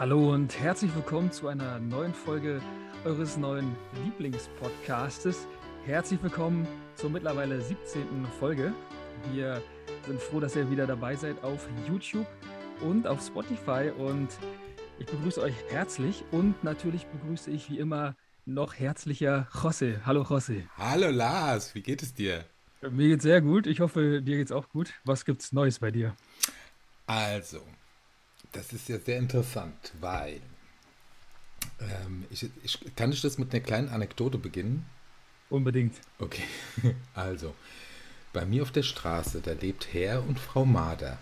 Hallo und herzlich willkommen zu einer neuen Folge eures neuen Lieblingspodcastes. Herzlich willkommen zur mittlerweile 17. Folge. Wir sind froh, dass ihr wieder dabei seid auf YouTube und auf Spotify und ich begrüße euch herzlich und natürlich begrüße ich wie immer noch herzlicher José. Hallo José. Hallo Lars, wie geht es dir? Mir geht's sehr gut. Ich hoffe, dir geht's auch gut. Was gibt's Neues bei dir? Also, das ist ja sehr interessant, weil ähm, ich, ich, kann ich das mit einer kleinen Anekdote beginnen? Unbedingt. Okay, also bei mir auf der Straße, da lebt Herr und Frau Mader.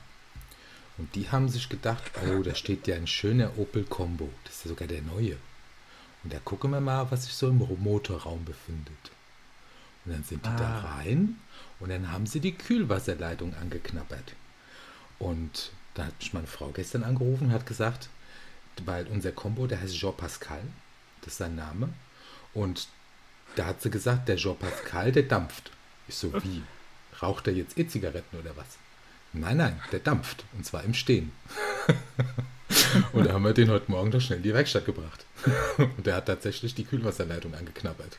Und die haben sich gedacht, oh, da steht ja ein schöner Opel Combo. Das ist ja sogar der neue. Und da gucken wir mal, was sich so im Motorraum befindet. Und dann sind die ah. da rein und dann haben sie die Kühlwasserleitung angeknabbert. Und da hat mich meine Frau gestern angerufen und hat gesagt, weil unser Combo, der heißt Jean Pascal, das ist sein Name. Und da hat sie gesagt, der Jean Pascal, der dampft. Ich so, wie? Raucht er jetzt E-Zigaretten oder was? Nein, nein, der dampft. Und zwar im Stehen. und da haben wir den heute Morgen doch schnell in die Werkstatt gebracht. und der hat tatsächlich die Kühlwasserleitung angeknabbert.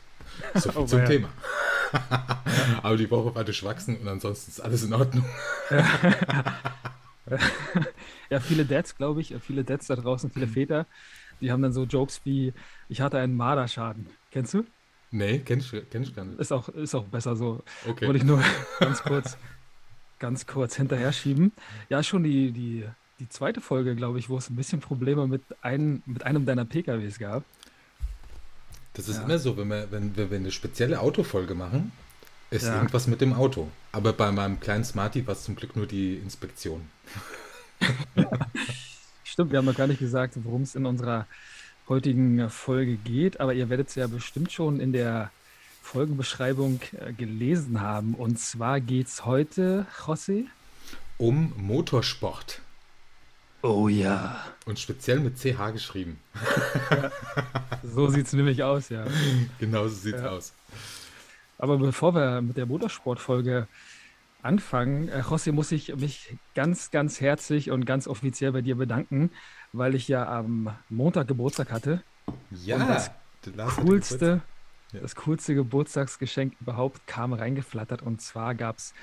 So viel oh, zum ja. Thema. Aber die Woche war durchwachsen und ansonsten ist alles in Ordnung. Ja, viele Dads, glaube ich, viele Dads da draußen, viele mhm. Väter, die haben dann so Jokes wie, ich hatte einen Marderschaden. Kennst du? Nee, kenn ich, kenn ich gar nicht. Ist auch, ist auch besser so. Okay. Wollte ich nur ganz kurz, ganz kurz hinterher schieben. Ja, schon die, die, die zweite Folge, glaube ich, wo es ein bisschen Probleme mit, ein, mit einem deiner PKWs gab. Das ist ja. immer so, wenn wir, wenn, wenn wir eine spezielle Autofolge machen, ist ja. irgendwas mit dem Auto. Aber bei meinem kleinen Smarty war es zum Glück nur die Inspektion. Stimmt, wir haben noch gar nicht gesagt, worum es in unserer heutigen Folge geht, aber ihr werdet es ja bestimmt schon in der Folgenbeschreibung äh, gelesen haben. Und zwar geht es heute, José? Um Motorsport. Oh ja. Und speziell mit CH geschrieben. Ja, so sieht es nämlich aus, ja. Genau so sieht es ja. aus. Aber bevor wir mit der Motorsportfolge anfangen, äh, José, muss ich mich ganz, ganz herzlich und ganz offiziell bei dir bedanken, weil ich ja am Montag Geburtstag hatte. Ja, und das coolste, ja. das coolste Geburtstagsgeschenk überhaupt kam reingeflattert. Und zwar gab es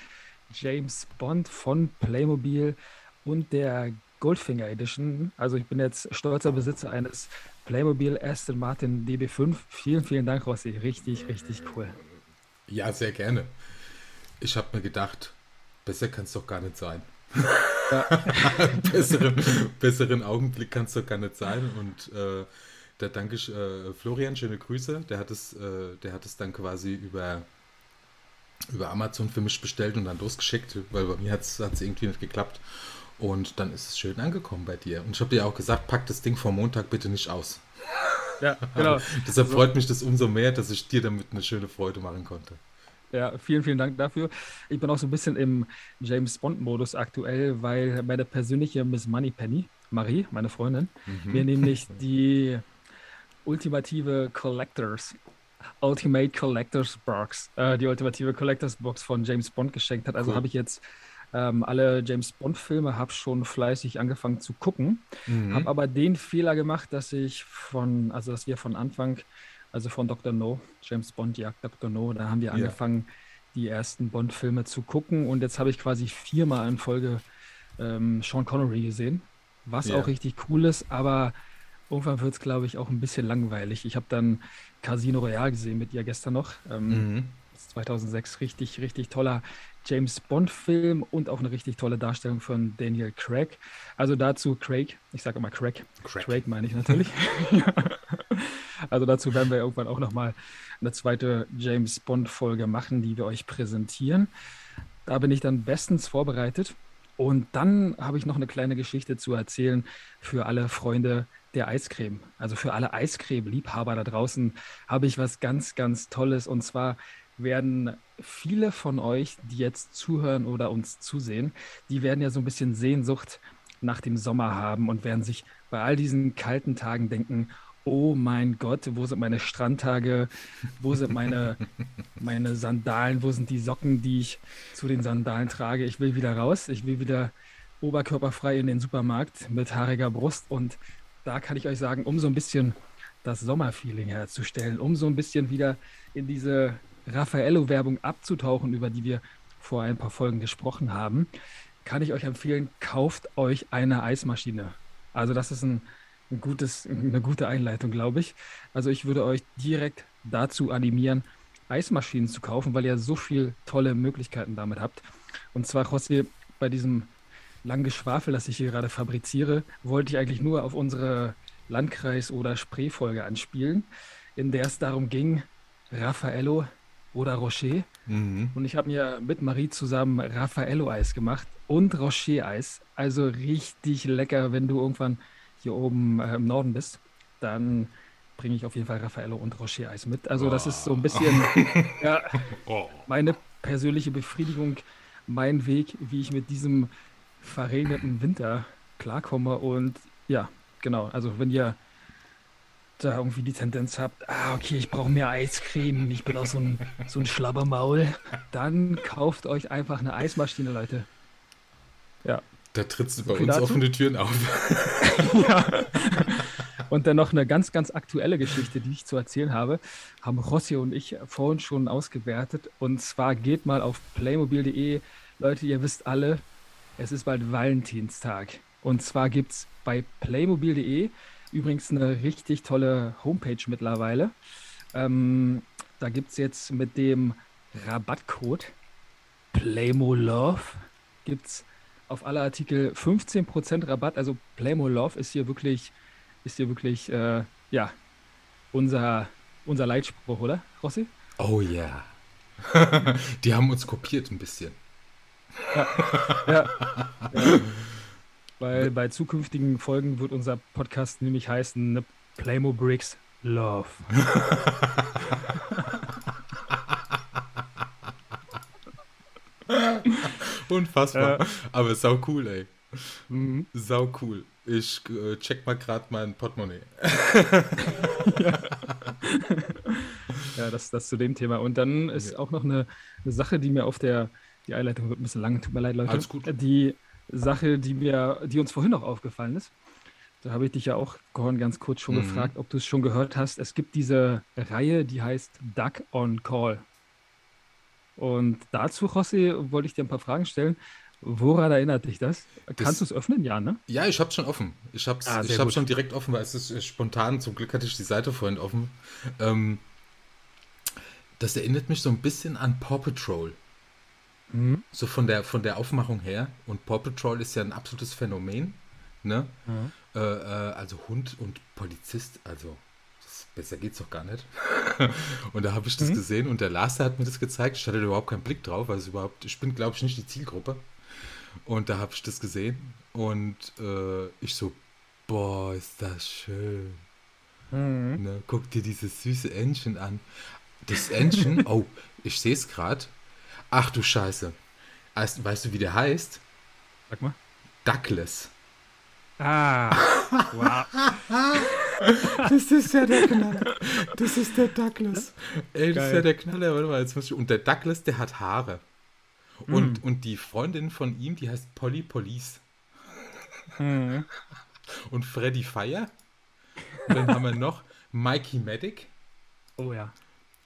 James Bond von Playmobil und der Goldfinger Edition. Also ich bin jetzt stolzer Besitzer eines Playmobil Aston Martin DB5. Vielen, vielen Dank, Rossi. Richtig, richtig cool. Ja, sehr gerne. Ich habe mir gedacht, besser kann es doch gar nicht sein. Ja. besseren, besseren Augenblick kann es doch gar nicht sein. Und äh, da danke ich äh, Florian, schöne Grüße. Der hat es, äh, der hat es dann quasi über, über Amazon für mich bestellt und dann losgeschickt, weil bei mir hat es irgendwie nicht geklappt. Und dann ist es schön angekommen bei dir. Und ich habe dir auch gesagt, pack das Ding vor Montag bitte nicht aus. Ja, genau. deshalb freut mich das umso mehr, dass ich dir damit eine schöne Freude machen konnte. Ja, vielen, vielen Dank dafür. Ich bin auch so ein bisschen im James Bond-Modus aktuell, weil meine persönliche Miss Moneypenny, Marie, meine Freundin, mhm. mir nämlich die ultimative Collectors, Ultimate Collectors Box, äh, die ultimative Collectors Box von James Bond geschenkt hat. Also cool. habe ich jetzt ähm, alle James Bond-Filme, habe schon fleißig angefangen zu gucken, mhm. habe aber den Fehler gemacht, dass ich von, also dass wir von Anfang, also von Dr. No, James Bond jagt Dr. No, da haben wir angefangen, die ersten Bond-Filme zu gucken und jetzt habe ich quasi viermal in Folge ähm, Sean Connery gesehen, was yeah. auch richtig cool ist, aber irgendwann wird es, glaube ich, auch ein bisschen langweilig. Ich habe dann Casino Royale gesehen mit ihr gestern noch. Ähm, mhm. 2006 richtig, richtig toller James Bond-Film und auch eine richtig tolle Darstellung von Daniel Craig. Also dazu Craig, ich sage immer Craig, Craig, Craig meine ich natürlich. also dazu werden wir irgendwann auch nochmal eine zweite James Bond-Folge machen, die wir euch präsentieren. Da bin ich dann bestens vorbereitet. Und dann habe ich noch eine kleine Geschichte zu erzählen für alle Freunde der Eiscreme. Also für alle Eiscreme-Liebhaber da draußen habe ich was ganz, ganz Tolles. Und zwar werden viele von euch, die jetzt zuhören oder uns zusehen, die werden ja so ein bisschen Sehnsucht nach dem Sommer haben und werden sich bei all diesen kalten Tagen denken, oh mein Gott, wo sind meine Strandtage, wo sind meine, meine Sandalen, wo sind die Socken, die ich zu den Sandalen trage. Ich will wieder raus, ich will wieder oberkörperfrei in den Supermarkt mit haariger Brust. Und da kann ich euch sagen, um so ein bisschen das Sommerfeeling herzustellen, um so ein bisschen wieder in diese Raffaello-Werbung abzutauchen, über die wir vor ein paar Folgen gesprochen haben, kann ich euch empfehlen, kauft euch eine Eismaschine. Also das ist ein, ein gutes, eine gute Einleitung, glaube ich. Also ich würde euch direkt dazu animieren, Eismaschinen zu kaufen, weil ihr so viele tolle Möglichkeiten damit habt. Und zwar, José, bei diesem langen Geschwafel, das ich hier gerade fabriziere, wollte ich eigentlich nur auf unsere Landkreis- oder Spreefolge anspielen, in der es darum ging, Raffaello oder Rocher. Mhm. Und ich habe mir mit Marie zusammen Raffaello-Eis gemacht und Rocher-Eis. Also richtig lecker, wenn du irgendwann hier oben äh, im Norden bist. Dann bringe ich auf jeden Fall Raffaello und Rocher-Eis mit. Also das ist so ein bisschen ja, oh. meine persönliche Befriedigung, mein Weg, wie ich mit diesem verregneten Winter klarkomme. Und ja, genau. Also wenn ihr da irgendwie die Tendenz habt, ah, okay, ich brauche mehr Eiscreme, ich bin auch so ein, so ein Schlabbermaul, dann kauft euch einfach eine Eismaschine, Leute. Ja. Da trittst du bei uns dazu? offene Türen auf. ja. Und dann noch eine ganz, ganz aktuelle Geschichte, die ich zu erzählen habe, haben Rossi und ich vorhin schon ausgewertet. Und zwar geht mal auf playmobil.de. Leute, ihr wisst alle, es ist bald Valentinstag. Und zwar gibt es bei playmobil.de übrigens eine richtig tolle Homepage mittlerweile. Ähm, da gibt es jetzt mit dem Rabattcode PlaymoLove gibt auf alle Artikel 15% Rabatt. Also PlaymoLove ist hier wirklich, ist hier wirklich, äh, ja, unser, unser Leitspruch, oder, Rossi? Oh ja. Yeah. Die haben uns kopiert ein bisschen. Ja, ja, ja. Weil bei zukünftigen Folgen wird unser Podcast nämlich heißen ne, Playmo Bricks Love. Unfassbar. Äh, Aber sau cool, ey. Mhm. Sau cool. Ich äh, check mal gerade mein Portemonnaie. ja, ja das, das zu dem Thema. Und dann ist ja. auch noch eine, eine Sache, die mir auf der, die Einleitung wird ein bisschen lang, tut mir leid, Leute. Alles gut. Die Sache, die, mir, die uns vorhin noch aufgefallen ist. Da habe ich dich ja auch, Gordon, ganz kurz schon mhm. gefragt, ob du es schon gehört hast. Es gibt diese Reihe, die heißt Duck on Call. Und dazu, José, wollte ich dir ein paar Fragen stellen. Woran erinnert dich das? Kannst du es öffnen? Ja, ne? Ja, ich habe es schon offen. Ich habe es ah, hab schon direkt offen, weil es ist äh, spontan. Zum Glück hatte ich die Seite vorhin offen. Ähm, das erinnert mich so ein bisschen an Paw Patrol. Mhm. So von der, von der Aufmachung her. Und Paw Patrol ist ja ein absolutes Phänomen. Ne? Mhm. Äh, äh, also Hund und Polizist, also das, besser geht's doch gar nicht. und da habe ich das mhm. gesehen und der Lars hat mir das gezeigt. Ich hatte überhaupt keinen Blick drauf, also überhaupt, ich bin, glaube ich, nicht die Zielgruppe. Und da habe ich das gesehen und äh, ich so, boah, ist das schön. Mhm. Ne, guck dir dieses süße Entchen an. Das Entchen, oh, ich sehe es gerade, Ach du Scheiße. Weißt, weißt du, wie der heißt? Sag mal. Douglas. Ah, wow. das ist ja der Knaller. Das ist der Douglas. Ey, das Geil. ist ja der Knaller. Warte mal, jetzt muss ich, und der Douglas, der hat Haare. Und, mm. und die Freundin von ihm, die heißt Polly Police. Mm. Und Freddy Fire. Und dann haben wir noch Mikey Medic. Oh ja.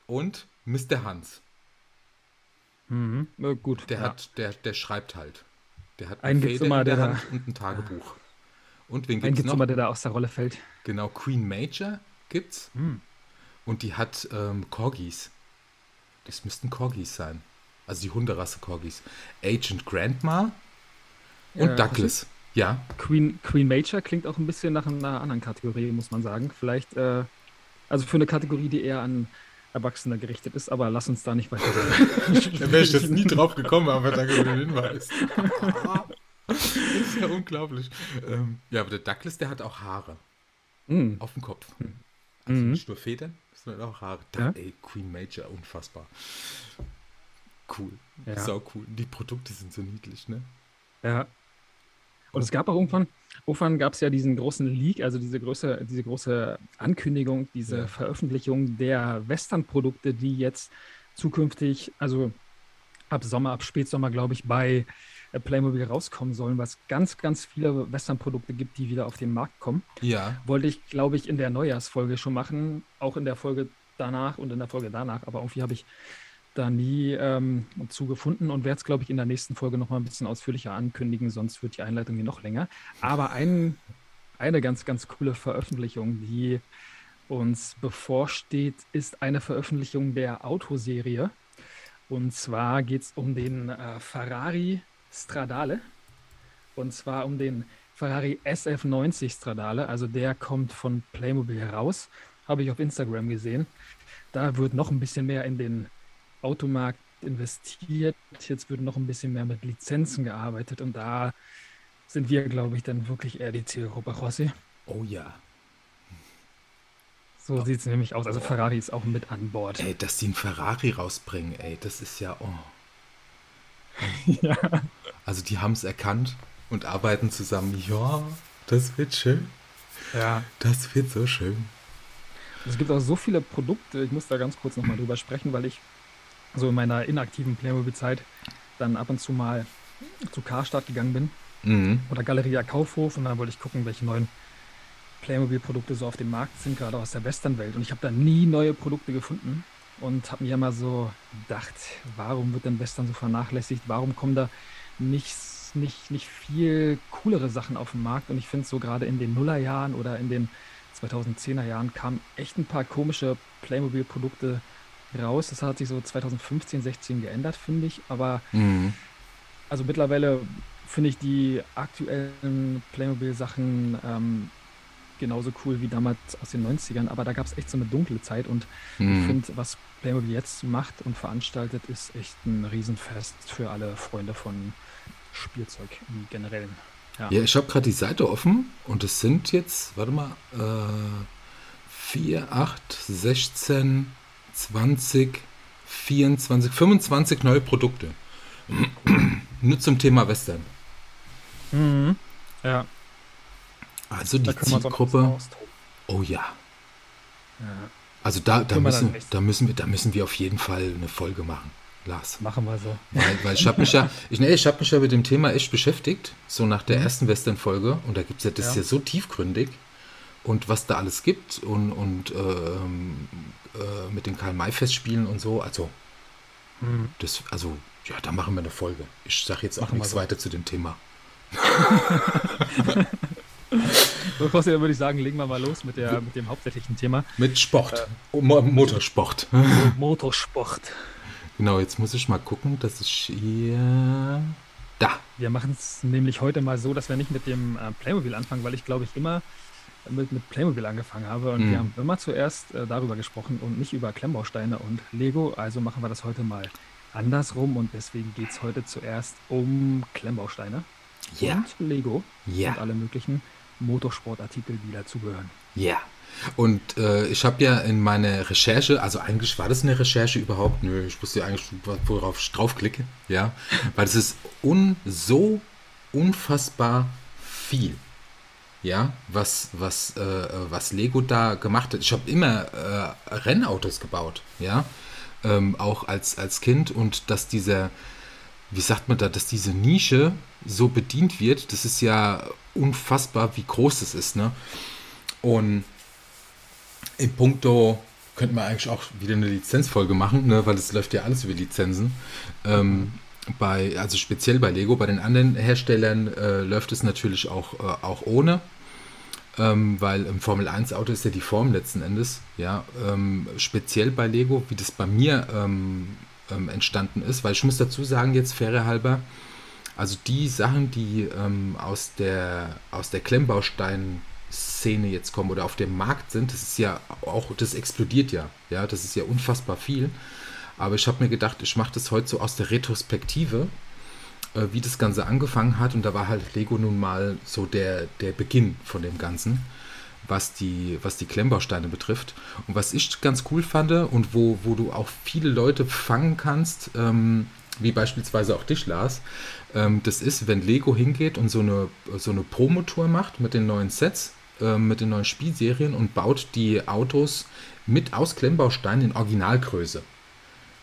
Und Mr. Hans. Mhm. Ja, gut. Der, ja. hat, der, der schreibt halt. Der hat einen immer, in der, Hand und ein Tagebuch. Und wen gibt's, gibt's noch? Immer, der da aus der Rolle fällt. Genau, Queen Major gibt's. Mhm. Und die hat ähm, Corgis. Das müssten Corgis sein. Also die Hunderasse Corgis. Agent Grandma und ja, Douglas. Ja. Queen, Queen Major klingt auch ein bisschen nach einer anderen Kategorie, muss man sagen. Vielleicht, äh, also für eine Kategorie, die eher an Erwachsener gerichtet ist, aber lass uns da nicht weiter. da wäre ich jetzt nie drauf gekommen, aber danke für den Hinweis. das ist ja unglaublich. Ähm, ja, aber der Douglas, der hat auch Haare. Mm. Auf dem Kopf. Mm. Also mm. nicht nur Federn, sondern auch Haare. Da, ja? Ey, Queen Major, unfassbar. Cool. Ja. Sau cool. Die Produkte sind so niedlich, ne? Ja, und es gab auch irgendwann, irgendwann gab es ja diesen großen Leak, also diese große, diese große Ankündigung, diese ja. Veröffentlichung der Western-Produkte, die jetzt zukünftig, also ab Sommer, ab Spätsommer, glaube ich, bei äh, Playmobil rauskommen sollen, was ganz, ganz viele Western-Produkte gibt, die wieder auf den Markt kommen. Ja. Wollte ich, glaube ich, in der Neujahrsfolge schon machen, auch in der Folge danach und in der Folge danach, aber irgendwie habe ich da nie ähm, zu und werde es, glaube ich, in der nächsten Folge noch mal ein bisschen ausführlicher ankündigen, sonst wird die Einleitung hier noch länger. Aber ein, eine ganz, ganz coole Veröffentlichung, die uns bevorsteht, ist eine Veröffentlichung der Autoserie. Und zwar geht es um den äh, Ferrari Stradale. Und zwar um den Ferrari SF90 Stradale. Also der kommt von Playmobil heraus. Habe ich auf Instagram gesehen. Da wird noch ein bisschen mehr in den Automarkt investiert. Jetzt wird noch ein bisschen mehr mit Lizenzen gearbeitet. Und da sind wir, glaube ich, dann wirklich eher die Zielgruppe, Rossi. Oh ja. So oh. sieht es nämlich aus. Also Ferrari ist auch mit an Bord. Ey, dass die einen Ferrari rausbringen, ey, das ist ja. Oh. ja. Also die haben es erkannt und arbeiten zusammen. Ja, das wird schön. Ja. Das wird so schön. Es gibt auch so viele Produkte, ich muss da ganz kurz nochmal drüber sprechen, weil ich so in meiner inaktiven Playmobil-Zeit dann ab und zu mal zu Karstadt gegangen bin. Mhm. Oder Galeria Kaufhof und dann wollte ich gucken, welche neuen Playmobil-Produkte so auf dem Markt sind, gerade aus der Western-Welt. Und ich habe da nie neue Produkte gefunden und habe mir immer so gedacht, warum wird denn Western so vernachlässigt? Warum kommen da nicht, nicht, nicht viel coolere Sachen auf den Markt? Und ich finde so gerade in den Nullerjahren oder in den 2010er Jahren kamen echt ein paar komische Playmobil-Produkte raus. Das hat sich so 2015, 16 geändert, finde ich. Aber mhm. also mittlerweile finde ich die aktuellen Playmobil-Sachen ähm, genauso cool wie damals aus den 90ern, aber da gab es echt so eine dunkle Zeit und mhm. ich finde, was Playmobil jetzt macht und veranstaltet, ist echt ein Riesenfest für alle Freunde von Spielzeug im Generellen. Ja, ja ich habe gerade die Seite offen und es sind jetzt, warte mal, äh, 4, 8, 16, 20, 24, 25 neue Produkte. Nur zum Thema Western. Mhm. Ja. Also die Zielgruppe. Oh ja. ja. Also da, da, müssen, da, müssen wir, da müssen wir auf jeden Fall eine Folge machen. Lars. Machen wir so. Weil, weil ich habe mich ja, ich, nee, ich habe mich ja mit dem Thema echt beschäftigt, so nach der mhm. ersten Western-Folge. Und da gibt es ja, das ja. ja so tiefgründig und was da alles gibt und, und ähm, äh, mit den Karl-May-Festspielen und so. Also, mhm. das, also, ja, da machen wir eine Folge. Ich sage jetzt auch machen nichts so. weiter zu dem Thema. dann würde ich sagen, legen wir mal los mit, der, mit dem hauptsächlichen Thema. Mit Sport. Äh, Motorsport. Motorsport. Genau, jetzt muss ich mal gucken, dass ich hier. Da. Wir machen es nämlich heute mal so, dass wir nicht mit dem äh, Playmobil anfangen, weil ich glaube ich immer mit, mit Playmobil angefangen habe und mhm. wir haben immer zuerst äh, darüber gesprochen und nicht über Klemmbausteine und Lego. Also machen wir das heute mal andersrum und deswegen geht es heute zuerst um Klemmbausteine ja. und Lego ja. und alle möglichen Motorsportartikel, die dazugehören. Ja. Und äh, ich habe ja in meiner Recherche, also eigentlich war das eine Recherche überhaupt, nö, ich wusste ja eigentlich, worauf ich draufklicke, ja, weil es ist un, so unfassbar viel, ja, was, was, äh, was Lego da gemacht hat. Ich habe immer äh, Rennautos gebaut, ja, ähm, auch als, als Kind und dass dieser, wie sagt man da, dass diese Nische so bedient wird, das ist ja unfassbar, wie groß es ist. Ne? Und in puncto könnten wir eigentlich auch wieder eine Lizenzfolge machen, ne? weil es läuft ja alles über Lizenzen. Ähm, bei, also speziell bei Lego, bei den anderen Herstellern äh, läuft es natürlich auch, äh, auch ohne. Ähm, weil im Formel 1 Auto ist ja die Form letzten Endes, ja, ähm, speziell bei Lego, wie das bei mir ähm, ähm, entstanden ist, weil ich muss dazu sagen, jetzt faire halber, also die Sachen, die ähm, aus der, aus der Klemmbaustein-Szene jetzt kommen oder auf dem Markt sind, das ist ja auch, das explodiert ja, ja, das ist ja unfassbar viel. Aber ich habe mir gedacht, ich mache das heute so aus der Retrospektive, äh, wie das Ganze angefangen hat. Und da war halt Lego nun mal so der, der Beginn von dem Ganzen was die, was die Klemmbausteine betrifft. Und was ich ganz cool fand und wo, wo du auch viele Leute fangen kannst, ähm, wie beispielsweise auch dich, Lars, ähm, das ist, wenn Lego hingeht und so eine, so eine Promotour macht mit den neuen Sets, äh, mit den neuen Spielserien und baut die Autos mit aus Klemmbausteinen in Originalgröße.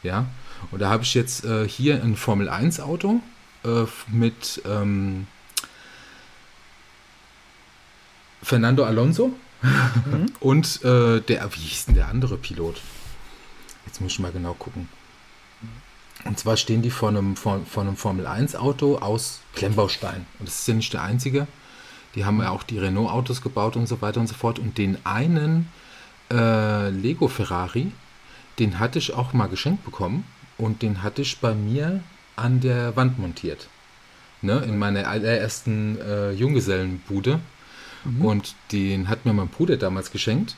Ja, und da habe ich jetzt äh, hier ein Formel 1 Auto, äh, mit ähm, Fernando Alonso mhm. und äh, der, wie hieß denn der andere Pilot? Jetzt muss ich mal genau gucken. Und zwar stehen die vor einem, vor, vor einem Formel-1-Auto aus Klemmbaustein. Und das ist ja nicht der einzige. Die haben ja auch die Renault-Autos gebaut und so weiter und so fort. Und den einen äh, Lego Ferrari, den hatte ich auch mal geschenkt bekommen. Und den hatte ich bei mir an der Wand montiert. Ne, in meiner allerersten äh, Junggesellenbude. Mhm. Und den hat mir mein Bruder damals geschenkt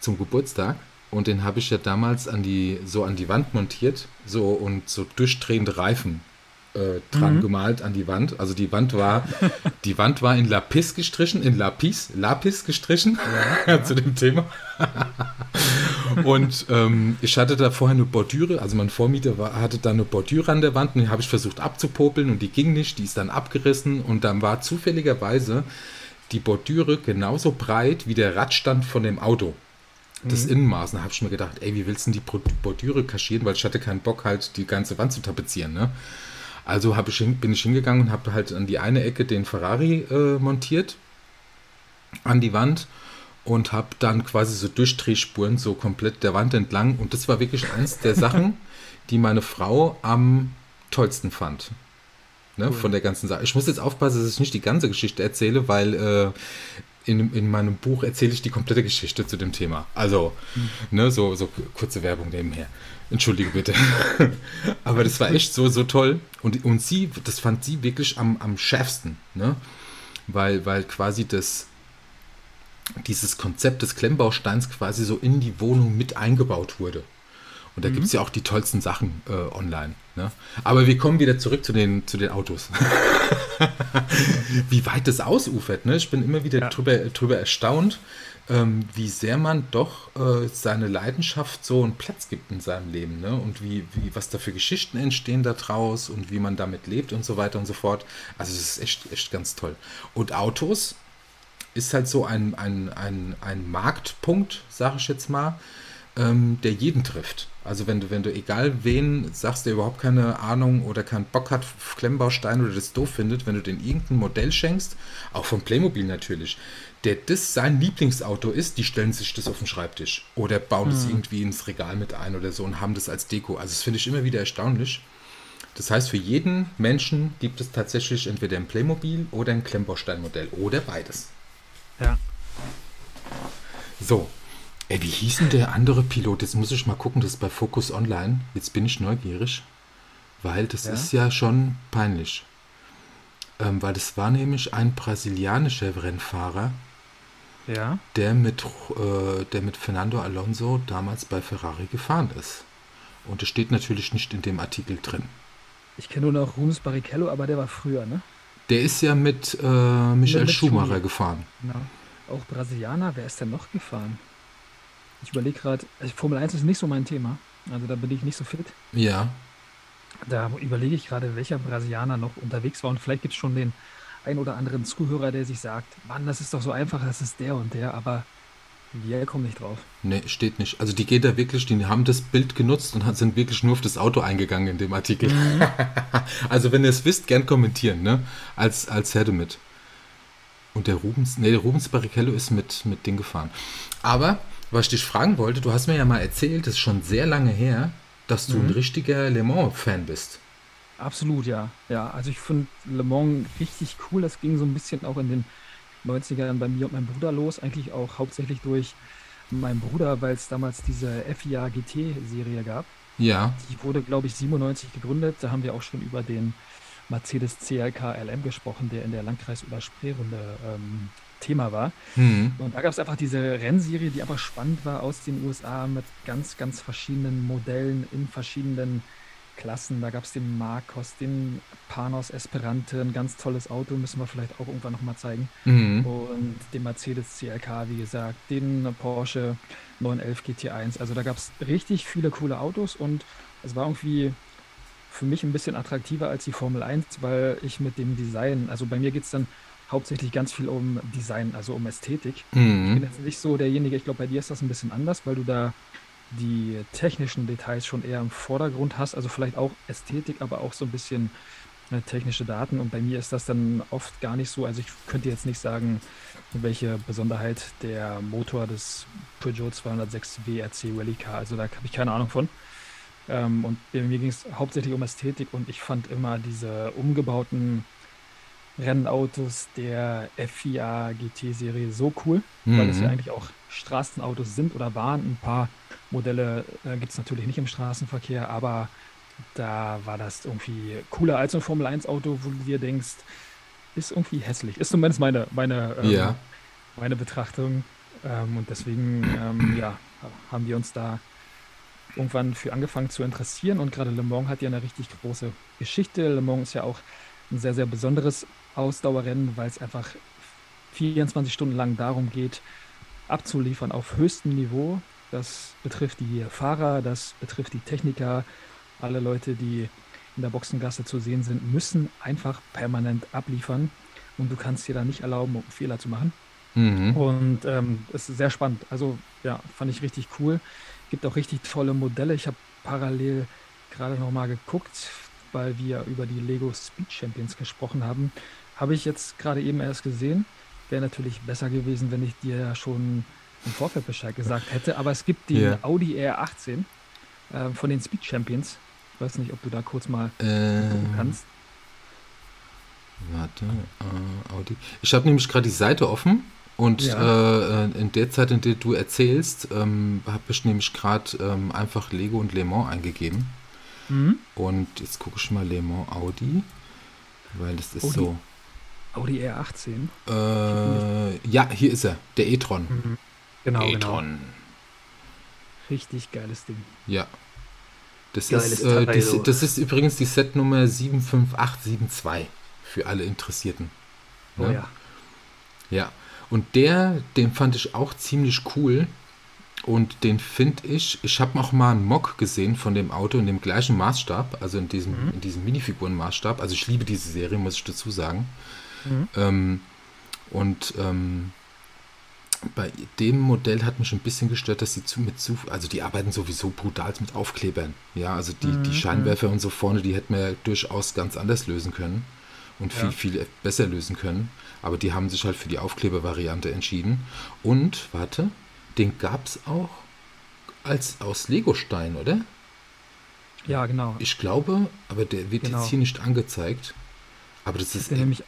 zum Geburtstag. Und den habe ich ja damals an die, so an die Wand montiert, so und so durchdrehende Reifen äh, dran mhm. gemalt an die Wand. Also die Wand war, die Wand war in Lapis gestrichen, in Lapis, Lapis gestrichen ja, ja. zu dem Thema. und ähm, ich hatte da vorher eine Bordüre, also mein Vormieter war, hatte da eine Bordüre an der Wand und die habe ich versucht abzupopeln und die ging nicht, die ist dann abgerissen und dann war zufälligerweise die Bordüre genauso breit wie der Radstand von dem Auto das mhm. Innenmaß. Da habe ich mir gedacht, ey, wie willst du denn die Bordüre kaschieren, weil ich hatte keinen Bock, halt die ganze Wand zu tapezieren. Ne? Also ich, bin ich hingegangen und habe halt an die eine Ecke den Ferrari äh, montiert, an die Wand und habe dann quasi so Durchdrehspuren so komplett der Wand entlang. Und das war wirklich eins der Sachen, die meine Frau am tollsten fand. Ne, cool. Von der ganzen Sache. Ich muss jetzt aufpassen, dass ich nicht die ganze Geschichte erzähle, weil äh, in, in meinem Buch erzähle ich die komplette Geschichte zu dem Thema. Also, mhm. ne, so, so kurze Werbung nebenher. Entschuldige bitte. Aber das war echt so, so toll. Und, und sie, das fand sie wirklich am, am schärfsten, ne? Weil, weil quasi das, dieses Konzept des Klemmbausteins quasi so in die Wohnung mit eingebaut wurde. Und da mhm. gibt es ja auch die tollsten Sachen äh, online. Ne? Aber wir kommen wieder zurück zu den, zu den Autos. wie weit das ausufert. Ne? Ich bin immer wieder ja. drüber, drüber erstaunt, ähm, wie sehr man doch äh, seine Leidenschaft so einen Platz gibt in seinem Leben. Ne? Und wie, wie, was da für Geschichten entstehen daraus und wie man damit lebt und so weiter und so fort. Also das ist echt, echt ganz toll. Und Autos ist halt so ein, ein, ein, ein Marktpunkt, sage ich jetzt mal, ähm, der jeden trifft. Also wenn du, wenn du egal wen sagst, der überhaupt keine Ahnung oder keinen Bock hat auf Klemmbaustein oder das doof findet, wenn du den irgendein Modell schenkst, auch vom Playmobil natürlich, der das sein Lieblingsauto ist, die stellen sich das auf den Schreibtisch oder bauen es mhm. irgendwie ins Regal mit ein oder so und haben das als Deko. Also das finde ich immer wieder erstaunlich. Das heißt, für jeden Menschen gibt es tatsächlich entweder ein Playmobil oder ein Klemmbausteinmodell oder beides. Ja. So, Ey, wie hieß denn der andere Pilot? Jetzt muss ich mal gucken, das ist bei Focus Online. Jetzt bin ich neugierig, weil das ja? ist ja schon peinlich. Ähm, weil das war nämlich ein brasilianischer Rennfahrer, ja? der, mit, äh, der mit Fernando Alonso damals bei Ferrari gefahren ist. Und das steht natürlich nicht in dem Artikel drin. Ich kenne nur noch Rubens Barrichello, aber der war früher, ne? Der ist ja mit äh, Michael mit Schumacher Schumi. gefahren. Genau. Auch Brasilianer, wer ist denn noch gefahren? Ich überlege gerade, also Formel 1 ist nicht so mein Thema. Also da bin ich nicht so fit. Ja. Da überlege ich gerade, welcher Brasilianer noch unterwegs war. Und vielleicht gibt es schon den ein oder anderen Zuhörer, der sich sagt, Mann, das ist doch so einfach, das ist der und der, aber wir kommen nicht drauf. Nee, steht nicht. Also die geht da wirklich, die haben das Bild genutzt und sind wirklich nur auf das Auto eingegangen in dem Artikel. Mhm. also wenn ihr es wisst, gern kommentieren, ne? Als, als Herde mit. Und der Rubens, nee, der Rubens Barrichello ist mit, mit Ding gefahren. Aber was ich dich fragen wollte, du hast mir ja mal erzählt, das ist schon sehr lange her, dass du mhm. ein richtiger Le Mans-Fan bist. Absolut, ja. Ja, also ich finde Le Mans richtig cool. Das ging so ein bisschen auch in den 90ern bei mir und meinem Bruder los. Eigentlich auch hauptsächlich durch meinen Bruder, weil es damals diese FIA GT-Serie gab. Ja. Die wurde, glaube ich, 97 gegründet. Da haben wir auch schon über den Mercedes CLK LM gesprochen, der in der Landkreis- oder Spreerunde ähm, Thema war. Mhm. Und da gab es einfach diese Rennserie, die einfach spannend war aus den USA mit ganz, ganz verschiedenen Modellen in verschiedenen Klassen. Da gab es den Marcos, den Panos Esperante, ein ganz tolles Auto, müssen wir vielleicht auch irgendwann nochmal zeigen. Mhm. Und den Mercedes CLK, wie gesagt, den Porsche 911 GT1. Also da gab es richtig viele coole Autos und es war irgendwie für mich ein bisschen attraktiver als die Formel 1, weil ich mit dem Design, also bei mir geht es dann hauptsächlich ganz viel um Design, also um Ästhetik. Mhm. Ich bin jetzt nicht so derjenige, ich glaube, bei dir ist das ein bisschen anders, weil du da die technischen Details schon eher im Vordergrund hast, also vielleicht auch Ästhetik, aber auch so ein bisschen äh, technische Daten und bei mir ist das dann oft gar nicht so. Also ich könnte jetzt nicht sagen, welche Besonderheit der Motor des Peugeot 206 WRC Rally Car, also da habe ich keine Ahnung von. Ähm, und bei mir ging es hauptsächlich um Ästhetik und ich fand immer diese umgebauten Rennautos der FIA GT-Serie so cool, mhm. weil es ja mhm. eigentlich auch Straßenautos sind oder waren. Ein paar Modelle äh, gibt es natürlich nicht im Straßenverkehr, aber da war das irgendwie cooler als ein Formel-1-Auto, wo du dir denkst, ist irgendwie hässlich. Ist zumindest meine, meine, ähm, ja. meine Betrachtung. Ähm, und deswegen ähm, ja, haben wir uns da irgendwann für angefangen zu interessieren. Und gerade Le Mans hat ja eine richtig große Geschichte. Le Mans ist ja auch ein sehr, sehr besonderes Ausdauerrennen, weil es einfach 24 Stunden lang darum geht, abzuliefern auf höchstem Niveau. Das betrifft die Fahrer, das betrifft die Techniker, alle Leute, die in der Boxengasse zu sehen sind, müssen einfach permanent abliefern und du kannst dir da nicht erlauben, um Fehler zu machen. Mhm. Und ähm, es ist sehr spannend. Also ja, fand ich richtig cool. Gibt auch richtig tolle Modelle. Ich habe parallel gerade noch mal geguckt, weil wir über die Lego Speed Champions gesprochen haben. Habe ich jetzt gerade eben erst gesehen. Wäre natürlich besser gewesen, wenn ich dir schon im Vorfeld Bescheid gesagt hätte. Aber es gibt den yeah. Audi R18 äh, von den Speed Champions. Ich weiß nicht, ob du da kurz mal ähm, gucken kannst. Warte, äh, Audi. Ich habe nämlich gerade die Seite offen und ja. äh, in der Zeit, in der du erzählst, ähm, habe ich nämlich gerade ähm, einfach Lego und Le Mans eingegeben. Mhm. Und jetzt gucke ich mal Le Mans Audi, weil das ist Audi. so. Audi R18? Äh, ja, hier ist er, der e-tron. Mhm. Genau, e-tron. Genau. Richtig geiles Ding. Ja. Das ist, äh, das, das, ist übrigens die Setnummer 75872 für alle Interessierten. Oh ja. ja. Ja. Und der, den fand ich auch ziemlich cool. Und den finde ich, ich habe auch mal einen Mock gesehen von dem Auto in dem gleichen Maßstab, also in diesem, mhm. in diesem Minifiguren-Maßstab. Also ich liebe diese Serie, muss ich dazu sagen. Mhm. Ähm, und ähm, bei dem Modell hat mich ein bisschen gestört, dass sie zu, mit zu, also die arbeiten sowieso brutal mit Aufklebern. Ja, also die, mhm. die Scheinwerfer und so vorne, die hätten wir ja durchaus ganz anders lösen können und viel, ja. viel besser lösen können. Aber die haben sich halt für die Aufklebervariante entschieden. Und, warte, den gab es auch als aus Legostein, oder? Ja, genau. Ich glaube, aber der wird genau. jetzt hier nicht angezeigt. Aber das ist. Nämlich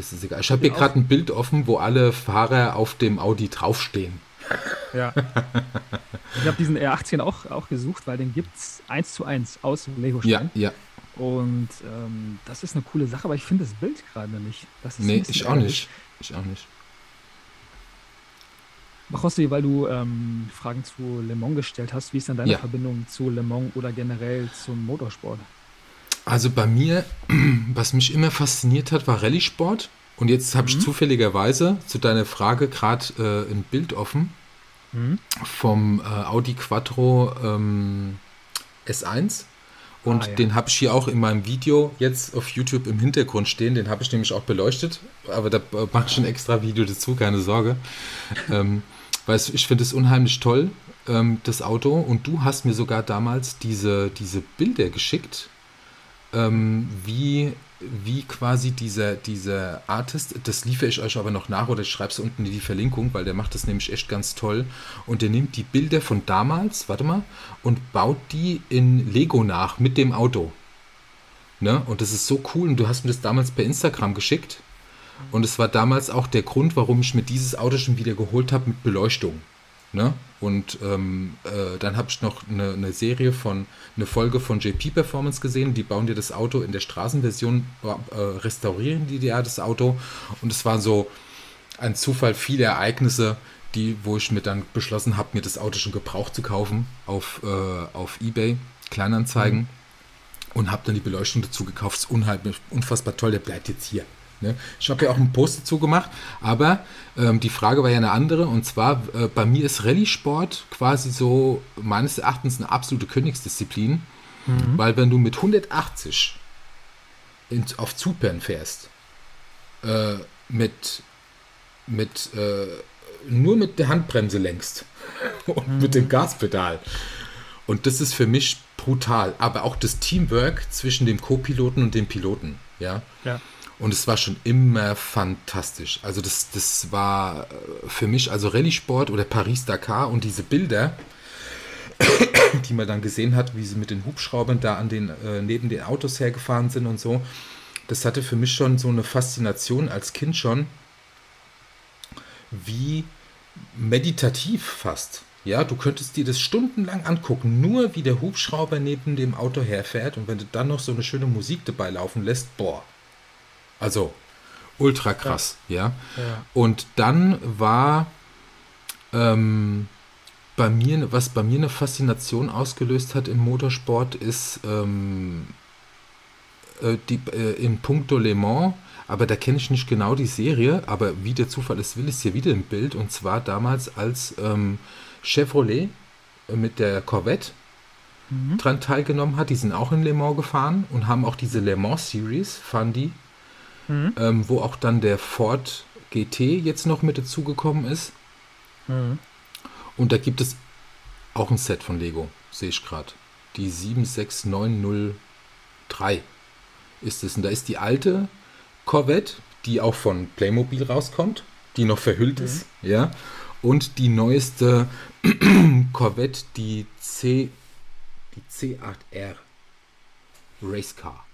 das ist egal. Ich habe hier gerade ein Bild offen, wo alle Fahrer auf dem Audi draufstehen. Ja. ich habe diesen R18 auch, auch gesucht, weil den gibt es eins zu eins aus dem Lego-Stein. Ja, ja. Und ähm, das ist eine coole Sache, aber ich finde das Bild gerade nicht. Das nee, ich auch nicht. Ich auch nicht. Bachosti, weil du ähm, Fragen zu Le Mans gestellt hast, wie ist denn deine ja. Verbindung zu Le Mans oder generell zum Motorsport? Also bei mir, was mich immer fasziniert hat, war Rallye-Sport. Und jetzt habe mhm. ich zufälligerweise zu deiner Frage gerade äh, ein Bild offen mhm. vom äh, Audi Quattro ähm, S1. Und ah, ja. den habe ich hier auch in meinem Video jetzt auf YouTube im Hintergrund stehen. Den habe ich nämlich auch beleuchtet. Aber da mache ich ein extra Video dazu, keine Sorge. ähm, weil ich finde es unheimlich toll, ähm, das Auto. Und du hast mir sogar damals diese, diese Bilder geschickt ähm, wie, wie quasi dieser, dieser Artist, das liefere ich euch aber noch nach oder ich schreibe es unten in die Verlinkung, weil der macht das nämlich echt ganz toll. Und der nimmt die Bilder von damals, warte mal, und baut die in Lego nach mit dem Auto. Ne? Und das ist so cool. Und du hast mir das damals per Instagram geschickt. Und es war damals auch der Grund, warum ich mir dieses Auto schon wieder geholt habe mit Beleuchtung. Ne? Und ähm, äh, dann habe ich noch eine, eine, Serie von, eine Folge von JP Performance gesehen. Die bauen dir das Auto in der Straßenversion, äh, restaurieren die dir das Auto. Und es war so ein Zufall, viele Ereignisse, die, wo ich mir dann beschlossen habe, mir das Auto schon gebraucht zu kaufen auf, äh, auf Ebay, Kleinanzeigen. Mhm. Und habe dann die Beleuchtung dazu gekauft. Ist unheimlich, unfassbar toll. Der bleibt jetzt hier. Ne? Ich habe ja auch einen Post dazu gemacht, aber ähm, die Frage war ja eine andere und zwar äh, bei mir ist Rallye-Sport quasi so meines Erachtens eine absolute Königsdisziplin, mhm. weil wenn du mit 180 in, auf Zypern fährst, äh, mit, mit äh, nur mit der Handbremse längst und mhm. mit dem Gaspedal und das ist für mich brutal. Aber auch das Teamwork zwischen dem Co-Piloten und dem Piloten, ja. Ja. Und es war schon immer fantastisch. Also das, das war äh, für mich, also Rallye-Sport oder Paris-Dakar und diese Bilder, die man dann gesehen hat, wie sie mit den Hubschraubern da an den, äh, neben den Autos hergefahren sind und so, das hatte für mich schon so eine Faszination als Kind schon, wie meditativ fast. Ja, du könntest dir das stundenlang angucken, nur wie der Hubschrauber neben dem Auto herfährt und wenn du dann noch so eine schöne Musik dabei laufen lässt, boah. Also ultra krass, ja. ja. ja. Und dann war ähm, bei mir, was bei mir eine Faszination ausgelöst hat im Motorsport, ist ähm, äh, die, äh, in Puncto Le Mans aber da kenne ich nicht genau die Serie, aber wie der Zufall es will, ist hier wieder im Bild. Und zwar damals, als ähm, Chevrolet äh, mit der Corvette mhm. dran teilgenommen hat. Die sind auch in Le Mans gefahren und haben auch diese Le Mans Series, fahren die, mhm. ähm, wo auch dann der Ford GT jetzt noch mit dazugekommen ist. Mhm. Und da gibt es auch ein Set von Lego, sehe ich gerade. Die 76903 ist es. Und da ist die alte Corvette, die auch von Playmobil rauskommt, die noch verhüllt mhm. ist, ja. Und die neueste Corvette, die C, die C8R Race Car.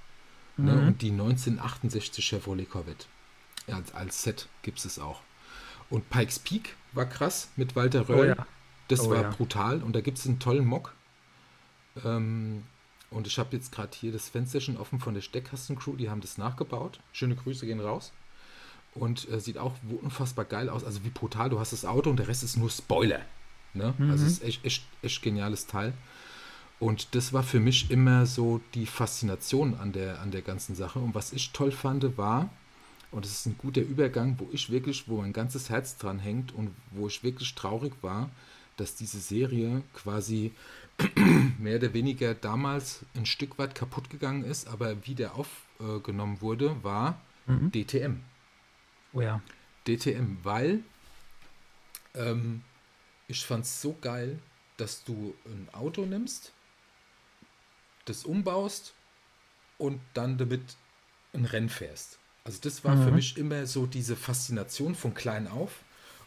Ne? Mhm. Und die 1968 Chevrolet Corvette. Ja, als, als Set gibt es auch. Und Pikes Peak war krass mit Walter Röll. Oh ja. Das oh war ja. brutal. Und da gibt es einen tollen Mock. Ähm, und ich habe jetzt gerade hier das Fenster schon offen von der Steckkasten-Crew, die haben das nachgebaut. Schöne Grüße gehen raus. Und äh, sieht auch unfassbar geil aus. Also wie brutal, du hast das Auto und der Rest ist nur Spoiler. Ne? Mhm. Also es ist echt, echt, echt geniales Teil. Und das war für mich immer so die Faszination an der, an der ganzen Sache. Und was ich toll fand, war, und das ist ein guter Übergang, wo ich wirklich, wo mein ganzes Herz dran hängt und wo ich wirklich traurig war, dass diese Serie quasi mehr oder weniger damals ein Stück weit kaputt gegangen ist, aber wieder aufgenommen wurde, war mhm. DTM. Oh ja. DTM, weil ähm, ich fand es so geil, dass du ein Auto nimmst, das umbaust und dann damit ein Rennen fährst. Also das war mhm. für mich immer so diese Faszination von klein auf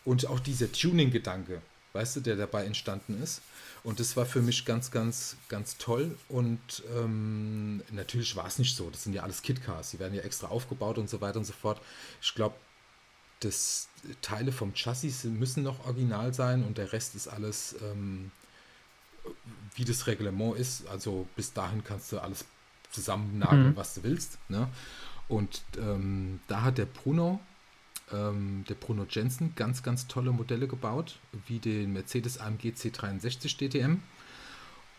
und auch dieser Tuning-Gedanke weißt du, der dabei entstanden ist. Und das war für mich ganz, ganz, ganz toll. Und ähm, natürlich war es nicht so. Das sind ja alles Kitcars. Die werden ja extra aufgebaut und so weiter und so fort. Ich glaube, das Teile vom Chassis müssen noch original sein und der Rest ist alles, ähm, wie das Reglement ist. Also bis dahin kannst du alles zusammennageln, mhm. was du willst. Ne? Und ähm, da hat der Bruno ähm, der Bruno Jensen ganz, ganz tolle Modelle gebaut, wie den Mercedes AMG C63 DTM.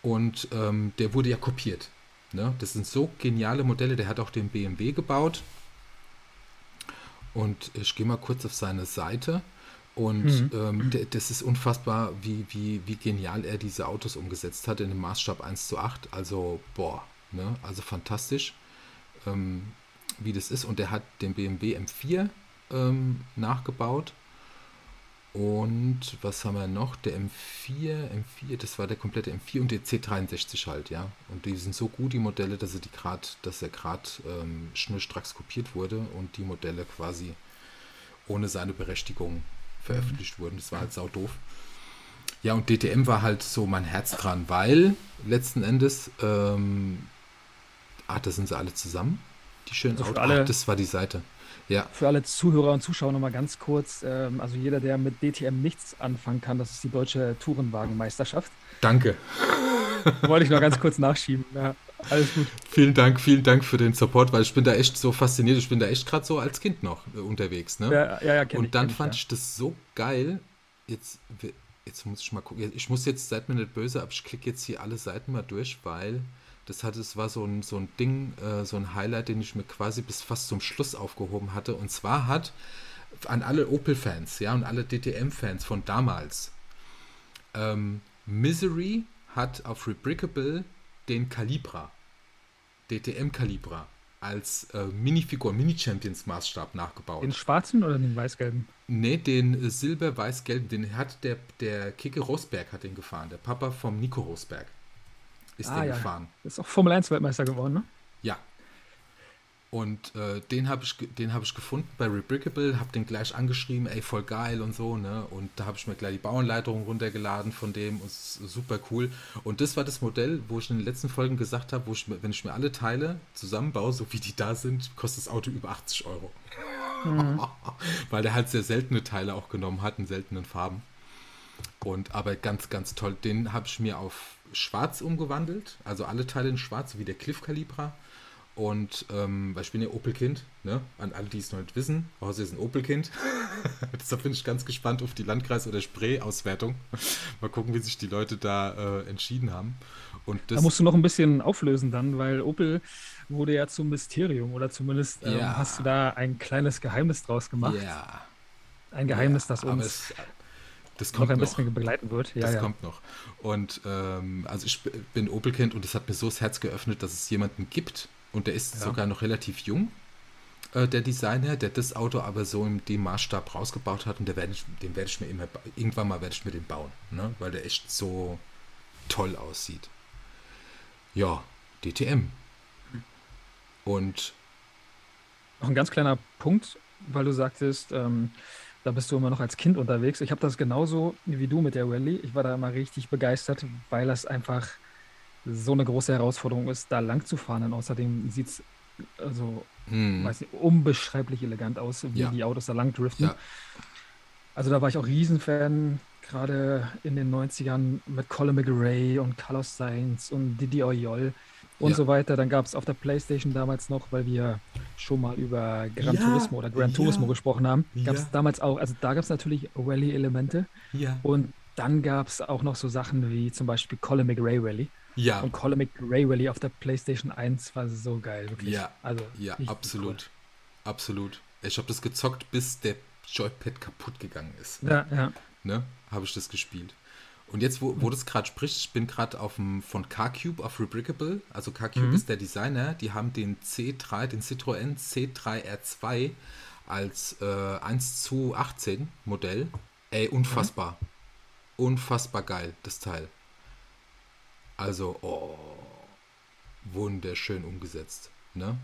Und ähm, der wurde ja kopiert. Ne? Das sind so geniale Modelle. Der hat auch den BMW gebaut. Und ich gehe mal kurz auf seine Seite. Und mhm. ähm, das ist unfassbar, wie, wie, wie genial er diese Autos umgesetzt hat in einem Maßstab 1 zu 8. Also, boah, ne? also fantastisch, ähm, wie das ist. Und er hat den BMW M4 ähm, nachgebaut. Und was haben wir noch? Der M4, M4, das war der komplette M4 und der C63 halt, ja. Und die sind so gut, die Modelle, dass, sie die grad, dass er gerade ähm, schnurstracks kopiert wurde und die Modelle quasi ohne seine Berechtigung veröffentlicht wurden. Das war halt sau doof. Ja, und DTM war halt so mein Herz dran, weil letzten Endes, ähm, ah, da sind sie alle zusammen, die schönen also Autos. Alle, ah, das war die Seite. Ja. Für alle Zuhörer und Zuschauer nochmal ganz kurz. Ähm, also jeder, der mit DTM nichts anfangen kann, das ist die deutsche Tourenwagenmeisterschaft. Danke. Wollte ich noch ganz kurz nachschieben. Ja, alles gut. Vielen Dank, vielen Dank für den Support, weil ich bin da echt so fasziniert. Ich bin da echt gerade so als Kind noch äh, unterwegs. Ne? Ja, ja, ja, Und dann ich, fand ich, ja. ich das so geil. Jetzt, jetzt muss ich mal gucken. Ich muss jetzt, seid mir nicht böse, aber ich klicke jetzt hier alle Seiten mal durch, weil das hat, es war so ein, so ein Ding, äh, so ein Highlight, den ich mir quasi bis fast zum Schluss aufgehoben hatte. Und zwar hat an alle Opel-Fans, ja, und alle DTM-Fans von damals, ähm, Misery hat auf Rebrickable den Calibra, DTM Calibra, als äh, Minifigur, Mini-Champions-Maßstab nachgebaut. Den schwarzen oder den weiß-gelben? Ne, den äh, silber-weiß-gelben, den hat der, der Kicke Rosberg hat den gefahren, der Papa vom Nico Rosberg ist ah, der ja. gefahren. Ist auch Formel 1 Weltmeister geworden, ne? Ja. Und äh, den habe ich, hab ich gefunden bei Rebrickable, habe den gleich angeschrieben, ey, voll geil und so, ne? Und da habe ich mir gleich die Bauanleitung runtergeladen von dem, und super cool. Und das war das Modell, wo ich in den letzten Folgen gesagt habe, wo ich, wenn ich mir alle Teile zusammenbaue, so wie die da sind, kostet das Auto über 80 Euro. Mhm. Weil der halt sehr seltene Teile auch genommen hat, in seltenen Farben. Und aber ganz, ganz toll. Den habe ich mir auf schwarz umgewandelt, also alle Teile in schwarz, wie der Cliff Calibra. Und ähm, weil ich bin ja Opel-Kind, ne? An alle, die es noch nicht wissen, Hause ist ein Opel-Kind. Deshalb bin ich ganz gespannt auf die Landkreis- oder Spree-Auswertung. Mal gucken, wie sich die Leute da äh, entschieden haben. Und da musst du noch ein bisschen auflösen dann, weil Opel wurde ja zum Mysterium oder zumindest ähm, ja. hast du da ein kleines Geheimnis draus gemacht. Ja. Ein Geheimnis, ja, das uns es, das noch ein bisschen noch. begleiten wird. Ja, das ja. kommt noch. Und ähm, also ich bin Opel-Kind und es hat mir so das Herz geöffnet, dass es jemanden gibt und der ist sogar noch relativ jung, äh, der Designer, der das Auto aber so in dem Maßstab rausgebaut hat und der werd ich, den werde ich mir immer, irgendwann mal werde ich mir den bauen, ne? weil der echt so toll aussieht. Ja, DTM. Und noch ein ganz kleiner Punkt, weil du sagtest, ähm, da bist du immer noch als Kind unterwegs. Ich habe das genauso wie du mit der Rallye. Ich war da immer richtig begeistert, weil das einfach so eine große Herausforderung ist, da lang zu fahren. Und außerdem sieht es also, hm. weiß nicht, unbeschreiblich elegant aus, wie ja. die Autos da lang driften. Ja. Also da war ich auch Riesenfan, gerade in den 90ern mit Colin McRae und Carlos Sainz und Didi Oyol und ja. so weiter. Dann gab es auf der Playstation damals noch, weil wir schon mal über Gran ja, Turismo oder Gran Turismo gesprochen haben, gab es damals auch, also da gab es natürlich Rally-Elemente. Ja. Und dann gab es auch noch so Sachen wie zum Beispiel Colin McRae Rally. Ja. Und Colin McRae Rally auf der PlayStation 1 war so geil, wirklich. Ja, also, ja absolut. Cool. Absolut. Ich habe das gezockt, bis der Joypad kaputt gegangen ist. Ja, ja. Ne? Habe ich das gespielt. Und jetzt, wo, wo das gerade spricht, ich bin gerade auf dem von CarCube auf Rebrickable. Also CarCube mhm. ist der Designer. Die haben den C3, den Citroën C3R2 als äh, 1 zu 18 Modell. Ey, unfassbar. Mhm. Unfassbar geil, das Teil. Also, oh, wunderschön umgesetzt. Ne?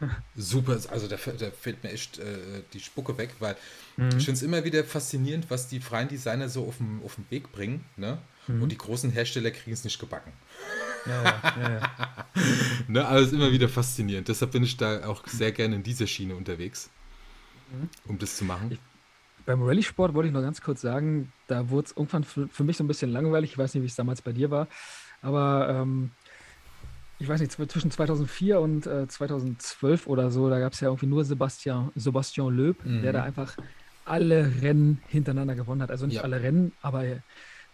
Super, also da, da fällt mir echt äh, die Spucke weg, weil mhm. ich finde es immer wieder faszinierend, was die freien Designer so auf den, Weg bringen. Ne? Mhm. Und die großen Hersteller kriegen es nicht gebacken. Ja, ja, ja, ne? Also immer wieder faszinierend. Deshalb bin ich da auch sehr gerne in dieser Schiene unterwegs, mhm. um das zu machen. Ich, beim Rallye-Sport wollte ich noch ganz kurz sagen, da wurde es irgendwann für, für, mich so ein bisschen langweilig. Ich weiß nicht, wie es damals bei dir war. Aber ähm, ich weiß nicht, zwischen 2004 und äh, 2012 oder so, da gab es ja irgendwie nur Sebastian, Sebastian Loeb, mhm. der da einfach alle Rennen hintereinander gewonnen hat. Also nicht ja. alle Rennen, aber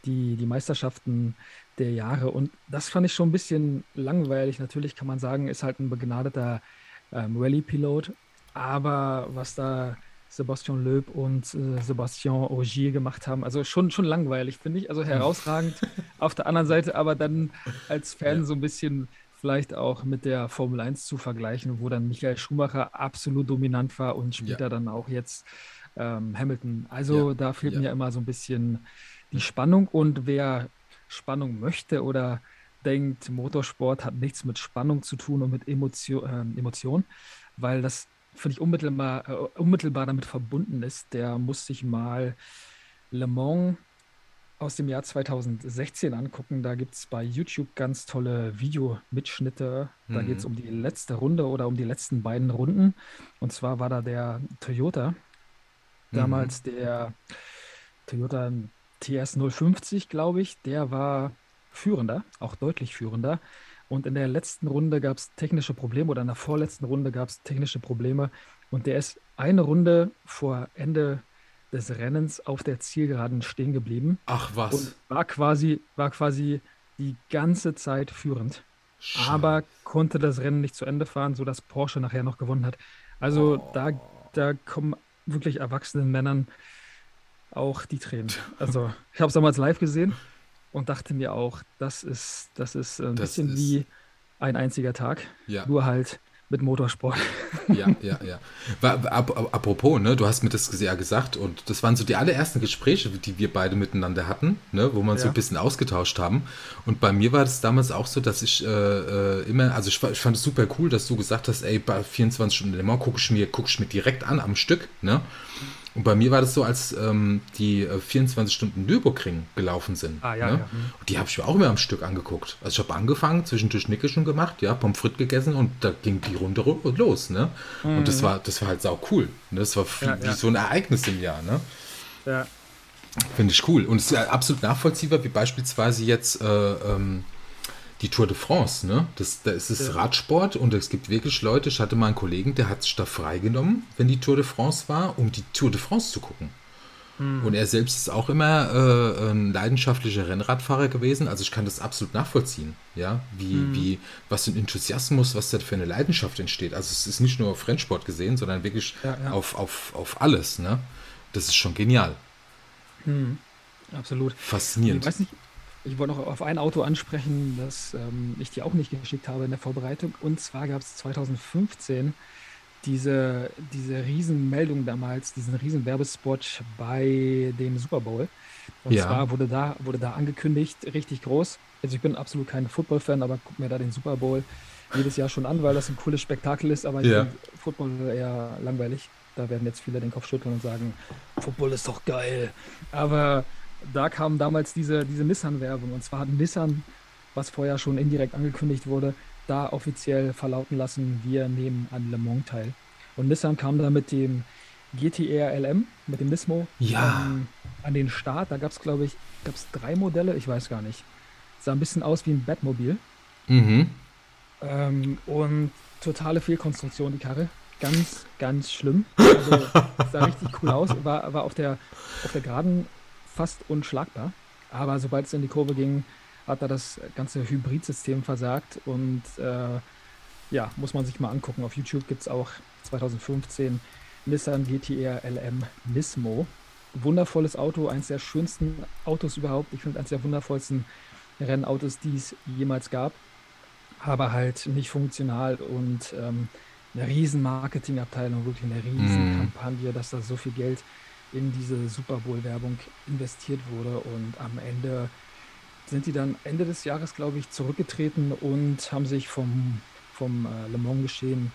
die, die Meisterschaften der Jahre. Und das fand ich schon ein bisschen langweilig. Natürlich kann man sagen, ist halt ein begnadeter ähm, Rallye-Pilot. Aber was da Sebastian Loeb und äh, Sebastian Ogier gemacht haben. Also schon, schon langweilig, finde ich. Also herausragend. Auf der anderen Seite aber dann als Fan ja. so ein bisschen vielleicht auch mit der Formel 1 zu vergleichen, wo dann Michael Schumacher absolut dominant war und später ja. dann auch jetzt ähm, Hamilton. Also ja. da fehlt mir immer so ein bisschen die Spannung. Und wer Spannung möchte oder denkt, Motorsport hat nichts mit Spannung zu tun und mit Emotion, äh, Emotion weil das finde ich, unmittelbar, äh, unmittelbar damit verbunden ist, der muss sich mal Le Mans aus dem Jahr 2016 angucken. Da gibt es bei YouTube ganz tolle Videomitschnitte. Da mhm. geht es um die letzte Runde oder um die letzten beiden Runden. Und zwar war da der Toyota, damals mhm. der Toyota TS 050, glaube ich, der war führender, auch deutlich führender. Und in der letzten Runde gab es technische Probleme oder in der vorletzten Runde gab es technische Probleme. Und der ist eine Runde vor Ende des Rennens auf der Zielgeraden stehen geblieben. Ach was. Und war quasi, war quasi die ganze Zeit führend. Scheiße. Aber konnte das Rennen nicht zu Ende fahren, sodass Porsche nachher noch gewonnen hat. Also oh. da, da kommen wirklich erwachsenen Männern auch die Tränen. Also ich habe es damals live gesehen und dachte mir auch, das ist, das ist ein das bisschen ist, wie ein einziger Tag. Ja. Nur halt mit Motorsport. Ja, ja, ja. Apropos, ne, du hast mir das ja gesagt und das waren so die allerersten Gespräche, die wir beide miteinander hatten, ne, wo wir ja. so ein bisschen ausgetauscht haben. Und bei mir war das damals auch so, dass ich äh, äh immer, also ich, ich, fand es super cool, dass du gesagt hast, ey, bei 24 Stunden Le Mans gucke ich mir, guck ich mir direkt an am Stück, ne? Und bei mir war das so, als ähm, die 24 äh, Stunden Nürburgring gelaufen sind. Ah, ja, ne? ja. Mhm. Und die habe ich mir auch immer am Stück angeguckt. Also ich habe angefangen, zwischendurch Nickerchen gemacht, ja, Pommes frites gegessen und da ging die Runde los, ne? Mhm. Und das mhm. war, das war halt sau cool. Ne? Das war ja, wie so ein Ereignis im Jahr, ne? Ja. Finde ich cool. Und es ist absolut nachvollziehbar, wie beispielsweise jetzt äh, ähm, die Tour de France, ne? Das, das ist ja. Radsport und es gibt wirklich Leute, ich hatte mal einen Kollegen, der hat sich da freigenommen, wenn die Tour de France war, um die Tour de France zu gucken. Mhm. Und er selbst ist auch immer äh, ein leidenschaftlicher Rennradfahrer gewesen, also ich kann das absolut nachvollziehen, ja, wie, mhm. wie, was für ein Enthusiasmus, was da für eine Leidenschaft entsteht. Also es ist nicht nur auf Rennsport gesehen, sondern wirklich ja, ja. Auf, auf, auf alles, ne? Das ist schon genial. Mhm. Absolut. Faszinierend. Ich weiß nicht, ich wollte noch auf ein Auto ansprechen, das ähm, ich dir auch nicht geschickt habe in der Vorbereitung. Und zwar gab es 2015 diese, diese Riesenmeldung damals, diesen Riesenwerbespot bei dem Super Bowl. Und ja. zwar wurde da, wurde da angekündigt, richtig groß. Also ich bin absolut kein Football-Fan, aber guck mir da den Super Bowl jedes Jahr schon an, weil das ein cooles Spektakel ist. Aber ich ja. Football eher langweilig. Da werden jetzt viele den Kopf schütteln und sagen, Football ist doch geil. Aber da kam damals diese, diese Nissan-Werbung. Und zwar hat Nissan, was vorher schon indirekt angekündigt wurde, da offiziell verlauten lassen, wir nehmen an Le Mans teil. Und Nissan kam da mit dem GTR LM, mit dem Nismo, ja. ähm, an den Start. Da gab es, glaube ich, gab es drei Modelle, ich weiß gar nicht. Sah ein bisschen aus wie ein Batmobil. Mhm. Ähm, und totale Fehlkonstruktion, die Karre. Ganz, ganz schlimm. Also sah richtig cool aus. War, war auf der, auf der Geraden fast unschlagbar. Aber sobald es in die Kurve ging, hat da das ganze Hybridsystem versagt. Und äh, ja, muss man sich mal angucken. Auf YouTube gibt es auch 2015 Nissan GTR LM Nismo. Wundervolles Auto, eines der schönsten Autos überhaupt. Ich finde eines der wundervollsten Rennautos, die es jemals gab. Aber halt nicht funktional und ähm, eine riesen Marketingabteilung, wirklich eine riesen mm. Kampagne, dass da so viel Geld in diese Super Bowl-Werbung investiert wurde. Und am Ende sind die dann Ende des Jahres, glaube ich, zurückgetreten und haben sich vom, vom äh, Le Mans geschehen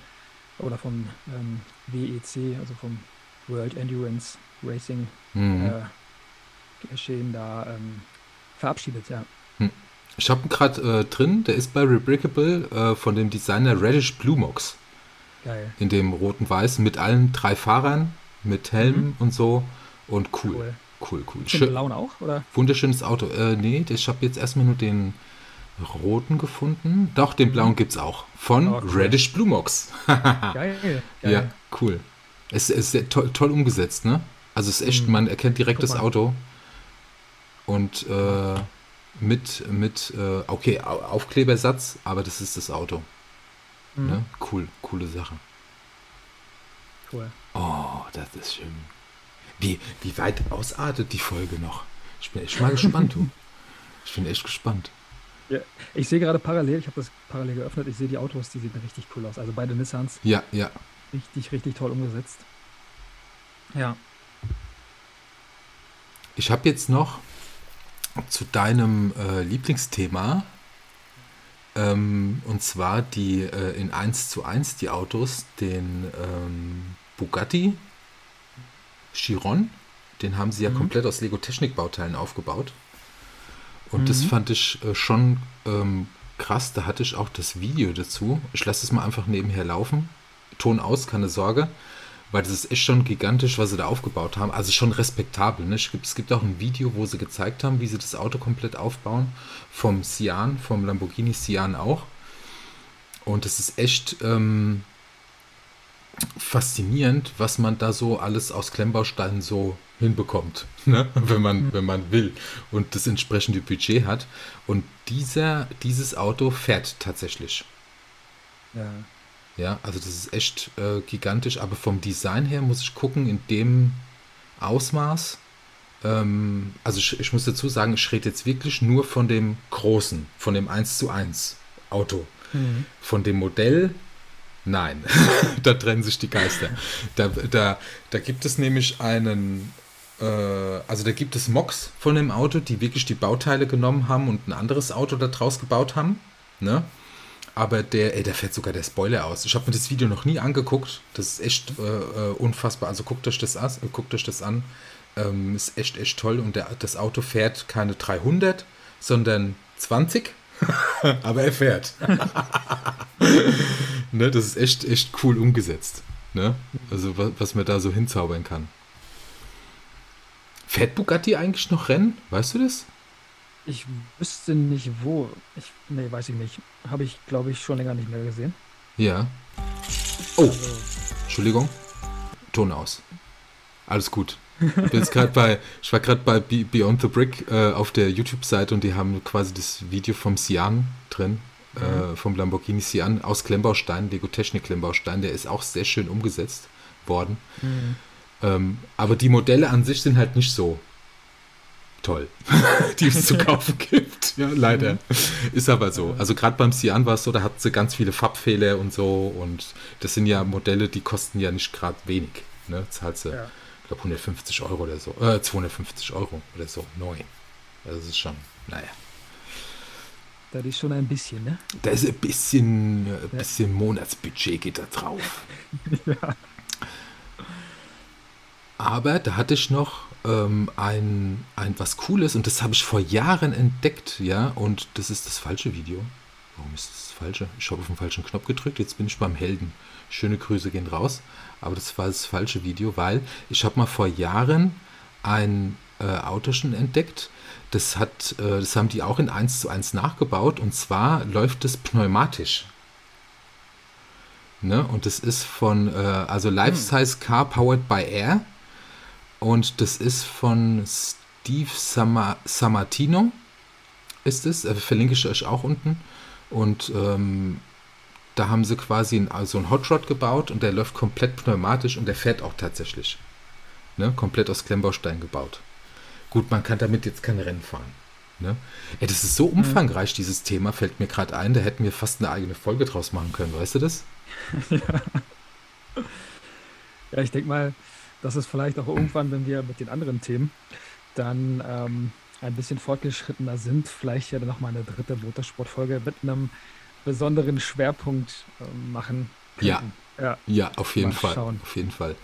oder vom ähm, WEC, also vom World Endurance Racing mhm. äh, geschehen, da ähm, verabschiedet, ja. Hm. Ich habe ihn gerade äh, drin, der ist bei Rebrickable äh, von dem Designer Reddish Blue Mox. Geil. In dem roten Weiß mit allen drei Fahrern mit Helm mhm. und so. Und cool. Cool, cool. cool. Schön, blauen auch, oder? Wunderschönes Auto. Äh, nee, ich habe jetzt erstmal nur den roten gefunden. Doch, den blauen mhm. gibt es auch. Von oh, cool. Reddish Blue Mox. geil, geil. Ja, cool. Es, es ist toll, toll, umgesetzt, ne? Also es ist echt, mhm. man erkennt direkt das Auto. Und äh, mit, mit äh, okay, Aufklebersatz, aber das ist das Auto. Mhm. Ne? Cool, coole Sache. Cool. Oh, das ist schön. Wie, wie weit ausartet die Folge noch? Ich bin echt mal gespannt, du. Ich bin echt gespannt. Ja, ich sehe gerade parallel, ich habe das parallel geöffnet, ich sehe die Autos, die sehen richtig cool aus. Also beide Nissans. Ja, ja. Richtig, richtig toll umgesetzt. Ja. Ich habe jetzt noch zu deinem äh, Lieblingsthema ähm, und zwar die äh, in 1 zu 1 die Autos, den ähm, Bugatti Chiron. Den haben sie ja mhm. komplett aus Lego-Technik-Bauteilen aufgebaut. Und mhm. das fand ich äh, schon ähm, krass. Da hatte ich auch das Video dazu. Ich lasse es mal einfach nebenher laufen. Ton aus, keine Sorge. Weil das ist echt schon gigantisch, was sie da aufgebaut haben. Also schon respektabel. Ne? Es, gibt, es gibt auch ein Video, wo sie gezeigt haben, wie sie das Auto komplett aufbauen. Vom Sian, vom Lamborghini Sian auch. Und es ist echt ähm, faszinierend, was man da so alles aus Klemmbausteinen so hinbekommt, ne? wenn, man, mhm. wenn man will und das entsprechende Budget hat. Und dieser, dieses Auto fährt tatsächlich. Ja. Ja, also das ist echt äh, gigantisch, aber vom Design her muss ich gucken, in dem Ausmaß. Ähm, also ich, ich, muss dazu sagen, ich rede jetzt wirklich nur von dem großen, von dem 1 zu 1 Auto. Mhm. Von dem Modell Nein, da trennen sich die Geister. Da, da, da gibt es nämlich einen, äh, also da gibt es Mocks von dem Auto, die wirklich die Bauteile genommen haben und ein anderes Auto da draus gebaut haben. Ne? Aber der, ey, da fährt sogar der Spoiler aus. Ich habe mir das Video noch nie angeguckt. Das ist echt äh, äh unfassbar. Also guckt euch das an. Guckt euch das an. Ähm, ist echt, echt toll. Und der, das Auto fährt keine 300, sondern 20. Aber er fährt. ne, das ist echt, echt cool umgesetzt. Ne? Also was, was man da so hinzaubern kann. Fährt Bugatti eigentlich noch Rennen? Weißt du das? Ich wüsste nicht wo. Ich, nee, weiß ich nicht. Habe ich, glaube ich, schon länger nicht mehr gesehen. Ja. Oh, also. Entschuldigung. Ton aus. Alles gut. Ich, bin jetzt bei, ich war gerade bei Beyond the Brick äh, auf der YouTube-Seite und die haben quasi das Video vom Sian drin, mhm. äh, vom Lamborghini Sian aus Klemmbaustein, Lego Technik Klemmbaustein. Der ist auch sehr schön umgesetzt worden. Mhm. Ähm, aber die Modelle an sich sind halt nicht so toll, die es zu kaufen gibt. Ja, leider. Mhm. Ist aber so. Also gerade beim Sian war es so, da hat sie ganz viele Farbfehler und so und das sind ja Modelle, die kosten ja nicht gerade wenig. Ne? Zahlst du, ja. ich glaube, 150 Euro oder so, äh, 250 Euro oder so, neu. Also das ist schon, naja. Das ist schon ein bisschen, ne? Da ist ein bisschen, ein bisschen ja. Monatsbudget geht da drauf. ja. Aber da hatte ich noch ähm, ein, ein was Cooles und das habe ich vor Jahren entdeckt, ja, und das ist das falsche Video. Warum ist das falsche? Ich habe auf den falschen Knopf gedrückt, jetzt bin ich beim Helden. Schöne Grüße gehen raus, aber das war das falsche Video, weil ich habe mal vor Jahren ein äh, Auto schon entdeckt, das, hat, äh, das haben die auch in 1 zu 1 nachgebaut und zwar läuft es pneumatisch. Ne? Und das ist von, äh, also Life Size Car Powered by Air. Und das ist von Steve Sama Samartino. Ist es, äh, verlinke ich euch auch unten. Und ähm, da haben sie quasi ein, also ein Hot Rod gebaut und der läuft komplett pneumatisch und der fährt auch tatsächlich. Ne? Komplett aus Klemmbaustein gebaut. Gut, man kann damit jetzt keine Rennen fahren. Ne? Ja, das ist so mhm. umfangreich, dieses Thema, fällt mir gerade ein, da hätten wir fast eine eigene Folge draus machen können, weißt du das? ja. ja, ich denke mal, dass es vielleicht auch irgendwann, wenn wir mit den anderen Themen dann ähm, ein bisschen fortgeschrittener sind, vielleicht ja dann nochmal eine dritte Motorsportfolge mit einem besonderen Schwerpunkt äh, machen könnten. Ja, ja, ja auf jeden Fall. Schauen. Auf jeden Fall.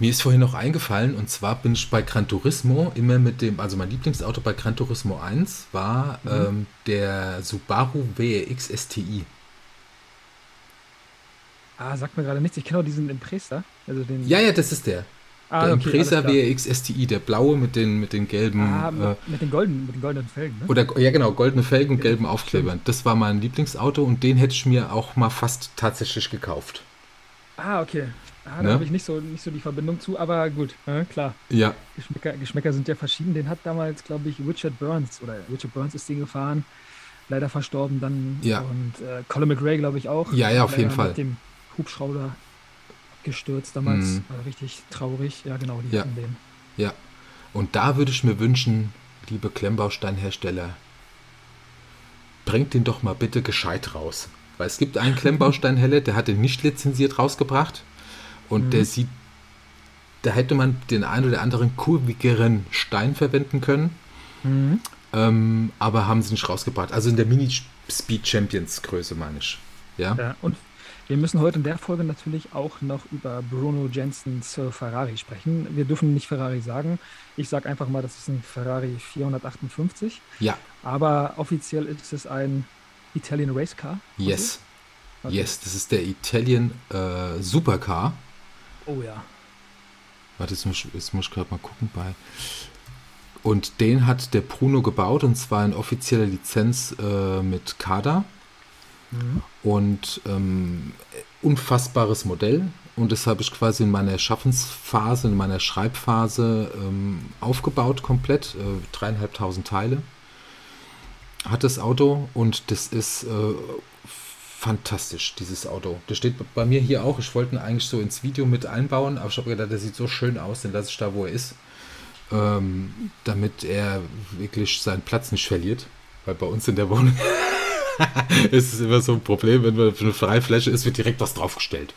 Mir ist vorhin noch eingefallen, und zwar bin ich bei Gran Turismo immer mit dem, also mein Lieblingsauto bei Gran Turismo 1 war mhm. ähm, der Subaru WRX STI. Ah, sagt mir gerade nichts. Ich kenne auch diesen Impresa. Also den ja, ja, das ist der. Ah, der okay, Impresa WRX STI, der blaue mit den, mit den gelben. Ah, mit, äh, mit, den golden, mit den goldenen Felgen, ne? Oder, ja, genau, goldene Felgen und gelben Aufklebern. Das war mein Lieblingsauto und den hätte ich mir auch mal fast tatsächlich gekauft. Ah, okay. Ah, da ne? habe ich nicht so, nicht so die Verbindung zu, aber gut, ja, klar. Ja. Geschmäcker, Geschmäcker sind ja verschieden. Den hat damals, glaube ich, Richard Burns oder Richard Burns ist den gefahren. Leider verstorben dann. Ja. Und äh, Colin McRae, glaube ich, auch. Ja, ja, auf jeden Fall. Mit dem Hubschrauber gestürzt damals. Mhm. War richtig traurig. Ja, genau, die ja. den. Ja. Und da würde ich mir wünschen, liebe Klemmbausteinhersteller, bringt den doch mal bitte gescheit raus. Weil es gibt einen Klemmbausteinhelle, der hat den nicht lizenziert rausgebracht und mhm. der sieht, da hätte man den einen oder anderen kurvigeren Stein verwenden können. Mhm. Ähm, aber haben sie nicht rausgebracht. Also in der Mini-Speed Champions Größe, meine ich. Ja? ja, und wir müssen heute in der Folge natürlich auch noch über Bruno Jensens Ferrari sprechen. Wir dürfen nicht Ferrari sagen. Ich sage einfach mal, das ist ein Ferrari 458. Ja. Aber offiziell ist es ein Italian Race Car. Yes. Okay. Yes, das ist der Italian äh, Supercar. Oh ja. Warte, jetzt muss, jetzt muss ich gerade mal gucken bei. Und den hat der Bruno gebaut und zwar in offizieller Lizenz äh, mit Kada. Mhm. Und ähm, unfassbares Modell. Und das habe ich quasi in meiner Schaffensphase, in meiner Schreibphase ähm, aufgebaut, komplett. Äh, dreieinhalbtausend Teile hat das Auto und das ist äh, fantastisch, dieses Auto. Das steht bei mir hier auch. Ich wollte ihn eigentlich so ins Video mit einbauen, aber ich habe gedacht, der sieht so schön aus, den lasse ich da, wo er ist. Ähm, damit er wirklich seinen Platz nicht verliert. Weil bei uns in der Wohnung es ist immer so ein Problem, wenn man für eine Freifläche ist, wird direkt was draufgestellt.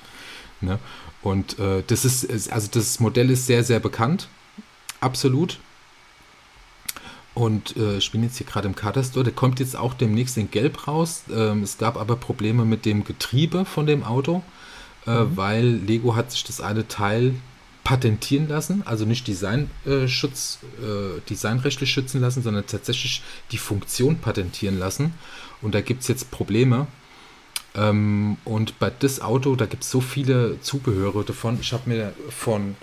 Ne? Und äh, das ist, also das Modell ist sehr, sehr bekannt. Absolut. Und äh, ich bin jetzt hier gerade im Kaderstore. Der kommt jetzt auch demnächst in Gelb raus. Ähm, es gab aber Probleme mit dem Getriebe von dem Auto, äh, mhm. weil Lego hat sich das eine Teil patentieren lassen, also nicht Designschutz, äh, designrechtlich schützen lassen, sondern tatsächlich die Funktion patentieren lassen. Und da gibt es jetzt Probleme. Ähm, und bei das Auto, da gibt es so viele Zubehöre davon. Ich habe mir von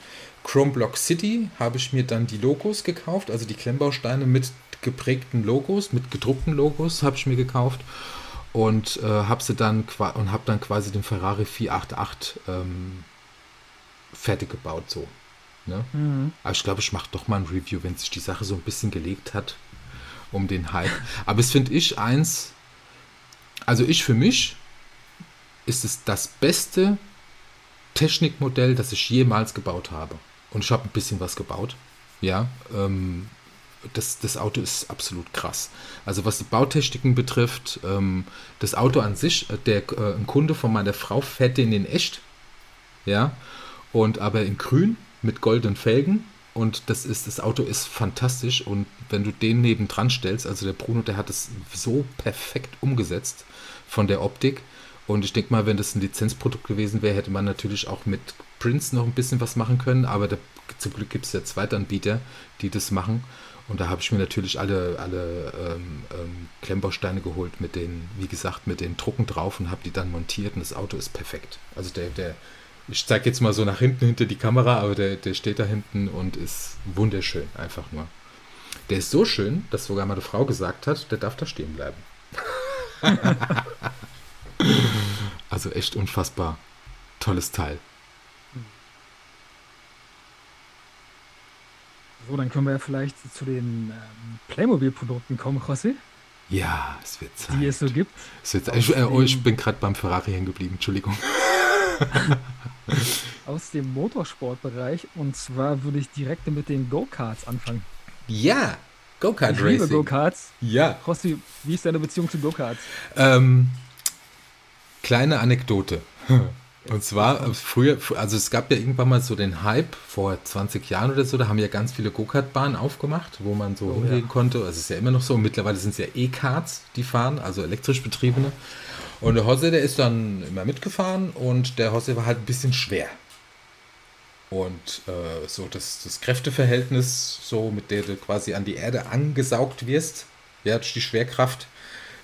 Chrome Block City habe ich mir dann die Logos gekauft, also die Klemmbausteine mit geprägten Logos, mit gedruckten Logos habe ich mir gekauft und äh, habe sie dann und habe dann quasi den Ferrari 488 ähm, fertig gebaut so. Ne? Mhm. Aber ich glaube, ich mache doch mal ein Review, wenn sich die Sache so ein bisschen gelegt hat um den Hype. Aber es finde ich eins, also ich für mich ist es das beste Technikmodell, das ich jemals gebaut habe. Und ich habe ein bisschen was gebaut. Ja, ähm, das, das Auto ist absolut krass. Also was die Bautechniken betrifft, ähm, das Auto an sich, äh, der äh, ein Kunde von meiner Frau fährt den in echt. Ja, und aber in grün mit goldenen Felgen. Und das ist, das Auto ist fantastisch. Und wenn du den nebendran stellst, also der Bruno, der hat es so perfekt umgesetzt von der Optik. Und ich denke mal, wenn das ein Lizenzprodukt gewesen wäre, hätte man natürlich auch mit Prince noch ein bisschen was machen können. Aber da, zum Glück gibt es ja Zweitanbieter, die das machen. Und da habe ich mir natürlich alle, alle ähm, ähm, Klemmbausteine geholt mit den, wie gesagt, mit den Drucken drauf und habe die dann montiert und das Auto ist perfekt. Also der, der, ich zeige jetzt mal so nach hinten hinter die Kamera, aber der, der steht da hinten und ist wunderschön, einfach nur. Der ist so schön, dass sogar meine Frau gesagt hat, der darf da stehen bleiben. Also echt unfassbar tolles Teil. So, dann können wir ja vielleicht zu den ähm, Playmobil-Produkten kommen, José. Ja, es wird Zeit. Die es so gibt. Es wird, ich, äh, oh, ich bin gerade beim Ferrari hängen geblieben, Entschuldigung. Aus dem Motorsportbereich und zwar würde ich direkt mit den Go-Karts anfangen. Ja, Go-Kart Racing. Ich liebe Go-Karts. Ja. Rossi, wie ist deine Beziehung zu Go-Karts? Ähm, kleine Anekdote. Und zwar äh, früher, also es gab ja irgendwann mal so den Hype vor 20 Jahren oder so, da haben ja ganz viele Go-Kart-Bahnen aufgemacht, wo man so oh, hingehen ja. konnte. Also es ist ja immer noch so. Und mittlerweile sind es ja E-Karts, die fahren, also elektrisch betriebene. Und der Hosse, der ist dann immer mitgefahren und der Hosse war halt ein bisschen schwer. Und äh, so das, das Kräfteverhältnis, so mit der du quasi an die Erde angesaugt wirst, ja, die Schwerkraft,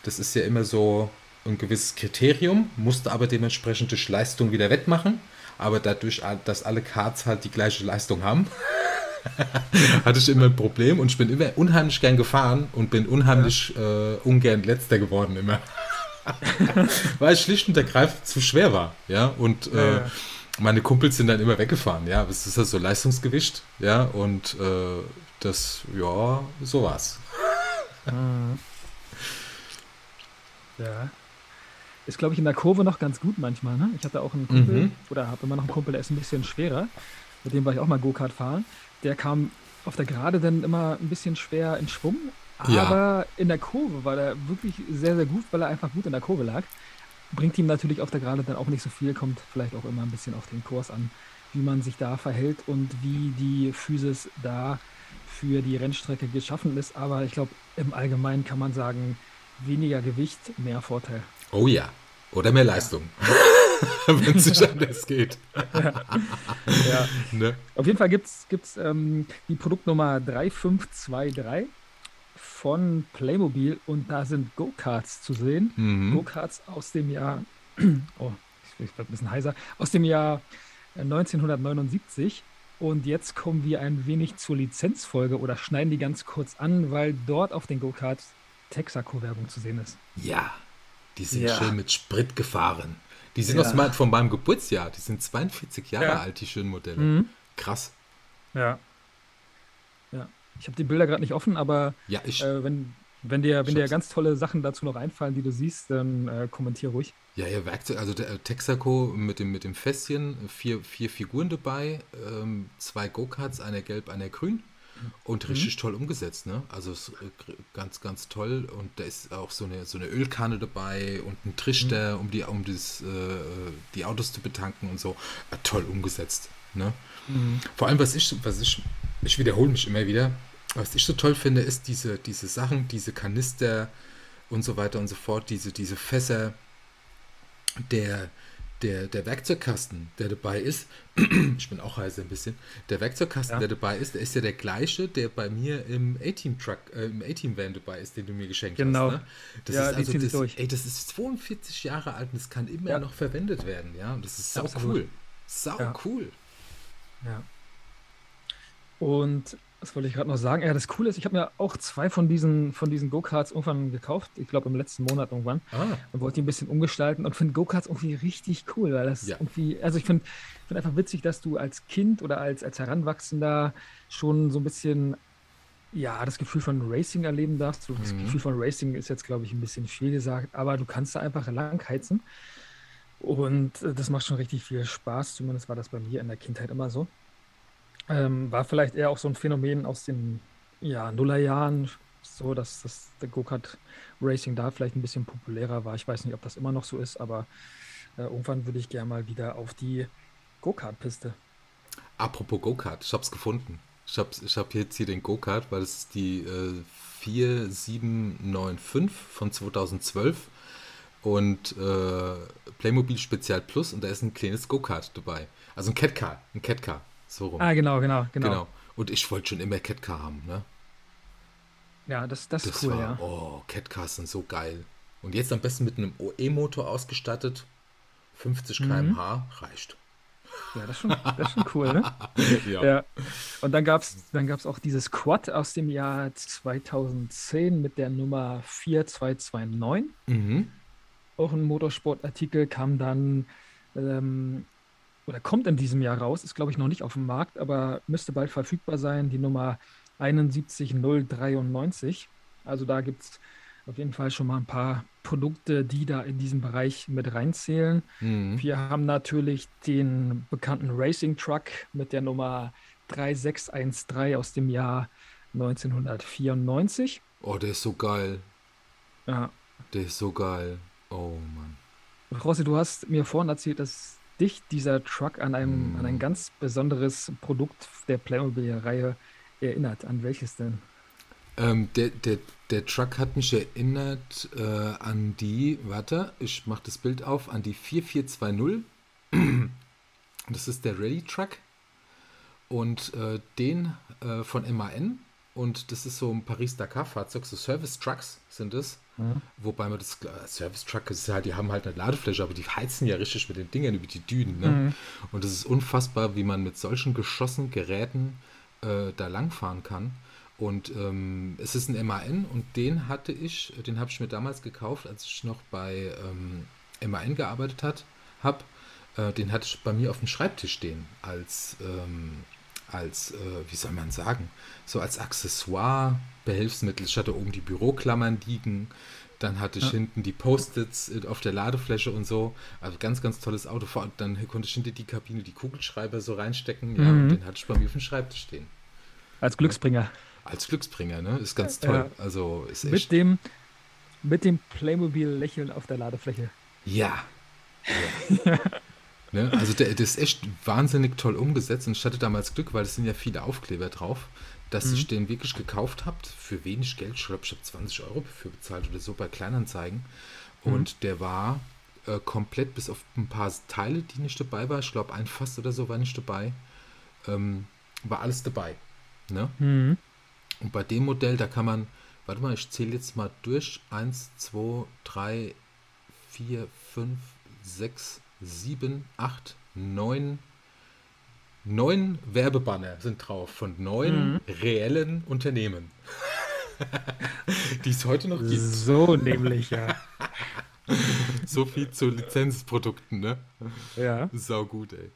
das ist ja immer so ein gewisses Kriterium, musste aber dementsprechend durch Leistung wieder wettmachen. Aber dadurch, dass alle Cards halt die gleiche Leistung haben, hatte ich immer ein Problem und ich bin immer unheimlich gern gefahren und bin unheimlich ja. äh, ungern letzter geworden immer. Weil es schlicht und ergreifend zu schwer war, ja. Und äh, ja. meine Kumpels sind dann immer weggefahren, ja. Es ist halt so Leistungsgewicht, ja. Und äh, das, ja, so war's. Mhm. Ja. Ist, glaube ich, in der Kurve noch ganz gut manchmal. Ne? Ich hatte auch einen Kumpel, mhm. oder habe immer noch einen Kumpel, der ist ein bisschen schwerer. Mit dem war ich auch mal Go-Kart fahren. Der kam auf der Gerade dann immer ein bisschen schwer in Schwung. Aber ja. in der Kurve war er wirklich sehr, sehr gut, weil er einfach gut in der Kurve lag. Bringt ihm natürlich auf der Gerade dann auch nicht so viel, kommt vielleicht auch immer ein bisschen auf den Kurs an, wie man sich da verhält und wie die Physis da für die Rennstrecke geschaffen ist. Aber ich glaube, im Allgemeinen kann man sagen, weniger Gewicht, mehr Vorteil. Oh ja. Oder mehr Leistung. Wenn es nicht anders geht. Ja. ja. Ne? Auf jeden Fall gibt es ähm, die Produktnummer 3523 von Playmobil und da sind Go-Karts zu sehen. Mhm. Go-Karts aus dem Jahr, oh, ich bin ein bisschen heiser, aus dem Jahr 1979. Äh, und jetzt kommen wir ein wenig zur Lizenzfolge oder schneiden die ganz kurz an, weil dort auf den Go-Karts Texaco-Werbung zu sehen ist. Ja, die sind ja. schön mit Sprit gefahren. Die sind ja. aus von meinem Geburtsjahr. Die sind 42 Jahre ja. alt, die schönen Modelle. Mhm. Krass. Ja. Ja. Ich habe die Bilder gerade nicht offen, aber ja, ich, äh, wenn, wenn dir, wenn dir ganz tolle Sachen dazu noch einfallen, die du siehst, dann äh, kommentier ruhig. Ja, ja, Werkzeug, also der äh, Texaco mit dem, mit dem Fässchen, vier, vier Figuren dabei, ähm, zwei Go-Karts, einer gelb, einer grün. Und mhm. richtig mhm. toll umgesetzt, ne? Also äh, ganz, ganz toll. Und da ist auch so eine, so eine Ölkanne dabei und ein Trichter, mhm. um die, um das, äh, die Autos zu betanken und so. Ja, toll umgesetzt. Ne? Mhm. Vor allem, was ich, was ich, ich wiederhole mich immer wieder, was ich so toll finde, ist diese, diese Sachen, diese Kanister und so weiter und so fort, diese, diese Fässer, der, der, der Werkzeugkasten, der dabei ist, ich bin auch heißer ein bisschen, der Werkzeugkasten, ja. der dabei ist, der ist ja der gleiche, der bei mir im A-Team-Truck, äh, im A-Team-Van dabei ist, den du mir geschenkt genau. hast. Genau. Ne? Das ja, ist also das, durch. Ey, das ist 42 Jahre alt und das kann immer ja. noch verwendet werden, ja. Und das ist sau Absolut. cool. Sau cool. Ja. Und was wollte ich gerade noch sagen? Ja, das Coole ist, ich habe mir auch zwei von diesen, von diesen Go-Karts irgendwann gekauft. Ich glaube im letzten Monat irgendwann. Ah. Und wollte die ein bisschen umgestalten und finde Go-Karts irgendwie richtig cool, weil das ja. irgendwie, also ich finde find einfach witzig, dass du als Kind oder als, als Heranwachsender schon so ein bisschen ja, das Gefühl von Racing erleben darfst. Das mhm. Gefühl von Racing ist jetzt, glaube ich, ein bisschen viel gesagt, aber du kannst da einfach langheizen. Und äh, das macht schon richtig viel Spaß. Zumindest war das bei mir in der Kindheit immer so. Ähm, war vielleicht eher auch so ein Phänomen aus den ja, Nullerjahren, so dass das der Go-Kart Racing da vielleicht ein bisschen populärer war. Ich weiß nicht, ob das immer noch so ist, aber äh, irgendwann würde ich gerne mal wieder auf die Go-Kart-Piste. Apropos Go-Kart, ich habe es gefunden. Ich habe ich hab jetzt hier den Go-Kart, weil es die äh, 4795 von 2012 und äh, Playmobil Spezial Plus und da ist ein kleines Go-Kart dabei. Also ein Catcar, ein Catcar. So rum. Ah, genau, genau, genau. genau. Und ich wollte schon immer Catcar haben, ne? Ja, das, das, das ist cool, war, ja. Oh, Catcars sind so geil. Und jetzt am besten mit einem E-Motor ausgestattet. 50 km/h mhm. reicht. Ja, das ist schon, das ist schon cool, ne? ja. ja. Und dann gab es dann gab's auch dieses Quad aus dem Jahr 2010 mit der Nummer 4229. Mhm. Auch ein Motorsportartikel kam dann ähm, oder kommt in diesem Jahr raus, ist glaube ich noch nicht auf dem Markt, aber müsste bald verfügbar sein, die Nummer 71093. Also da gibt es auf jeden Fall schon mal ein paar Produkte, die da in diesen Bereich mit reinzählen. Mhm. Wir haben natürlich den bekannten Racing Truck mit der Nummer 3613 aus dem Jahr 1994. Oh, der ist so geil. Ja. Der ist so geil. Oh Mann. Rossi, du hast mir vorhin erzählt, dass dich dieser Truck an, einem, mm. an ein ganz besonderes Produkt der Playmobil-Reihe erinnert. An welches denn? Ähm, der, der, der Truck hat mich erinnert äh, an die, warte, ich mache das Bild auf, an die 4420. Das ist der Rally Truck. Und äh, den äh, von MAN. Und das ist so ein Paris-Dakar-Fahrzeug, so Service-Trucks sind es. Mhm. Wobei man das äh, Service-Truck ist halt, die haben halt eine Ladefläche, aber die heizen ja richtig mit den Dingern über die Dünen. Ne? Mhm. Und es ist unfassbar, wie man mit solchen Geschossen, Geräten äh, da langfahren kann. Und ähm, es ist ein MAN und den hatte ich, den habe ich mir damals gekauft, als ich noch bei ähm, MAN gearbeitet habe. Äh, den hatte ich bei mir auf dem Schreibtisch stehen als, ähm, als äh, wie soll man sagen, so als Accessoire, Behelfsmittel. Ich hatte oben die Büroklammern liegen, dann hatte ich ja. hinten die Post-its auf der Ladefläche und so. Also ganz, ganz tolles Auto. Dann konnte ich hinter die Kabine die Kugelschreiber so reinstecken. Ja, mhm. und den hatte ich bei mir auf dem Schreibtisch stehen. Als Glücksbringer. Als Glücksbringer, ne? Ist ganz toll. Ja. Also ist echt. Mit dem, mit dem Playmobil-Lächeln auf der Ladefläche. Ja. ja. ne? Also der, der, ist echt wahnsinnig toll umgesetzt und ich hatte damals Glück, weil es sind ja viele Aufkleber drauf, dass mhm. ich den wirklich gekauft habe für wenig Geld. Ich glaube, ich habe 20 Euro dafür bezahlt oder so bei Kleinanzeigen. Mhm. Und der war äh, komplett bis auf ein paar Teile, die nicht dabei waren. Ich glaube, ein Fass oder so war nicht dabei. Ähm, war alles dabei. Ne? Mhm. Und bei dem Modell, da kann man, warte mal, ich zähle jetzt mal durch. 1, 2, 3, 4, 5, 6, 7, 8, 9. Neun Werbebanner sind drauf von neun mhm. reellen Unternehmen. die es heute noch gibt. So nämlich, ja. so viel zu Lizenzprodukten, ne? Ja. Sau gut, ey.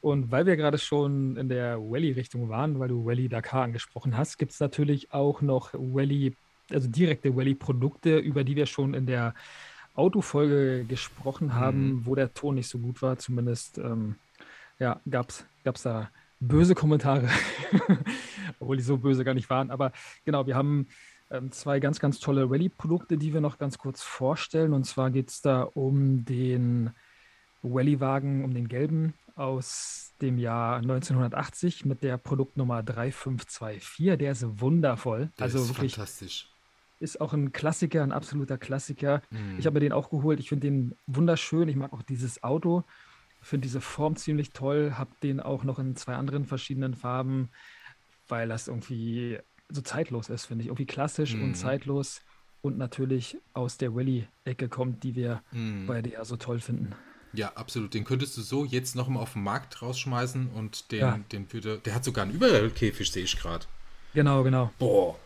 Und weil wir gerade schon in der Wally-Richtung waren, weil du Wally Dakar angesprochen hast, gibt es natürlich auch noch Wally, also direkte Wally-Produkte, über die wir schon in der Autofolge gesprochen haben, mhm. wo der Ton nicht so gut war. Zumindest ähm, ja, gab es da böse Kommentare, obwohl die so böse gar nicht waren. Aber genau, wir haben ähm, zwei ganz, ganz tolle Rallye-Produkte, die wir noch ganz kurz vorstellen. Und zwar geht es da um den Rallye-Wagen, um den gelben aus dem Jahr 1980 mit der Produktnummer 3524. Der ist wundervoll. Der also ist wirklich fantastisch. Ist auch ein Klassiker, ein absoluter Klassiker. Mhm. Ich habe mir den auch geholt. Ich finde den wunderschön. Ich mag auch dieses Auto. Finde diese Form ziemlich toll. Habe den auch noch in zwei anderen verschiedenen Farben, weil das irgendwie so zeitlos ist, finde ich. Irgendwie klassisch Mhm. und zeitlos und natürlich aus der Rallye-Ecke kommt, die wir Mhm. bei der so toll finden. Ja, absolut. Den könntest du so jetzt noch mal auf den Markt rausschmeißen und den, Ja. den würde. Der hat sogar einen Überkäfig, sehe ich gerade. Genau, genau. Boah.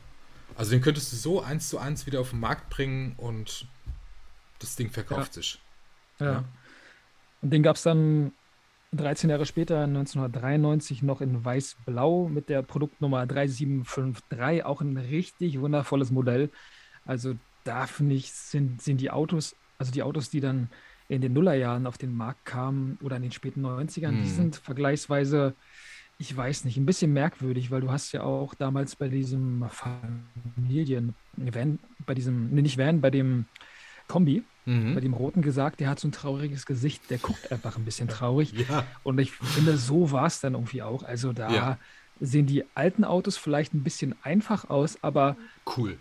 Also den könntest du so eins zu eins wieder auf den Markt bringen und das Ding verkauft sich. Ja. Ja. Und den gab es dann 13 Jahre später, 1993, noch in weiß-blau mit der Produktnummer 3753. Auch ein richtig wundervolles Modell. Also da finde ich, sind, sind die Autos, also die Autos, die dann in den Nullerjahren auf den Markt kamen oder in den späten 90ern, die Mhm. sind vergleichsweise, ich weiß nicht, ein bisschen merkwürdig, weil du hast ja auch damals bei diesem Familien, Van, bei diesem, nee, nicht Van, bei dem Kombi, bei Mhm. dem Roten gesagt, der hat so ein trauriges Gesicht, der guckt einfach ein bisschen traurig. Ja. Und ich finde, so war es dann irgendwie auch. Also da Ja. sehen die alten Autos vielleicht ein bisschen einfach aus, aber Cool.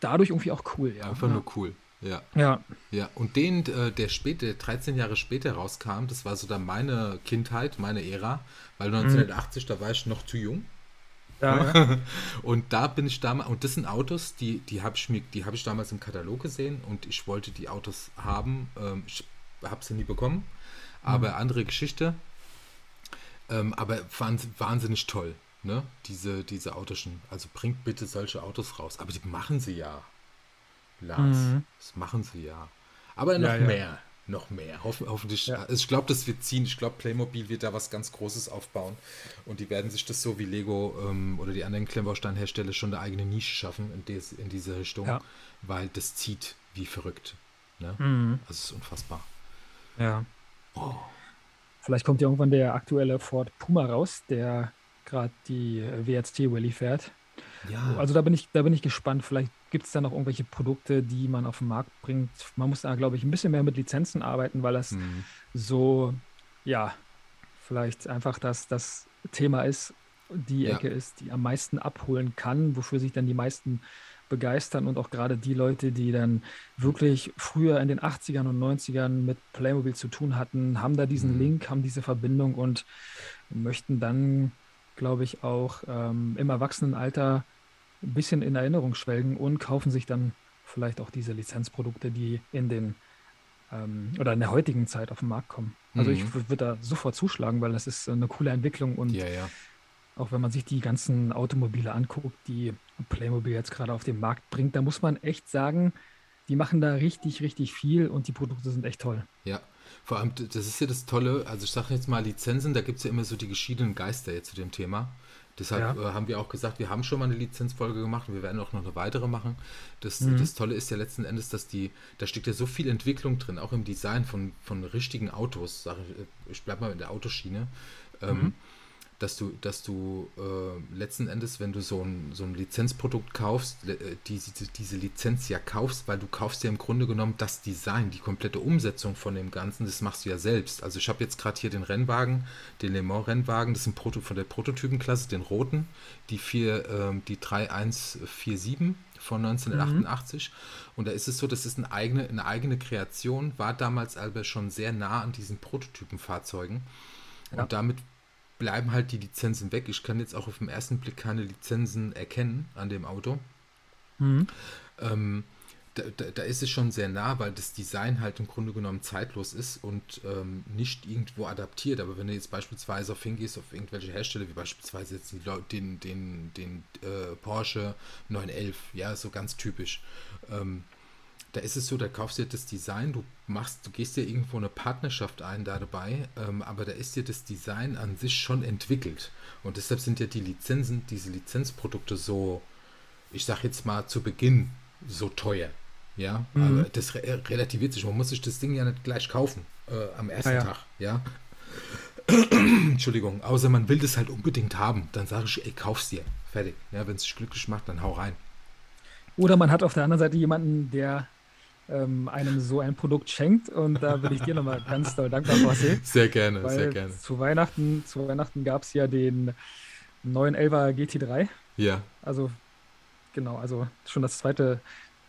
dadurch irgendwie auch cool, ja. Einfach nur cool. Ja. Ja, Ja, und den, äh, der später, 13 Jahre später rauskam, das war so dann meine Kindheit, meine Ära, weil 1980, da war ich noch zu jung. ja. Und da bin ich damals, und das sind Autos, die, die habe ich mir, die habe ich damals im Katalog gesehen und ich wollte die Autos haben. Ähm, ich habe sie nie bekommen, aber andere Geschichte. Ähm, aber wahns- wahnsinnig toll, ne? Diese, diese Autoschen. Also bringt bitte solche Autos raus. Aber die machen sie ja. Lars, Mhm. das machen sie ja. Aber noch Ja, ja. mehr. Noch mehr. Hoffen, hoffentlich. Ja. Also ich glaube, das wird ziehen. Ich glaube, Playmobil wird da was ganz Großes aufbauen. Und die werden sich das so wie Lego ähm, oder die anderen Klemmbausteinhersteller schon eine eigene Nische schaffen in, des, in diese Richtung. Weil das zieht wie verrückt. Ne? Mhm. Das ist unfassbar. ja. Oh. Vielleicht kommt ja irgendwann der aktuelle Ford Puma raus, der gerade die WST Rallye fährt. Ja. Also da bin ich, da bin ich gespannt. Vielleicht gibt es da noch irgendwelche Produkte, die man auf den Markt bringt. Man muss da, glaube ich, ein bisschen mehr mit Lizenzen arbeiten, weil das Hm. so, ja, vielleicht einfach das, das Thema ist, die Ja. Ecke ist, die am meisten abholen kann, wofür sich dann die meisten begeistern und auch gerade die Leute, die dann wirklich früher in den 80ern und 90ern mit Playmobil zu tun hatten, haben da diesen Mhm. Link, haben diese Verbindung und möchten dann, glaube ich, auch ähm, im Erwachsenenalter ein bisschen in Erinnerung schwelgen und kaufen sich dann vielleicht auch diese Lizenzprodukte, die in den ähm, oder in der heutigen Zeit auf den Markt kommen. Also ich Mhm. würde da sofort zuschlagen, weil das ist eine coole Entwicklung und ja, ja. auch wenn man sich die ganzen Automobile anguckt, die Playmobil jetzt gerade auf den Markt bringt, da muss man echt sagen, die machen da richtig, richtig viel und die Produkte sind echt toll. Ja, vor allem, das ist ja das Tolle, also ich sage jetzt mal Lizenzen, da gibt es ja immer so die geschiedenen Geister jetzt zu dem Thema. Deshalb Ja. äh, haben wir auch gesagt, wir haben schon mal eine Lizenzfolge gemacht und wir werden auch noch eine weitere machen. Das, Mhm. das Tolle ist ja letzten Endes, dass die, da steckt ja so viel Entwicklung drin, auch im Design von, von richtigen Autos, ich, äh, ich bleib mal in der Autoschiene. Ähm, Mhm. Dass du, dass du äh, letzten Endes, wenn du so ein, so ein Lizenzprodukt kaufst, äh, diese, diese Lizenz ja kaufst, weil du kaufst ja im Grunde genommen das Design, die komplette Umsetzung von dem Ganzen, das machst du ja selbst. Also ich habe jetzt gerade hier den Rennwagen, den Le Mans Rennwagen, das ist ein Proto von der Prototypenklasse, den roten, die, vier, ähm, die 3147 von 1988. Und da ist es so, das ist eine eigene, eine eigene Kreation, war damals aber schon sehr nah an diesen Prototypenfahrzeugen. Ja. Und damit bleiben halt die Lizenzen weg. Ich kann jetzt auch auf den ersten Blick keine Lizenzen erkennen an dem Auto. Mhm. Ähm, da, da, da ist es schon sehr nah, weil das Design halt im Grunde genommen zeitlos ist und ähm, nicht irgendwo adaptiert. Aber wenn du jetzt beispielsweise auf hingehst, auf irgendwelche Hersteller, wie beispielsweise jetzt die, Leu- den, den, den äh, Porsche 911, ja, so ganz typisch. Ähm, da ist es so, da kaufst du dir das Design, du machst, du gehst dir irgendwo eine Partnerschaft ein da dabei, ähm, aber da ist dir das Design an sich schon entwickelt. Und deshalb sind ja die Lizenzen, diese Lizenzprodukte so, ich sag jetzt mal zu Beginn so teuer. Ja, Mhm. aber das re relativiert sich. Man muss sich das Ding ja nicht gleich kaufen äh, am ersten Ah, ja. Tag. Ja. Entschuldigung, außer man will das halt unbedingt haben, dann sage ich, ey, kauf's dir. Fertig. Ja, wenn es dich glücklich macht, dann hau rein. Oder man hat auf der anderen Seite jemanden, der ähm, einem so ein Produkt schenkt. Und da bin ich dir nochmal ganz doll dankbar, Marcel. Sehr gerne, sehr gerne. Zu Weihnachten, zu Weihnachten gab es ja den neuen 11er GT3. Ja. Also, genau, also schon das zweite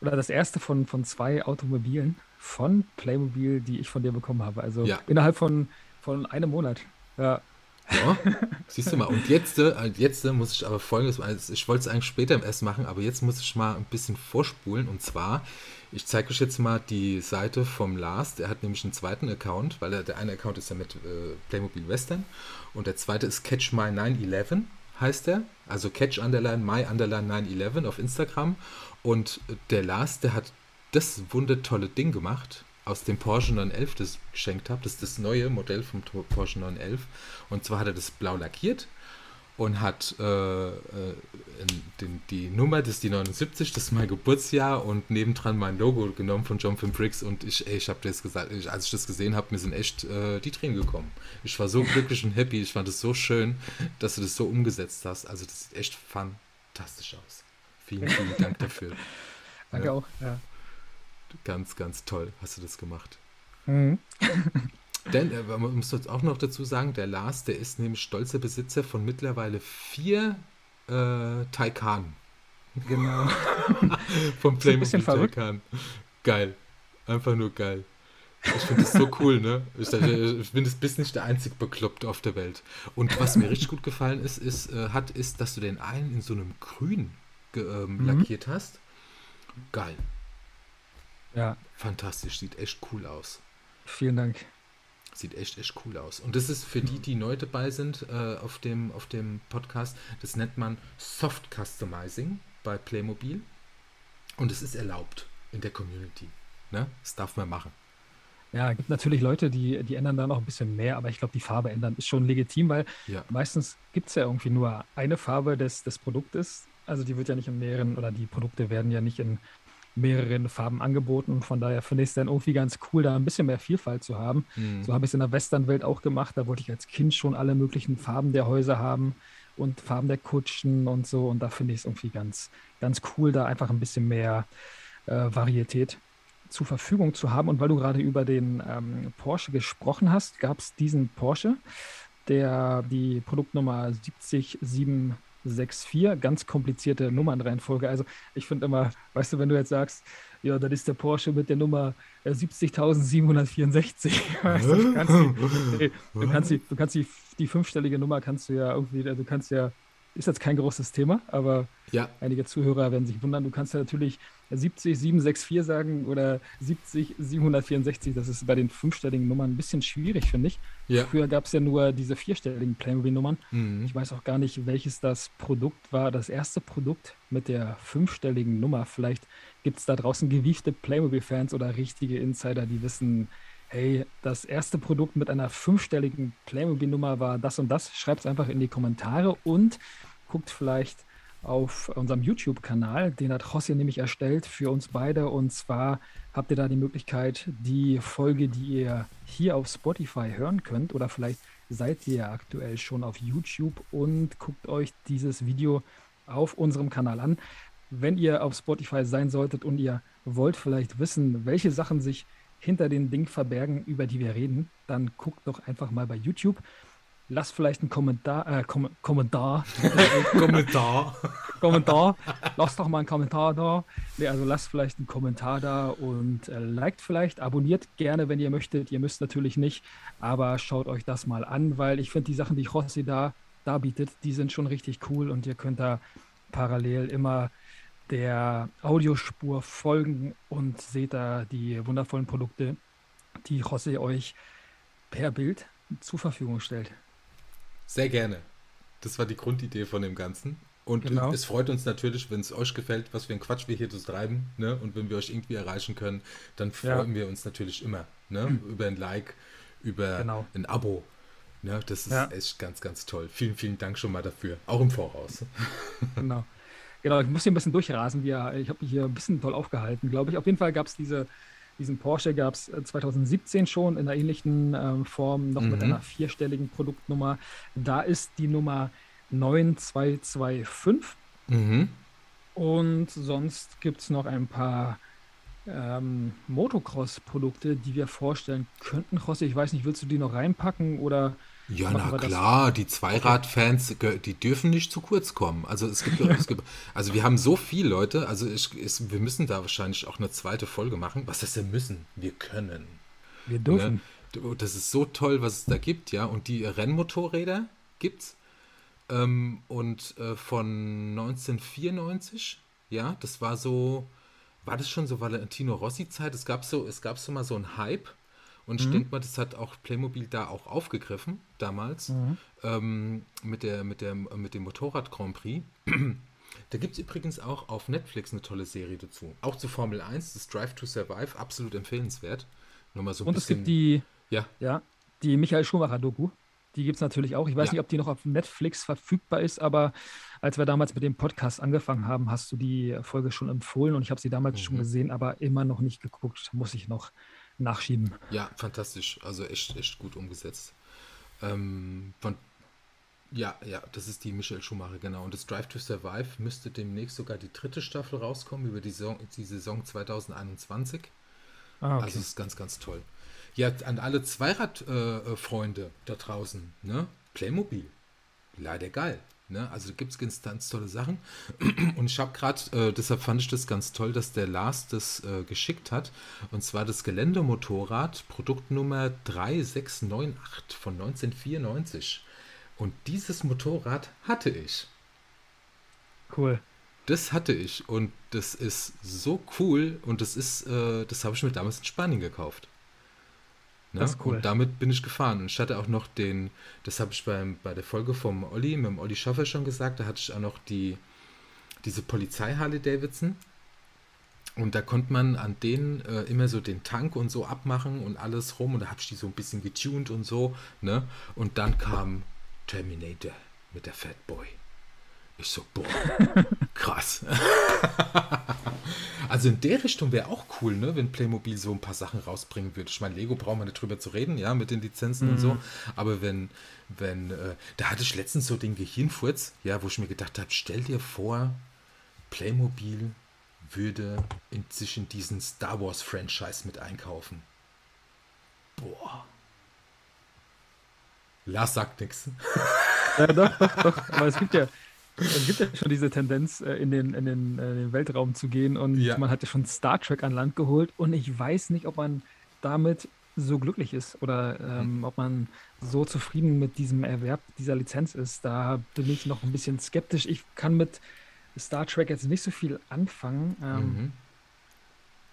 oder das erste von, von zwei Automobilen von Playmobil, die ich von dir bekommen habe. Also ja. innerhalb von, von einem Monat. Ja. Ja, siehst du mal. Und jetzt, äh, jetzt muss ich aber folgendes, also ich wollte es eigentlich später im S machen, aber jetzt muss ich mal ein bisschen vorspulen. Und zwar, ich zeige euch jetzt mal die Seite vom Lars. Der hat nämlich einen zweiten Account, weil er, der eine Account ist ja mit äh, Playmobil Western und der zweite ist Catch My 911 heißt der. Also Catch Underline My Underline 911 auf Instagram. Und der Lars, der hat das wundertolle Ding gemacht aus dem Porsche 911, das geschenkt habe. Das ist das neue Modell vom Porsche 911. Und zwar hat er das blau lackiert und hat äh, äh, den, die Nummer, das ist die 79, das ist mein Geburtsjahr und nebendran mein Logo genommen von John Briggs und ich, ey, ich habe das gesagt, ich, als ich das gesehen habe, mir sind echt äh, die Tränen gekommen. Ich war so glücklich und happy, ich fand es so schön, dass du das so umgesetzt hast. Also das sieht echt fantastisch aus. Vielen, vielen Dank dafür. Danke ja. auch, ja. Ganz, ganz toll hast du das gemacht. Mhm. Denn, äh, man muss jetzt auch noch dazu sagen, der Lars, der ist nämlich stolzer Besitzer von mittlerweile vier äh, Taycan. Genau. Vom Playmobil Taycan. Geil. Einfach nur geil. Ich finde das so cool, ne? Ich, ich bin das bist nicht der einzig bekloppt auf der Welt. Und was mir richtig gut gefallen ist, ist, äh, hat, ist, dass du den einen in so einem Grün ähm, mhm. lackiert hast. Geil. Ja. Fantastisch, sieht echt cool aus. Vielen Dank. Sieht echt, echt cool aus. Und das ist für die, die neu dabei sind äh, auf, dem, auf dem Podcast, das nennt man Soft Customizing bei Playmobil. Und es ist erlaubt in der Community. Ne? Das darf man machen. Ja, es gibt natürlich Leute, die, die ändern da noch ein bisschen mehr, aber ich glaube, die Farbe ändern ist schon legitim, weil ja. meistens gibt es ja irgendwie nur eine Farbe des, des Produktes. Also die wird ja nicht in mehreren, oder die Produkte werden ja nicht in mehreren Farben angeboten. Von daher finde ich es dann irgendwie ganz cool, da ein bisschen mehr Vielfalt zu haben. Mhm. So habe ich es in der Westernwelt auch gemacht. Da wollte ich als Kind schon alle möglichen Farben der Häuser haben und Farben der Kutschen und so. Und da finde ich es irgendwie ganz, ganz cool, da einfach ein bisschen mehr äh, Varietät zur Verfügung zu haben. Und weil du gerade über den ähm, Porsche gesprochen hast, gab es diesen Porsche, der die Produktnummer 707 6-4, ganz komplizierte Nummernreihenfolge. Also ich finde immer, weißt du, wenn du jetzt sagst, ja, das ist der Porsche mit der Nummer 70.764. Äh, du kannst, die, du kannst, die, du kannst die, die fünfstellige Nummer kannst du ja irgendwie, du kannst ja ist jetzt kein großes Thema, aber ja. einige Zuhörer werden sich wundern. Du kannst ja natürlich 70 764 sagen oder 70 764. Das ist bei den fünfstelligen Nummern ein bisschen schwierig, finde ich. Ja. Früher gab es ja nur diese vierstelligen Playmobil-Nummern. Mhm. Ich weiß auch gar nicht, welches das Produkt war. Das erste Produkt mit der fünfstelligen Nummer. Vielleicht gibt es da draußen gewiefte Playmobil-Fans oder richtige Insider, die wissen, hey, das erste Produkt mit einer fünfstelligen Playmobil-Nummer war das und das. Schreibt es einfach in die Kommentare und guckt vielleicht auf unserem YouTube-Kanal. Den hat José nämlich erstellt für uns beide. Und zwar habt ihr da die Möglichkeit, die Folge, die ihr hier auf Spotify hören könnt, oder vielleicht seid ihr aktuell schon auf YouTube und guckt euch dieses Video auf unserem Kanal an. Wenn ihr auf Spotify sein solltet und ihr wollt vielleicht wissen, welche Sachen sich hinter den Dingen verbergen, über die wir reden, dann guckt doch einfach mal bei YouTube. Lasst vielleicht einen Kommentar, äh, Kom Kommentar. Kommentar. Kommentar. Lasst doch mal einen Kommentar da. Nee, also lasst vielleicht einen Kommentar da und äh, liked vielleicht. Abonniert gerne, wenn ihr möchtet. Ihr müsst natürlich nicht, aber schaut euch das mal an, weil ich finde die Sachen, die Rossi da, da bietet, die sind schon richtig cool und ihr könnt da parallel immer der Audiospur folgen und seht da die wundervollen Produkte, die José euch per Bild zur Verfügung stellt. Sehr gerne. Das war die Grundidee von dem Ganzen. Und genau. es freut uns natürlich, wenn es euch gefällt, was für ein Quatsch wir hier zu treiben. Ne? Und wenn wir euch irgendwie erreichen können, dann freuen ja. wir uns natürlich immer ne? Mhm. über ein Like, über genau. ein Abo. Ne? Das ist ja. echt ganz, ganz toll. Vielen, vielen Dank schon mal dafür. Auch im Voraus. Genau. Genau, ich muss hier ein bisschen durchrasen. Wir, ich habe mich hier ein bisschen toll aufgehalten, glaube ich. Auf jeden Fall gab es diese Diesen Porsche gab es 2017 schon in einer ähnlichen ähm, Form, noch mhm. mit einer vierstelligen Produktnummer. Da ist die Nummer 9225. Mhm. Und sonst gibt es noch ein paar ähm, Motocross-Produkte, die wir vorstellen könnten. José, ich weiß nicht, willst du die noch reinpacken oder ja, na klar, die Zweiradfans, die dürfen nicht zu kurz kommen. Also es gibt, es gibt also wir haben so viele Leute, also ich, ich, wir müssen da wahrscheinlich auch eine zweite Folge machen. Was heißt denn müssen? Wir können. Wir dürfen. Ne? Das ist so toll, was es da gibt, ja. Und die Rennmotorräder gibt's. Ähm, und äh, von 1994, ja, das war so, war das schon so Valentino Rossi-Zeit? Es gab so, es gab so mal so einen Hype und mhm. ich denke mal, das hat auch Playmobil da auch aufgegriffen, damals, mhm. ähm, mit, der, mit, der, mit dem Motorrad Grand Prix. Da gibt es übrigens auch auf Netflix eine tolle Serie dazu. Auch zu Formel 1, das Drive to Survive, absolut empfehlenswert. Nochmal so ein Und bisschen, es gibt die, ja. Ja, die Michael Schumacher-Doku. Die gibt es natürlich auch. Ich weiß ja. nicht, ob die noch auf Netflix verfügbar ist, aber als wir damals mit dem Podcast angefangen haben, hast du die Folge schon empfohlen und ich habe sie damals mhm. schon gesehen, aber immer noch nicht geguckt. Muss ich noch nachschieben. Ja, fantastisch. Also echt, echt gut umgesetzt. Ähm, von, ja, ja, das ist die Michelle Schumacher, genau. Und das Drive to Survive müsste demnächst sogar die dritte Staffel rauskommen über die Saison, die Saison 2021. Ah, okay. Also es ist ganz, ganz toll. Ja, an alle Zweiradfreunde äh, da draußen, ne? Playmobil. Leider geil. Ne? Also gibt es ganz, ganz tolle Sachen. Und ich habe gerade, äh, deshalb fand ich das ganz toll, dass der Lars das äh, geschickt hat. Und zwar das Geländemotorrad, Produktnummer 3698 von 1994. Und dieses Motorrad hatte ich. Cool. Das hatte ich und das ist so cool und das ist, äh, das habe ich mir damals in Spanien gekauft. Ne? Das ist cool. Und damit bin ich gefahren. Und ich hatte auch noch den, das habe ich beim, bei der Folge vom Olli, mit dem Olli Schaffer schon gesagt, da hatte ich auch noch die, diese Polizei Harley Davidson. Und da konnte man an denen äh, immer so den Tank und so abmachen und alles rum. Und da habe ich die so ein bisschen getuned und so. Ne? Und dann kam Terminator mit der Fat Boy. Ich so, boah, krass. also in der Richtung wäre auch cool, ne, wenn Playmobil so ein paar Sachen rausbringen würde. Ich meine, Lego braucht man nicht drüber zu reden, ja, mit den Lizenzen mhm. und so. Mhm. Aber wenn, wenn, äh, da hatte ich letztens so den Gehirnfurz, ja, wo ich mir gedacht habe, stell dir vor, Playmobil würde in, sich in diesen Star Wars Franchise mit einkaufen. Boah. Lars sagt nichts. Ja, doch, doch, doch. Aber es gibt ja, es gibt ja schon diese Tendenz, äh, in den, in den, äh, in den Weltraum zu gehen und ja. man hat ja schon Star Trek an Land geholt und ich weiß nicht, ob man damit so glücklich ist oder ähm, mhm. ob man so zufrieden mit diesem Erwerb dieser Lizenz ist. Da bin ich noch ein bisschen skeptisch. Ich kann mit Star Trek jetzt nicht so viel anfangen. Ähm, mhm.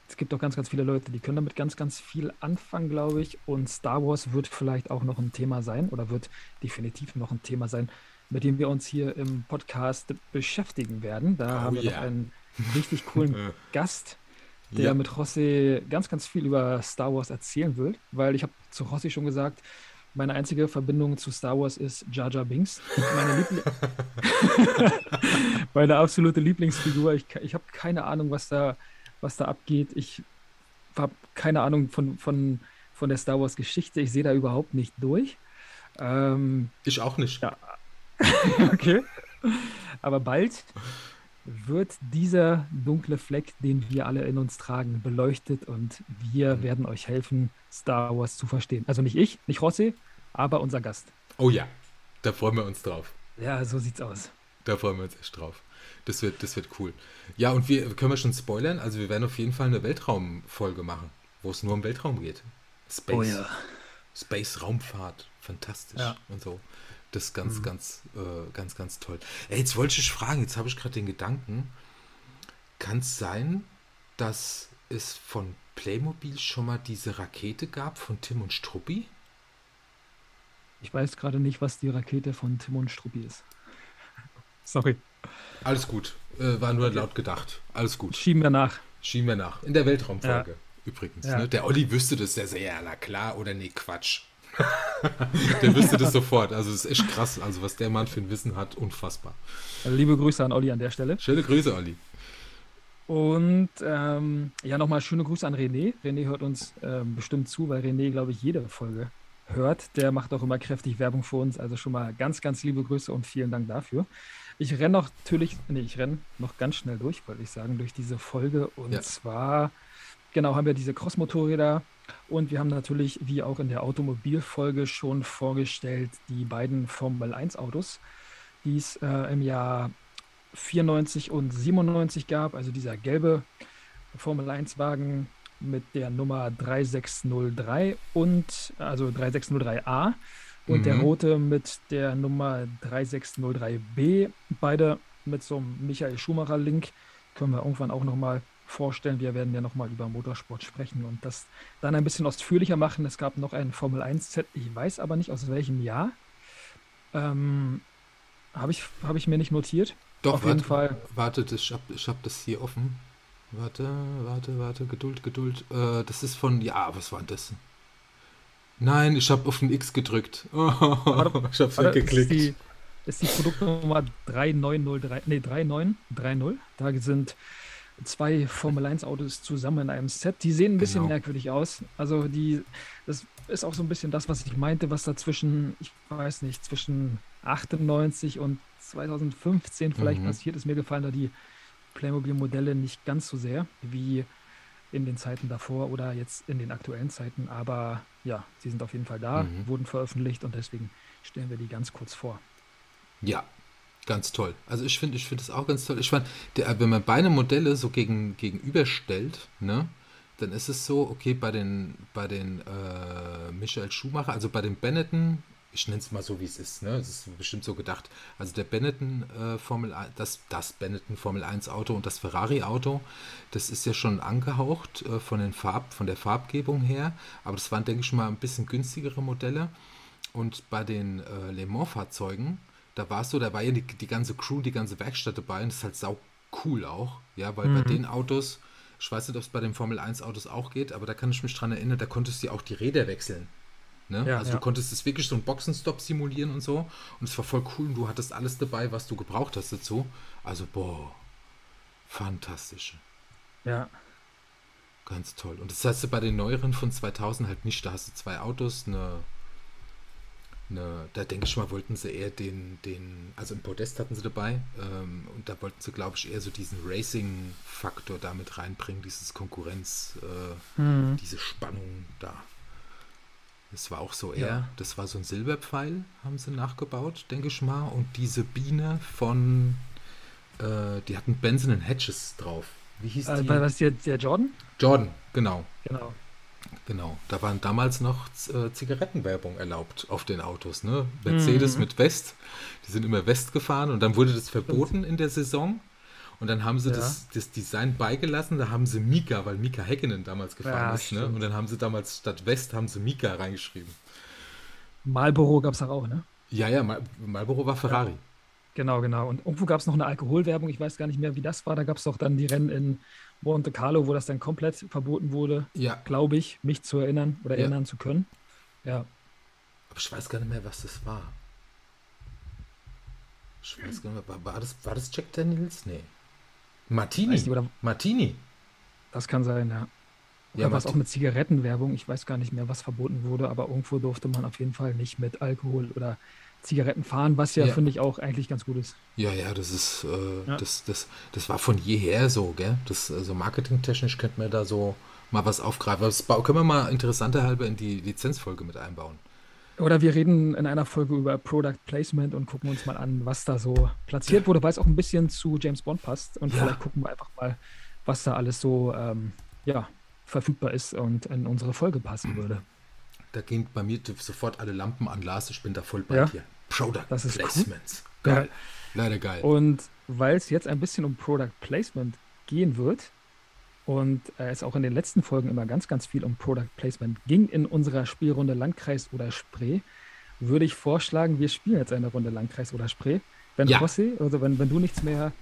Es gibt auch ganz, ganz viele Leute, die können damit ganz, ganz viel anfangen, glaube ich. Und Star Wars wird vielleicht auch noch ein Thema sein oder wird definitiv noch ein Thema sein mit dem wir uns hier im Podcast beschäftigen werden. Da oh, haben wir yeah. noch einen richtig coolen Gast, der ja. mit José ganz, ganz viel über Star Wars erzählen will, weil ich habe zu José schon gesagt, meine einzige Verbindung zu Star Wars ist Jar Jar Binks. Meine, Liebl meine absolute Lieblingsfigur. Ich, ich habe keine Ahnung, was da, was da abgeht. Ich habe keine Ahnung von, von, von der Star Wars Geschichte. Ich sehe da überhaupt nicht durch. Ähm, ich auch nicht. Ja, okay. Aber bald wird dieser dunkle Fleck, den wir alle in uns tragen, beleuchtet und wir mhm. werden euch helfen, Star Wars zu verstehen. Also nicht ich, nicht Rossi, aber unser Gast. Oh ja, da freuen wir uns drauf. Ja, so sieht's aus. Da freuen wir uns echt drauf. Das wird, das wird cool. Ja, und wir können wir schon spoilern. Also wir werden auf jeden Fall eine Weltraumfolge machen, wo es nur um Weltraum geht. Space. Oh ja. Space, Raumfahrt, fantastisch ja. und so. Das ist ganz, mhm. ganz, äh, ganz, ganz toll. Ey, jetzt wollte ich fragen, jetzt habe ich gerade den Gedanken, kann es sein, dass es von Playmobil schon mal diese Rakete gab von Tim und Struppi? Ich weiß gerade nicht, was die Rakete von Tim und Struppi ist. Sorry. Alles gut. Äh, war nur okay. laut gedacht. Alles gut. Schieben wir nach. Schieben wir nach. In der Weltraumfolge. Ja. Übrigens. Ja. Ne? Der Olli wüsste das, der sagt, ja, na klar oder nee, Quatsch. der wüsste das sofort. Also es ist echt krass, also was der Mann für ein Wissen hat, unfassbar. Also liebe Grüße an Olli an der Stelle. Schöne Grüße, Olli. Und ähm, ja, nochmal schöne Grüße an René. René hört uns äh, bestimmt zu, weil René, glaube ich, jede Folge hört. Der macht auch immer kräftig Werbung für uns. Also schon mal ganz, ganz liebe Grüße und vielen Dank dafür. Ich renne natürlich, nee, ich renne noch ganz schnell durch, wollte ich sagen, durch diese Folge. Und ja. zwar, genau, haben wir diese Cross-Motorräder und wir haben natürlich, wie auch in der Automobilfolge schon vorgestellt, die beiden Formel 1 Autos, die es äh, im Jahr 94 und 97 gab. Also dieser gelbe Formel 1 Wagen mit der Nummer 3603 und also 3603a und mhm. der rote mit der Nummer 3603b. Beide mit so einem Michael Schumacher Link können wir irgendwann auch nochmal vorstellen. Wir werden ja nochmal über Motorsport sprechen und das dann ein bisschen ausführlicher machen. Es gab noch ein Formel 1 Set, ich weiß aber nicht aus welchem Jahr. Ähm, habe ich, hab ich mir nicht notiert. Doch, Auf warte, jeden Fall. Warte, ich habe ich hab das hier offen. Warte, warte, warte, Geduld, Geduld. Äh, das ist von, ja, was war das? Nein, ich habe auf den X gedrückt. Oh, ich habe weggeklickt. Ist die, ist die Produktnummer 3903, nee, 3930. Da sind zwei Formel 1 Autos zusammen in einem Set. Die sehen ein bisschen genau. merkwürdig aus. Also die, das ist auch so ein bisschen das, was ich meinte, was da zwischen, ich weiß nicht, zwischen 98 und 2015 vielleicht mhm. passiert ist. Mir gefallen da die Playmobil-Modelle nicht ganz so sehr wie in den Zeiten davor oder jetzt in den aktuellen Zeiten. Aber ja, sie sind auf jeden Fall da, mhm. wurden veröffentlicht und deswegen stellen wir die ganz kurz vor. Ja, ganz toll. Also ich finde, ich finde es auch ganz toll. Ich meine, wenn man beide Modelle so gegen, gegenüberstellt, ne, dann ist es so, okay, bei den, bei den äh, Michael Schumacher, also bei den Benetton ich nenne es mal so, wie es ist. Ne? Es ist bestimmt so gedacht. Also der Benetton äh, Formel das, das Benetton Formel 1 Auto und das Ferrari Auto, das ist ja schon angehaucht äh, von, den Farb, von der Farbgebung her. Aber das waren, denke ich mal, ein bisschen günstigere Modelle. Und bei den äh, Le Mans Fahrzeugen, da war es so, da war ja die, die ganze Crew, die ganze Werkstatt dabei. Und das ist halt sau cool auch. Ja, weil mhm. bei den Autos, ich weiß nicht, ob es bei den Formel 1 Autos auch geht, aber da kann ich mich dran erinnern, da konntest du auch die Räder wechseln. Ne? Ja, also ja. du konntest es wirklich so einen Boxenstopp simulieren und so. Und es war voll cool und du hattest alles dabei, was du gebraucht hast dazu. Also, boah, fantastisch. Ja. Ganz toll. Und das hast du bei den neueren von 2000 halt nicht. Da hast du zwei Autos, eine, eine da denke ich mal, wollten sie eher den, den, also ein Podest hatten sie dabei. Ähm, und da wollten sie, glaube ich, eher so diesen Racing-Faktor damit reinbringen, dieses Konkurrenz, äh, mhm. diese Spannung da. Das war auch so eher, ja. das war so ein Silberpfeil, haben sie nachgebaut, denke ich mal. Und diese Biene von, äh, die hatten Benson Hedges drauf. Wie hieß äh, die? War das der, der Jordan? Jordan, genau. Genau. Genau, da waren damals noch äh, Zigarettenwerbung erlaubt auf den Autos. Ne? Mercedes mhm. mit West, die sind immer West gefahren und dann wurde das verboten in der Saison. Und dann haben sie ja. das, das, Design beigelassen, da haben sie Mika, weil Mika Häkkinen damals gefahren ja, ist. Ne? Und dann haben sie damals statt West haben sie Mika reingeschrieben. Marlboro gab es auch, ne? Ja, ja, Mal Marlboro war Ferrari. Ja. Genau, genau. Und irgendwo gab es noch eine Alkoholwerbung, ich weiß gar nicht mehr, wie das war. Da gab es doch dann die Rennen in Monte Carlo, wo das dann komplett verboten wurde, ja. glaube ich, mich zu erinnern oder ja. erinnern zu können. Ja. Aber ich weiß gar nicht mehr, was das war. Ich weiß gar nicht mehr, war, das, war das Jack Daniels? Nee. Martini. Nicht, oder Martini. Das kann sein, ja. Oder ja, was auch mit Zigarettenwerbung. Ich weiß gar nicht mehr, was verboten wurde, aber irgendwo durfte man auf jeden Fall nicht mit Alkohol oder Zigaretten fahren, was ja, ja. finde ich, auch eigentlich ganz gut ist. Ja, ja, das ist, äh, ja. Das, das, das war von jeher so, gell? Das, also marketingtechnisch könnte man da so mal was aufgreifen. Das können wir mal interessanter halber in die Lizenzfolge mit einbauen. Oder wir reden in einer Folge über Product Placement und gucken uns mal an, was da so platziert wurde, weil es auch ein bisschen zu James Bond passt. Und ja. vielleicht gucken wir einfach mal, was da alles so ähm, ja, verfügbar ist und in unsere Folge passen würde. Da gehen bei mir sofort alle Lampen an, Lars. Ich bin da voll bei ja. dir. Product das ist Placements. Cool. Geil. Ja. Leider geil. Und weil es jetzt ein bisschen um Product Placement gehen wird, und äh, es auch in den letzten Folgen immer ganz, ganz viel um Product Placement ging in unserer Spielrunde Landkreis oder Spree, würde ich vorschlagen, wir spielen jetzt eine Runde Landkreis oder Spree. Wenn ja. José, also wenn, wenn du nichts mehr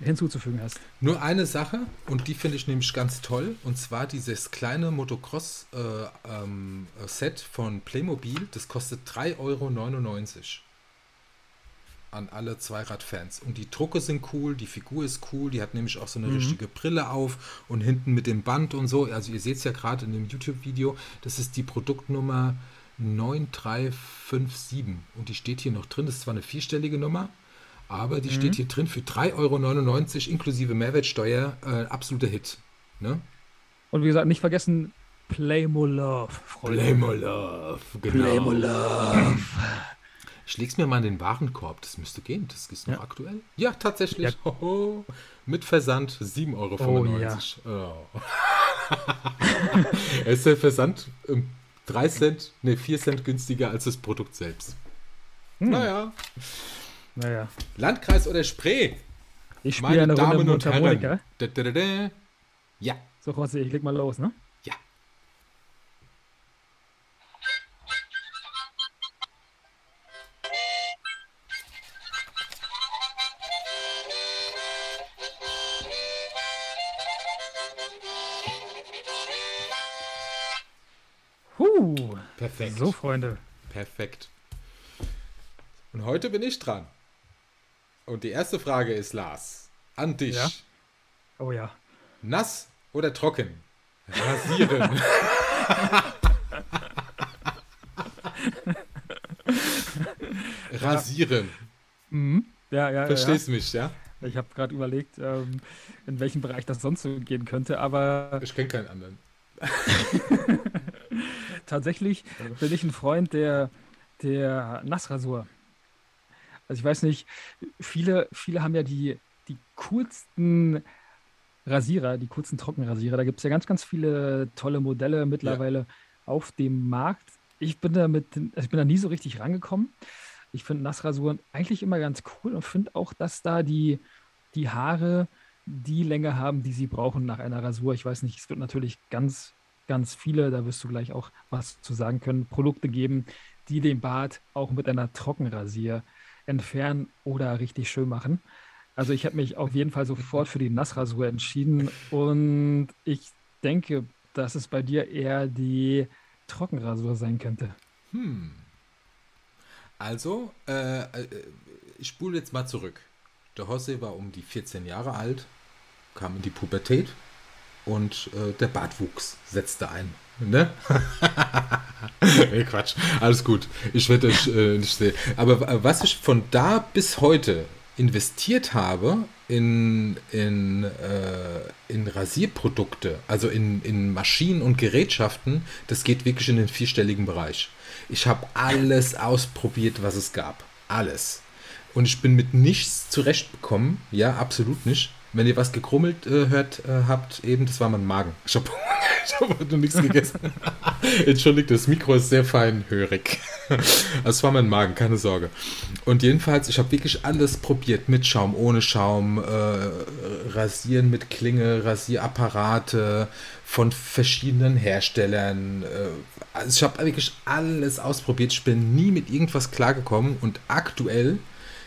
hinzuzufügen hast. Nur eine Sache, und die finde ich nämlich ganz toll, und zwar dieses kleine Motocross-Set äh, ähm, von Playmobil, das kostet 3,99 Euro. an alle Zweiradfans. Und die Drucke sind cool, die Figur ist cool, die hat nämlich auch so eine mhm. richtige Brille auf und hinten mit dem Band und so. Also ihr seht es ja gerade in dem YouTube-Video, das ist die Produktnummer 9357 und die steht hier noch drin. Das ist zwar eine vierstellige Nummer, aber die mhm. steht hier drin für 3,99 Euro inklusive Mehrwertsteuer. Äh, absoluter Hit. Ne? Und wie gesagt, nicht vergessen, Play more love, Freunde. Play more love, genau. Play more love. Ich leg's mir mal in den Warenkorb, das müsste gehen. Das ist noch ja. aktuell. Ja, tatsächlich. Ja. Oh, mit Versand 7,95 Euro. Oh, ja. oh. ist der Versand 3 Cent, ne, 4 Cent günstiger als das Produkt selbst. Hm. Naja. Naja. Landkreis oder Spree? Ich spiele eine Damen Runde und Herren. Da, da, da, ja. So, Rossi, ich leg mal los, ne? Ja. Huh. Perfekt. So, Freunde. Perfekt. Und heute bin ich dran. Und die erste Frage ist, Lars, an dich. Ja? Oh ja. Nass oder trocken? Rasieren. Rasieren. Mhm. Ja, ja, Verstehst ja. mich, ja? Ich habe gerade überlegt, ähm, in welchem Bereich das sonst so gehen könnte, aber. Ich kenne keinen anderen. Tatsächlich bin ich ein Freund der, der Nassrasur. Also ich weiß nicht, viele, viele haben ja die, die coolsten Rasierer, die kurzen Trockenrasierer. Da gibt es ja ganz, ganz viele tolle Modelle mittlerweile ja. auf dem Markt. Ich bin da mit, also ich bin da nie so richtig rangekommen. Ich finde Nassrasuren eigentlich immer ganz cool und finde auch, dass da die, die Haare die Länge haben, die sie brauchen nach einer Rasur. Ich weiß nicht, es wird natürlich ganz, ganz viele, da wirst du gleich auch was zu sagen können, Produkte geben, die den Bart auch mit einer Trockenrasier entfernen oder richtig schön machen. Also ich habe mich auf jeden Fall sofort für die Nassrasur entschieden und ich denke, dass es bei dir eher die Trockenrasur sein könnte. Hm. Also, äh, äh, ich spule jetzt mal zurück. Der Hosse war um die 14 Jahre alt, kam in die Pubertät und äh, der Bartwuchs setzte ein. Ne? nee, Quatsch. Alles gut. Ich werde euch äh, nicht sehen. Aber äh, was ich von da bis heute investiert habe in, in, äh, in Rasierprodukte, also in, in Maschinen und Gerätschaften, das geht wirklich in den vierstelligen Bereich. Ich habe alles ausprobiert, was es gab. Alles. Und ich bin mit nichts zurechtbekommen. Ja, absolut nicht. Wenn ihr was gekrummelt äh, hört äh, habt, eben, das war mein Magen. Ich habe ich habe heute nichts gegessen. Entschuldigt, das Mikro ist sehr feinhörig. Das war mein Magen, keine Sorge. Und jedenfalls, ich habe wirklich alles probiert. Mit Schaum, ohne Schaum, äh, Rasieren mit Klinge, Rasierapparate von verschiedenen Herstellern. Äh, also ich habe wirklich alles ausprobiert. Ich bin nie mit irgendwas klargekommen. Und aktuell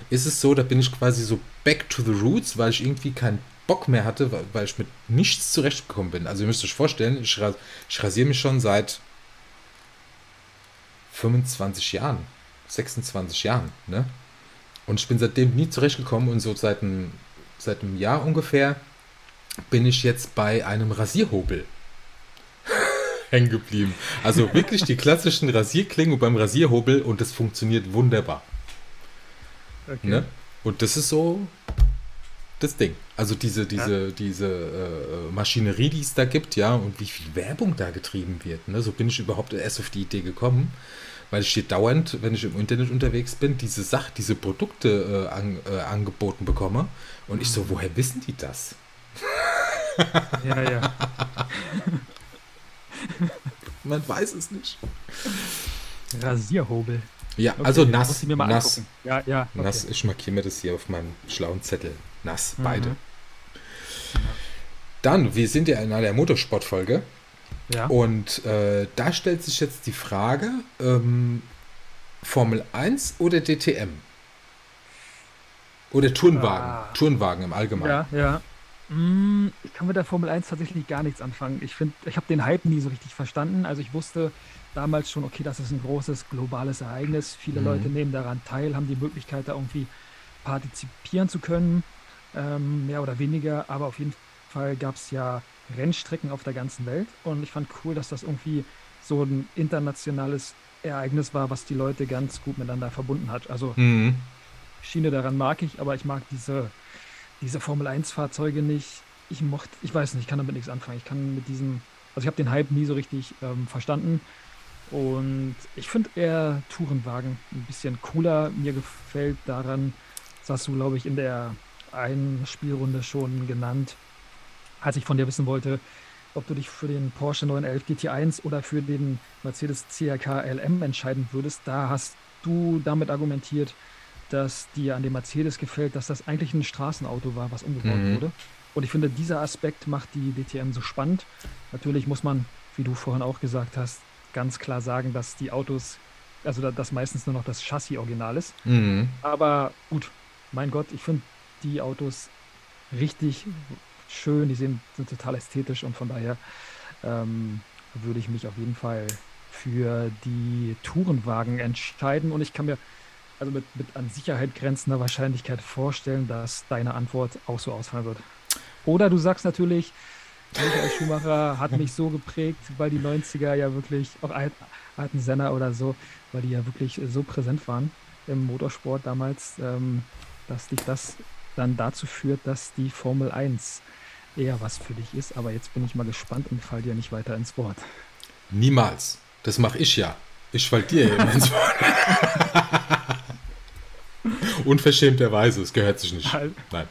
ist es so, da bin ich quasi so back to the roots, weil ich irgendwie kein Bock mehr hatte, weil ich mit nichts zurechtgekommen bin. Also ihr müsst euch vorstellen, ich, ras ich rasiere mich schon seit 25 Jahren, 26 Jahren, ne? Und ich bin seitdem nie zurechtgekommen und so seit einem, seit einem Jahr ungefähr bin ich jetzt bei einem Rasierhobel hängen geblieben. Also wirklich die klassischen Rasierklingen beim Rasierhobel und das funktioniert wunderbar. Okay. Ne? Und das ist so das Ding. Also diese, diese, ja. diese äh, Maschinerie, die es da gibt, ja, und wie viel Werbung da getrieben wird. Ne? So bin ich überhaupt erst auf die Idee gekommen, weil ich hier dauernd, wenn ich im Internet unterwegs bin, diese Sachen, diese Produkte äh, an, äh, angeboten bekomme. Und ich so, mhm. woher wissen die das? Ja, ja. Man weiß es nicht. Rasierhobel. Ja, okay, also nass. nass. Ja, ja. Okay. Nass, ich markiere mir das hier auf meinem schlauen Zettel. Nass, mhm. Dann, wir sind ja in einer Motorsportfolge. Ja. Und äh, da stellt sich jetzt die Frage: ähm, Formel 1 oder DTM? Oder Turnwagen? Ah. Turnwagen im Allgemeinen. Ja, ja. Hm, ich kann mit der Formel 1 tatsächlich gar nichts anfangen. Ich finde, ich habe den Hype nie so richtig verstanden. Also ich wusste damals schon, okay, das ist ein großes globales Ereignis. Viele mhm. Leute nehmen daran teil, haben die Möglichkeit, da irgendwie partizipieren zu können, ähm, mehr oder weniger. Aber auf jeden Fall gab es ja Rennstrecken auf der ganzen Welt. Und ich fand cool, dass das irgendwie so ein internationales Ereignis war, was die Leute ganz gut miteinander verbunden hat. Also mhm. Schiene daran mag ich, aber ich mag diese, diese Formel 1-Fahrzeuge nicht. Ich mochte, ich weiß nicht, ich kann damit nichts anfangen. Ich kann mit diesem, also ich habe den Hype nie so richtig ähm, verstanden. Und ich finde eher Tourenwagen ein bisschen cooler. Mir gefällt daran, das hast du, glaube ich, in der einen Spielrunde schon genannt, als ich von dir wissen wollte, ob du dich für den Porsche 911 GT1 oder für den Mercedes CRK LM entscheiden würdest. Da hast du damit argumentiert, dass dir an dem Mercedes gefällt, dass das eigentlich ein Straßenauto war, was umgebaut mhm. wurde. Und ich finde, dieser Aspekt macht die DTM so spannend. Natürlich muss man, wie du vorhin auch gesagt hast, ganz klar sagen, dass die Autos, also dass meistens nur noch das Chassis original ist. Mhm. Aber gut, mein Gott, ich finde die Autos richtig schön, die sind, sind total ästhetisch und von daher ähm, würde ich mich auf jeden Fall für die Tourenwagen entscheiden und ich kann mir also mit, mit an Sicherheit grenzender Wahrscheinlichkeit vorstellen, dass deine Antwort auch so ausfallen wird. Oder du sagst natürlich, Michael Schumacher hat mich so geprägt, weil die 90er ja wirklich, auch alten Senna oder so, weil die ja wirklich so präsent waren im Motorsport damals, ähm, dass dich das dann dazu führt, dass die Formel 1 eher was für dich ist. Aber jetzt bin ich mal gespannt und fall dir nicht weiter ins Wort. Niemals. Das mache ich ja. Ich fall dir eben ins Wort. Unverschämterweise, es gehört sich nicht. Nein.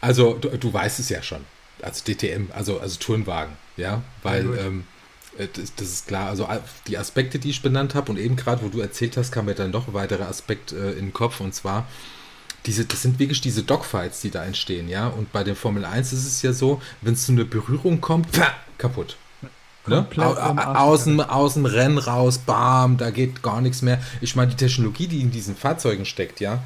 Also, du, du, weißt es ja schon. Also DTM, also, also Tourenwagen, ja, weil ja, ähm, äh, das, das, ist klar. Also die Aspekte, die ich benannt habe und eben gerade, wo du erzählt hast, kam mir dann noch ein weiterer Aspekt äh, in den Kopf und zwar diese, das sind wirklich diese Dogfights, die da entstehen, ja. Und bei den Formel 1 ist es ja so, wenn es zu einer Berührung kommt, pah, kaputt. Ne? Aus, dem, aus dem Rennen raus, bam, da geht gar nichts mehr. Ich meine, die Technologie, die in diesen Fahrzeugen steckt, ja.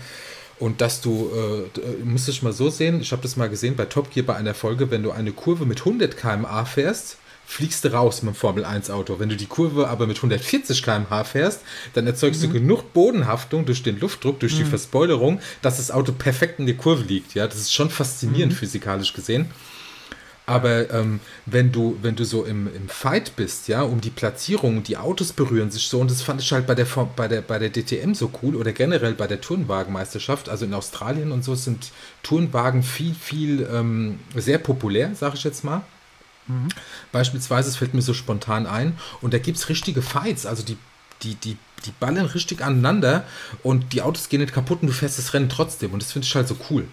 Und dass du, äh, äh musst es mal so sehen, ich habe das mal gesehen bei Top Gear bei einer Folge, wenn du eine Kurve mit 100 km/h fährst, fliegst du raus mit dem Formel 1 Auto. Wenn du die Kurve aber mit 140 km/h fährst, dann erzeugst mhm. du genug Bodenhaftung durch den Luftdruck, durch mhm. die Verspoilerung, dass das Auto perfekt in der Kurve liegt. Ja, das ist schon faszinierend mhm. physikalisch gesehen. Aber ähm, wenn du, wenn du so im, im Fight bist, ja, um die Platzierung, die Autos berühren sich so, und das fand ich halt bei der, bei der, bei der DTM so cool oder generell bei der Turnwagenmeisterschaft, also in Australien und so sind Turnwagen viel, viel ähm, sehr populär, sag ich jetzt mal. Mhm. Beispielsweise, es fällt mir so spontan ein, und da gibt es richtige Fights, also die, die, die, die ballen richtig aneinander und die Autos gehen nicht kaputt und du fährst das Rennen trotzdem. Und das finde ich halt so cool.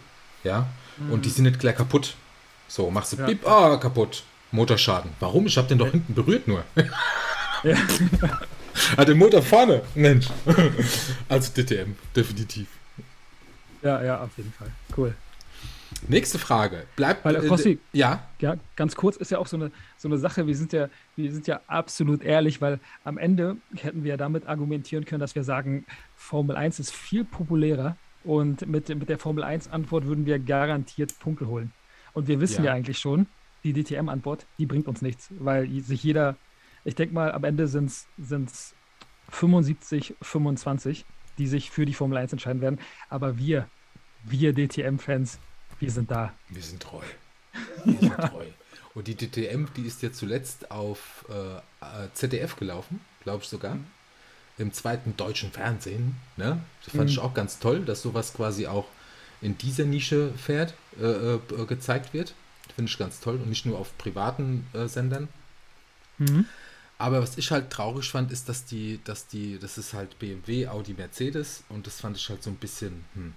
Ja. Mhm. Und die mhm. sind nicht gleich kaputt. So, machst du ja. Bip, ah, kaputt. Motorschaden. Warum? Ich habe den doch hinten berührt nur. ja. Hat den Motor vorne. Mensch. also DTM, definitiv. Ja, ja, auf jeden Fall. Cool. Nächste Frage. Bleibt. Weil, Rossi, äh, ja? ja, ganz kurz ist ja auch so eine, so eine Sache. Wir sind ja, wir sind ja absolut ehrlich, weil am Ende hätten wir ja damit argumentieren können, dass wir sagen, Formel 1 ist viel populärer und mit, mit der Formel 1-Antwort würden wir garantiert Punkte holen. Und wir wissen ja, ja eigentlich schon, die DTM-Antwort, die bringt uns nichts, weil sich jeder, ich denke mal, am Ende sind es 75, 25, die sich für die Formel 1 entscheiden werden. Aber wir, wir DTM-Fans, wir sind da. Wir sind treu. Wir sind treu. Und die DTM, die ist ja zuletzt auf äh, ZDF gelaufen, glaube ich sogar. Mhm. Im zweiten deutschen Fernsehen. Ne? Das fand mhm. ich auch ganz toll, dass sowas quasi auch in dieser Nische fährt, äh, äh, gezeigt wird. Finde ich ganz toll und nicht nur auf privaten äh, Sendern. Mhm. Aber was ich halt traurig fand, ist, dass die, dass die, das ist halt BMW, Audi, Mercedes und das fand ich halt so ein bisschen, hm,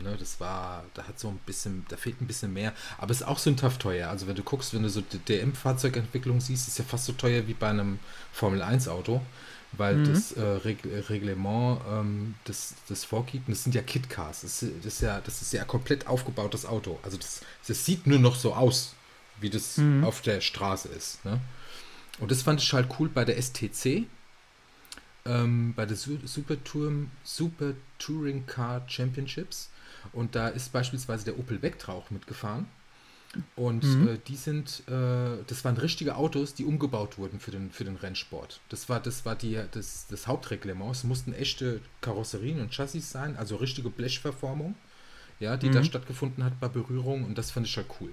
Ne, das war, da hat so ein bisschen, da fehlt ein bisschen mehr. Aber es ist auch sündhaft teuer. Also wenn du guckst, wenn du so die DM-Fahrzeugentwicklung siehst, ist ja fast so teuer wie bei einem Formel 1-Auto, weil mhm. das äh, Reg Reglement ähm, das, das vorgibt. Und das sind ja Kit-Cars. Das, das, ist ja, das ist ja komplett aufgebautes Auto. Also das, das sieht nur noch so aus, wie das mhm. auf der Straße ist. Ne? Und das fand ich halt cool bei der STC. Ähm, bei der Super, Tour, Super Touring Car Championships und da ist beispielsweise der Opel Vectra auch mitgefahren. Und mhm. äh, die sind, äh, das waren richtige Autos, die umgebaut wurden für den, für den Rennsport. Das war, das war die, das, das Hauptreglement. Es mussten echte Karosserien und Chassis sein, also richtige Blechverformung. ja, die mhm. da stattgefunden hat bei Berührung und das fand ich halt cool.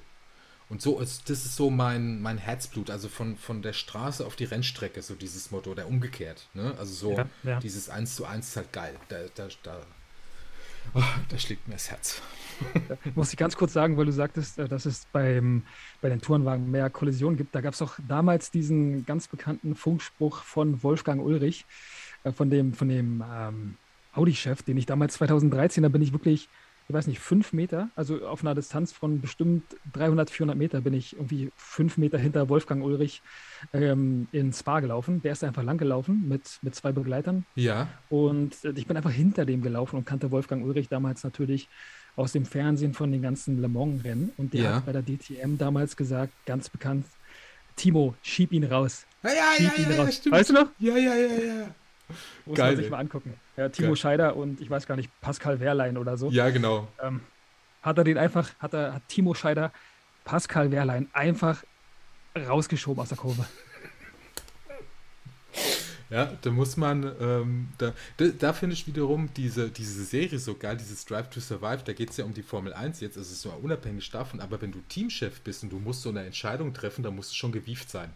Und so ist, das ist so mein, mein Herzblut, also von, von der Straße auf die Rennstrecke, so dieses Motto, oder umgekehrt. Ne? Also so ja, ja. dieses 1 zu 1 ist halt geil. Da, da, da, oh, da schlägt mir das Herz. Muss ich ganz kurz sagen, weil du sagtest, äh, dass es beim, bei den Tourenwagen mehr Kollisionen gibt. Da gab es auch damals diesen ganz bekannten Funkspruch von Wolfgang Ulrich, äh, von dem, von dem ähm, Audi-Chef, den ich damals 2013, da bin ich wirklich ich weiß nicht, fünf Meter, also auf einer Distanz von bestimmt 300, 400 Meter bin ich irgendwie fünf Meter hinter Wolfgang Ulrich ähm, in Spa gelaufen. Der ist einfach lang gelaufen mit, mit zwei Begleitern. Ja. Und äh, ich bin einfach hinter dem gelaufen und kannte Wolfgang Ulrich damals natürlich aus dem Fernsehen von den ganzen Le Mans-Rennen. Und der ja. hat bei der DTM damals gesagt, ganz bekannt, Timo, schieb ihn raus. Ja, ja, schieb ja, ihn ja, raus. Ja, weißt du noch? Ja, ja, ja, ja. Muss Geil, man sich mal angucken. Ja, Timo Geil. Scheider und ich weiß gar nicht, Pascal Wehrlein oder so. Ja, genau. Ähm, hat er den einfach, hat er, hat Timo Scheider Pascal Wehrlein einfach rausgeschoben aus der Kurve. Ja, da muss man, ähm, da, da, da finde ich wiederum diese, diese Serie so geil, dieses Drive to Survive, da geht es ja um die Formel 1 jetzt, also es ist so unabhängig davon, aber wenn du Teamchef bist und du musst so eine Entscheidung treffen, dann musst du schon gewieft sein.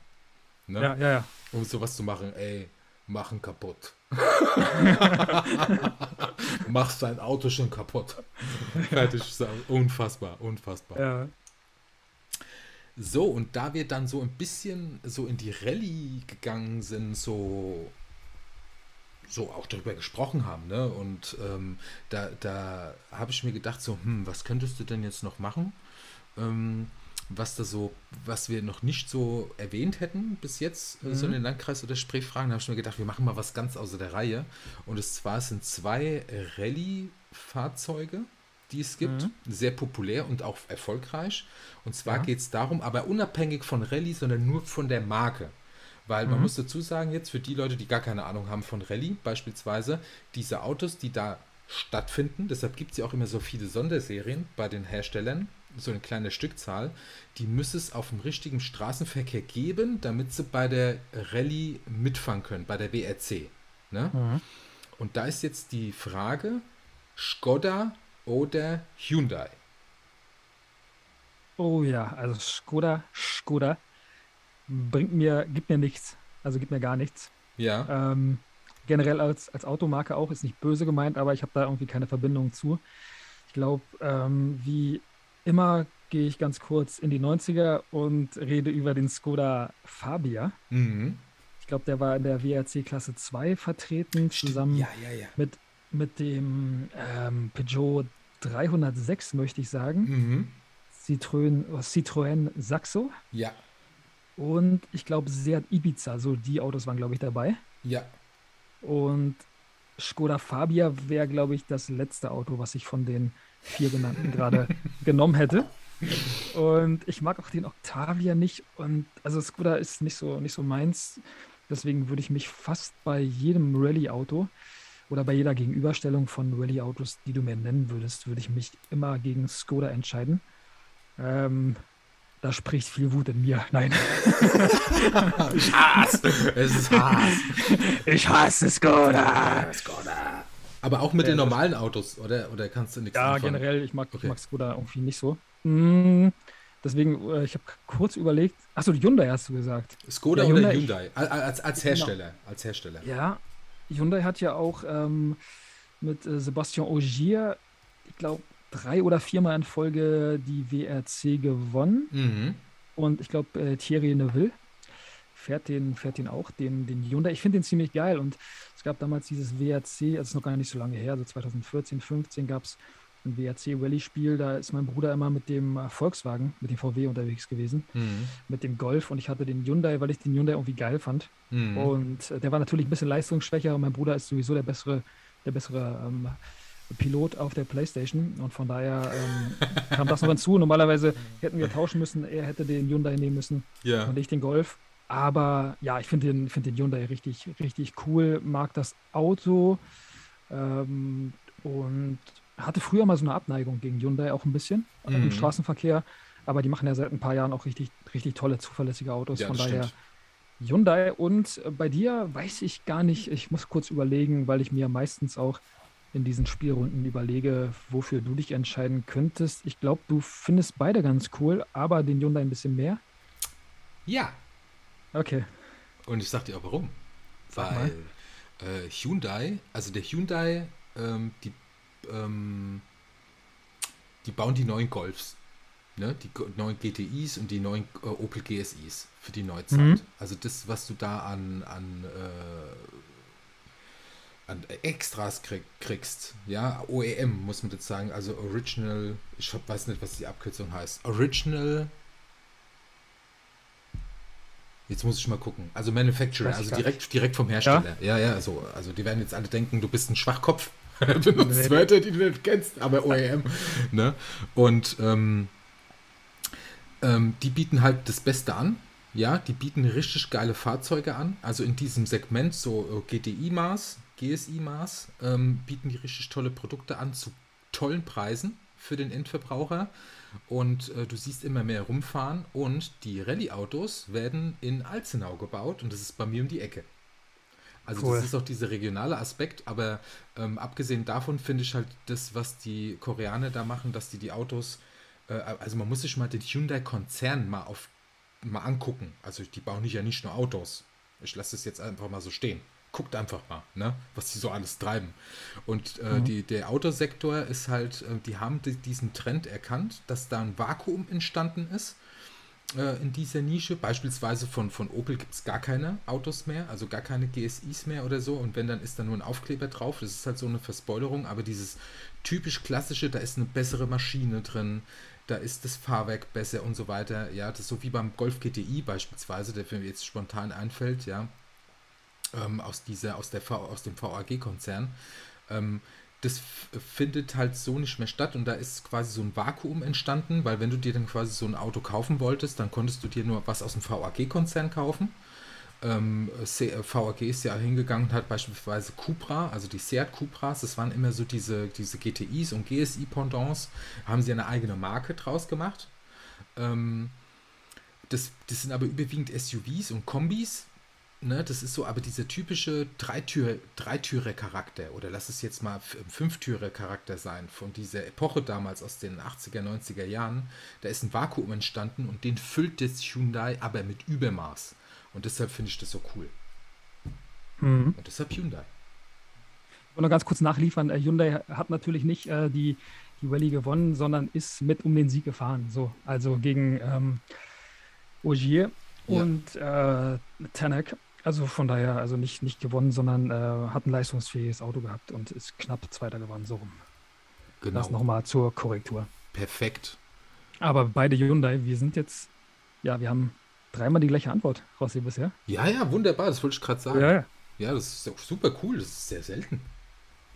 Ne? Ja, ja, ja. Um sowas zu machen, ey, machen kaputt. Machst dein Auto schon kaputt. Fertig. Unfassbar, unfassbar. Ja. So, und da wir dann so ein bisschen so in die Rallye gegangen sind, so, so auch darüber gesprochen haben, ne? Und ähm, da, da habe ich mir gedacht, so, hm, was könntest du denn jetzt noch machen? Ähm, was da so, was wir noch nicht so erwähnt hätten bis jetzt, mhm. so in den Landkreis oder Sprechfragen, da habe ich mir gedacht, wir machen mal was ganz außer der Reihe. Und es zwar sind zwei Rallye-Fahrzeuge, die es gibt, mhm. sehr populär und auch erfolgreich. Und zwar ja. geht es darum, aber unabhängig von Rallye, sondern nur von der Marke. Weil mhm. man muss dazu sagen, jetzt für die Leute, die gar keine Ahnung haben von Rallye, beispielsweise, diese Autos, die da stattfinden, deshalb gibt es ja auch immer so viele Sonderserien bei den Herstellern, so eine kleine Stückzahl, die müsste es auf dem richtigen Straßenverkehr geben, damit sie bei der Rallye mitfahren können, bei der WRC. Ne? Mhm. Und da ist jetzt die Frage, Skoda oder Hyundai? Oh ja, also Skoda, Skoda bringt mir, gibt mir nichts. Also gibt mir gar nichts. Ja. Ähm, generell als, als Automarke auch, ist nicht böse gemeint, aber ich habe da irgendwie keine Verbindung zu. Ich glaube, ähm, wie immer gehe ich ganz kurz in die 90er und rede über den Skoda Fabia. Mhm. Ich glaube, der war in der WRC Klasse 2 vertreten, zusammen ja, ja, ja. Mit, mit dem ähm, Peugeot 306, möchte ich sagen. Mhm. Citroën, Citroën Saxo. Ja. Und ich glaube, Seat Ibiza, so die Autos waren, glaube ich, dabei. Ja. Und Skoda Fabia wäre, glaube ich, das letzte Auto, was ich von den vier genannten gerade genommen hätte. Und ich mag auch den Octavia nicht. Und also Skoda ist nicht so, nicht so meins. Deswegen würde ich mich fast bei jedem Rallye-Auto oder bei jeder Gegenüberstellung von Rallye-Autos, die du mir nennen würdest, würde ich mich immer gegen Skoda entscheiden. Ähm, da spricht viel Wut in mir. Nein. ich hasse. Es ist Hass. Ich hasse Skoda. Skoda. Aber auch mit ja, den normalen Autos, oder? Oder kannst du nichts Ja, anfangen? generell, ich mag, okay. mag Skoda irgendwie nicht so. Hm, deswegen, äh, ich habe kurz überlegt. Achso, Hyundai hast du gesagt. Skoda ja, oder Hyundai? Ich, als, als genau. Hersteller. Als Hersteller. Ja, Hyundai hat ja auch ähm, mit äh, Sebastian Ogier, ich glaube, drei oder viermal in Folge die WRC gewonnen. Mhm. Und ich glaube, äh, Thierry Neuville fährt den, fährt den auch, den, den Hyundai. Ich finde den ziemlich geil. Und es gab damals dieses WRC, also ist noch gar nicht so lange her, so 2014, 15 gab es ein WRC-Rallye-Spiel. Da ist mein Bruder immer mit dem äh, Volkswagen, mit dem VW unterwegs gewesen, mhm. mit dem Golf. Und ich hatte den Hyundai, weil ich den Hyundai irgendwie geil fand. Mhm. Und äh, der war natürlich ein bisschen leistungsschwächer. Und mein Bruder ist sowieso der bessere, der bessere ähm, Pilot auf der Playstation. Und von daher ähm, kam das noch hinzu. Normalerweise hätten wir tauschen müssen. Er hätte den Hyundai nehmen müssen ja. und ich den Golf. Aber ja, ich finde den, find den Hyundai richtig, richtig cool, mag das Auto ähm, und hatte früher mal so eine Abneigung gegen Hyundai auch ein bisschen mhm. im Straßenverkehr. Aber die machen ja seit ein paar Jahren auch richtig, richtig tolle, zuverlässige Autos. Ja, Von daher stimmt. Hyundai. Und bei dir weiß ich gar nicht, ich muss kurz überlegen, weil ich mir meistens auch in diesen Spielrunden überlege, wofür du dich entscheiden könntest. Ich glaube, du findest beide ganz cool, aber den Hyundai ein bisschen mehr. Ja. Okay. Und ich sag dir auch warum. Weil äh, Hyundai, also der Hyundai, ähm, die, ähm, die bauen die neuen Golfs. Ne? Die neuen GTIs und die neuen äh, Opel GSIs für die Neuzeit. Mhm. Also das, was du da an, an äh, an Extras krieg, kriegst. Ja, OEM muss man jetzt sagen, also Original, ich weiß nicht, was die Abkürzung heißt. Original. Jetzt muss ich mal gucken. Also Manufacturer, also direkt, direkt vom Hersteller. Ja, ja, ja so. Also die werden jetzt alle denken, du bist ein Schwachkopf. du nutzt Wörter, die du nicht kennst, aber OEM. ne? Und ähm, ähm, die bieten halt das Beste an. Ja, die bieten richtig geile Fahrzeuge an. Also in diesem Segment, so äh, GTI-Maß, GSI-Maß ähm, bieten die richtig tolle Produkte an zu tollen Preisen für den Endverbraucher. Und äh, du siehst immer mehr rumfahren und die Rallye-Autos werden in Alzenau gebaut und das ist bei mir um die Ecke. Also cool. das ist auch dieser regionale Aspekt, aber ähm, abgesehen davon finde ich halt das, was die Koreaner da machen, dass die die Autos, äh, also man muss sich mal den Hyundai-Konzern mal auf mal angucken. Also die bauen nicht ja nicht nur Autos. Ich lasse es jetzt einfach mal so stehen guckt einfach mal, ne, was die so alles treiben. Und äh, mhm. die, der Autosektor ist halt, äh, die haben die, diesen Trend erkannt, dass da ein Vakuum entstanden ist äh, in dieser Nische. Beispielsweise von, von Opel gibt es gar keine Autos mehr, also gar keine GSIs mehr oder so. Und wenn, dann ist da nur ein Aufkleber drauf. Das ist halt so eine Verspoilerung, aber dieses typisch klassische, da ist eine bessere Maschine drin, da ist das Fahrwerk besser und so weiter. Ja, das ist so wie beim Golf GTI beispielsweise, der mir jetzt spontan einfällt, ja ähm, aus, dieser, aus, der v, aus dem VAG-Konzern. Ähm, das findet halt so nicht mehr statt und da ist quasi so ein Vakuum entstanden, weil wenn du dir dann quasi so ein Auto kaufen wolltest, dann konntest du dir nur was aus dem VAG-Konzern kaufen. Ähm, VAG ist ja hingegangen und hat beispielsweise Cupra, also die Seat Cupras, das waren immer so diese, diese GTIs und GSI-Pendants, haben sie eine eigene Marke draus gemacht. Ähm, das, das sind aber überwiegend SUVs und Kombis, Ne, das ist so, aber dieser typische Dreitür, Dreitürer-Charakter oder lass es jetzt mal Fünftürer-Charakter sein von dieser Epoche damals aus den 80er, 90er Jahren, da ist ein Vakuum entstanden und den füllt das Hyundai aber mit Übermaß. Und deshalb finde ich das so cool. Mhm. Und deshalb Hyundai. Ich wollte noch ganz kurz nachliefern. Äh, Hyundai hat natürlich nicht äh, die, die Rallye gewonnen, sondern ist mit um den Sieg gefahren. So, also gegen ähm, Ogier ja. und äh, Tanak. Also von daher, also nicht, nicht gewonnen, sondern äh, hat ein leistungsfähiges Auto gehabt und ist knapp Zweiter geworden, so rum. Genau. Das nochmal zur Korrektur. Perfekt. Aber beide Hyundai, wir sind jetzt, ja, wir haben dreimal die gleiche Antwort, Rossi, bisher. Ja, ja, wunderbar, das wollte ich gerade sagen. Ja, ja. ja, das ist auch super cool, das ist sehr selten.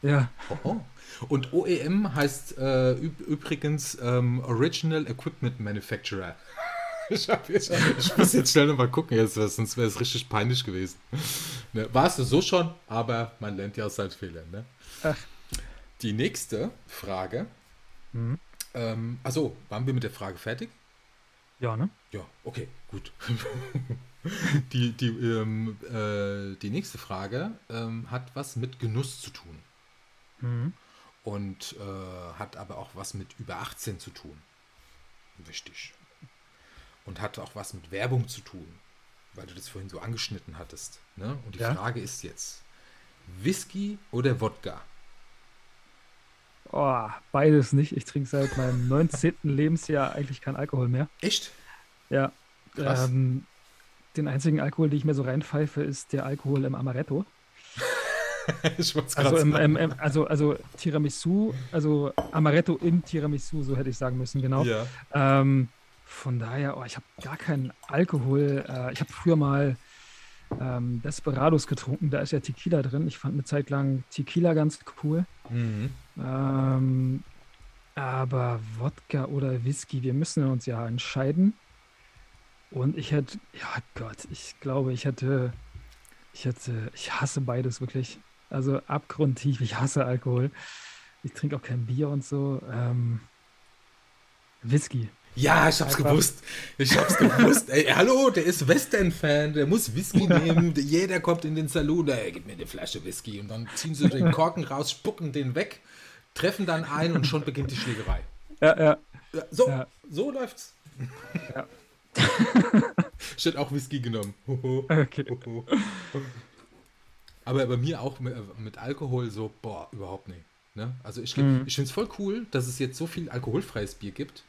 Ja. Oh, Und OEM heißt äh, übrigens ähm, Original Equipment Manufacturer. Ich, jetzt, ich, muss jetzt schnell nochmal gucken, jetzt, sonst wäre es richtig peinlich gewesen. Ne, warst du so schon, aber man lernt ja aus seinen Fehlern. Ne? Die nächste Frage. Mhm. Ähm, achso, waren wir mit der Frage fertig? Ja, ne? Ja, okay, gut. die, die, ähm, äh, die nächste Frage ähm, hat was mit Genuss zu tun. Mhm. Und äh, hat aber auch was mit über 18 zu tun. Wichtig und hat auch was mit Werbung zu tun, weil du das vorhin so angeschnitten hattest. Ne? Und die ja? Frage ist jetzt, Whisky oder Wodka? Oh, beides nicht. Ich trinke seit meinem 19. Lebensjahr eigentlich keinen Alkohol mehr. Echt? Ja. Ähm, den einzigen Alkohol, den ich mir so reinpfeife, ist der Alkohol im Amaretto. ich also, im, im, im, also, also Tiramisu, also Amaretto im Tiramisu, so hätte ich sagen müssen, genau. Ja. Ähm, von daher, oh, ich habe gar keinen Alkohol. Äh, ich habe früher mal ähm, Desperados getrunken, da ist ja Tequila drin. Ich fand eine Zeit lang Tequila ganz cool. Mhm. Ähm, aber Wodka oder Whisky, wir müssen uns ja entscheiden. Und ich hätte, ja Gott, ich glaube, ich hätte, ich hätte, ich hasse beides wirklich. Also abgrundtief, ich hasse Alkohol. Ich trinke auch kein Bier und so. Ähm, Whisky. Ja, ich hab's Einfach. gewusst. Ich hab's gewusst. Ey, hallo, der ist Western-Fan, der muss Whisky nehmen. Jeder kommt in den Saloon, ey, gib mir eine Flasche Whisky. Und dann ziehen sie den Korken raus, spucken den weg, treffen dann ein und schon beginnt die Schlägerei. Ja, ja. so, ja. so läuft's. Ja. ich hätte auch Whisky genommen. okay. Aber bei mir auch mit, mit Alkohol so, boah, überhaupt nicht. Ne? Also ich, mhm. ich finde es voll cool, dass es jetzt so viel alkoholfreies Bier gibt,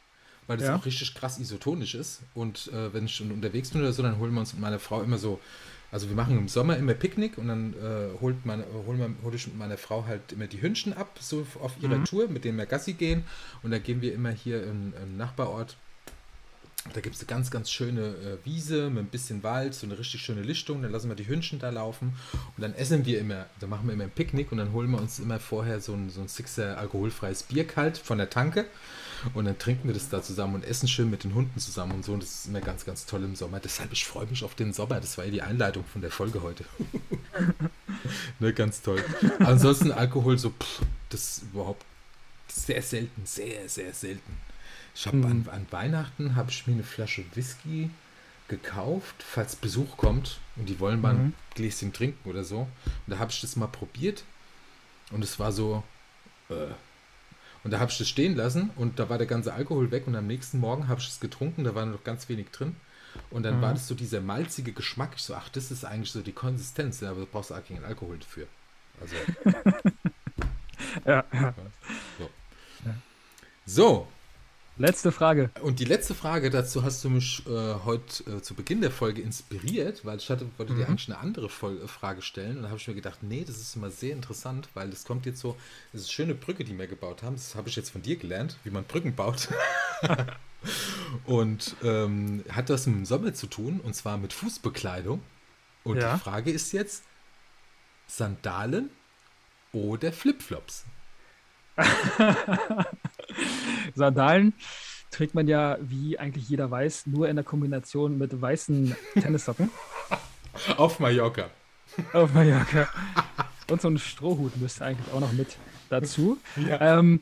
weil das ja. auch richtig krass isotonisch ist. Und äh, wenn ich schon unterwegs bin oder so, dann holen wir uns mit meiner Frau immer so, also wir machen im Sommer immer Picknick und dann äh, holt meine, hol, man, hol ich mit meiner Frau halt immer die Hündchen ab, so auf ihrer mhm. Tour, mit denen wir Gassi gehen. Und dann gehen wir immer hier im, im Nachbarort da gibt es eine ganz, ganz schöne äh, Wiese mit ein bisschen Wald, so eine richtig schöne Lichtung. Dann lassen wir die Hündchen da laufen und dann essen wir immer, da machen wir immer ein Picknick und dann holen wir uns immer vorher so ein, so ein Sixer alkoholfreies Bier kalt von der Tanke und dann trinken wir das da zusammen und essen schön mit den Hunden zusammen und so. Und das ist immer ganz, ganz toll im Sommer. Deshalb, ich freue mich auf den Sommer. Das war ja die Einleitung von der Folge heute. ne, ganz toll. ansonsten Alkohol so, pff, das ist überhaupt sehr selten, sehr, sehr selten. Ich habe an, an, Weihnachten habe ich mir eine Flasche Whisky gekauft, falls Besuch kommt und die wollen mal mhm. ein Gläschen trinken oder so. Und da habe ich das mal probiert und es war so. Äh, und da habe ich das stehen lassen und da war der ganze Alkohol weg und am nächsten Morgen habe ich es getrunken, da war noch ganz wenig drin. Und dann mhm. war das so dieser malzige Geschmack. Ich so, ach, das ist eigentlich so die Konsistenz, aber du brauchst auch keinen Alkohol dafür. Also. ja, ja. So. ja. so. Letzte Frage. Und die letzte Frage dazu hast du mich äh, heute äh, zu Beginn der Folge inspiriert, weil ich hatte, wollte mhm. dir eigentlich eine andere Vol äh, Frage stellen und da habe ich mir gedacht, nee, das ist immer sehr interessant, weil das kommt jetzt so, das ist eine schöne Brücke, die wir gebaut haben. Das habe ich jetzt von dir gelernt, wie man Brücken baut. und ähm, hat das mit dem Sommer zu tun und zwar mit Fußbekleidung. Und ja. die Frage ist jetzt: Sandalen oder Flipflops? Sandalen trägt man ja, wie eigentlich jeder weiß, nur in der Kombination mit weißen Tennissocken. Auf Mallorca. Auf Mallorca. Und so ein Strohhut müsste eigentlich auch noch mit dazu. Ja. Ähm,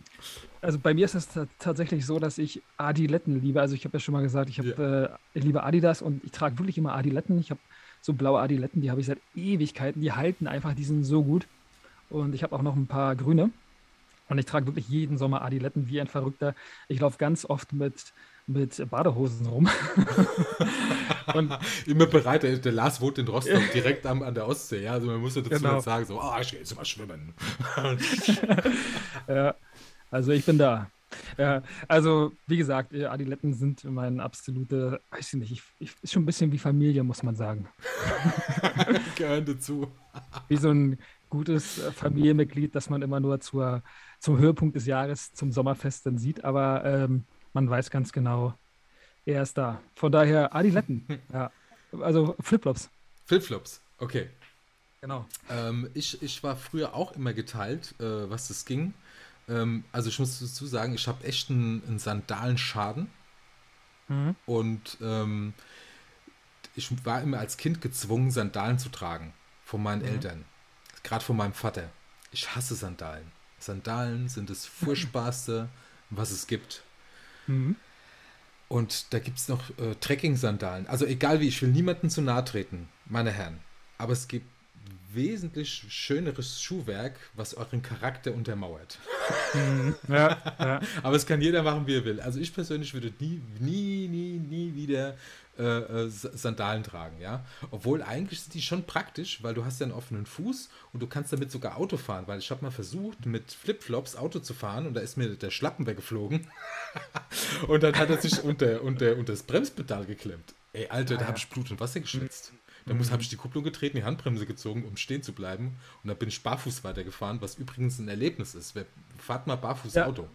also bei mir ist es tatsächlich so, dass ich Adiletten liebe. Also ich habe ja schon mal gesagt, ich, hab, ja. äh, ich liebe Adidas und ich trage wirklich immer Adiletten. Ich habe so blaue Adiletten, die habe ich seit Ewigkeiten. Die halten einfach, die sind so gut. Und ich habe auch noch ein paar grüne. Und ich trage wirklich jeden Sommer Adiletten wie ein Verrückter. Ich laufe ganz oft mit, mit Badehosen rum. Immer bereit, der, der Lars wohnt in Rostock, direkt am, an der Ostsee. Ja? Also man muss ja dazu genau. sagen, so, oh, ich gehe jetzt mal schwimmen. ja, also ich bin da. Ja, also wie gesagt, äh, Adiletten sind mein absolute, weiß ich nicht, ich, ich, ist schon ein bisschen wie Familie, muss man sagen. Gehören dazu. Wie so ein gutes äh, Familienmitglied, das man immer nur zur, zum Höhepunkt des Jahres, zum Sommerfest dann sieht, aber ähm, man weiß ganz genau, er ist da. Von daher Adiletten, ja. Also Flipflops. Flipflops, okay. Genau. Ähm, ich, ich war früher auch immer geteilt, äh, was das ging. Ähm, also ich muss dazu sagen, ich habe echt einen, einen Sandalenschaden. Mhm. Und ähm, ich war immer als Kind gezwungen, Sandalen zu tragen von meinen mhm. Eltern. Gerade von meinem Vater. Ich hasse Sandalen. Sandalen sind das Furchtbarste, was es gibt. Mhm. Und da gibt es noch äh, Trekking-Sandalen. Also egal wie, ich will niemanden zu nahe treten, meine Herren. Aber es gibt wesentlich schöneres Schuhwerk, was euren Charakter untermauert. Mhm. Ja, ja. Aber es kann jeder machen, wie er will. Also ich persönlich würde nie, nie, nie, nie wieder äh, äh Sandalen tragen, ja. Obwohl eigentlich sind die schon praktisch, weil du hast ja einen offenen Fuß und du kannst damit sogar Auto fahren, weil ich habe mal versucht, mit Flipflops Auto zu fahren und da ist mir der Schlappen weggeflogen. und dann hat er sich unter, unter, unter das Bremspedal geklemmt. Ey, Alter, ah, da habe ich Blut und Wasser geschwitzt. Dann mhm. habe ich die Kupplung getreten, die Handbremse gezogen, um stehen zu bleiben. Und dann bin ich barfuß weitergefahren, was übrigens ein Erlebnis ist. Fahrt mal barfuß ja. Auto.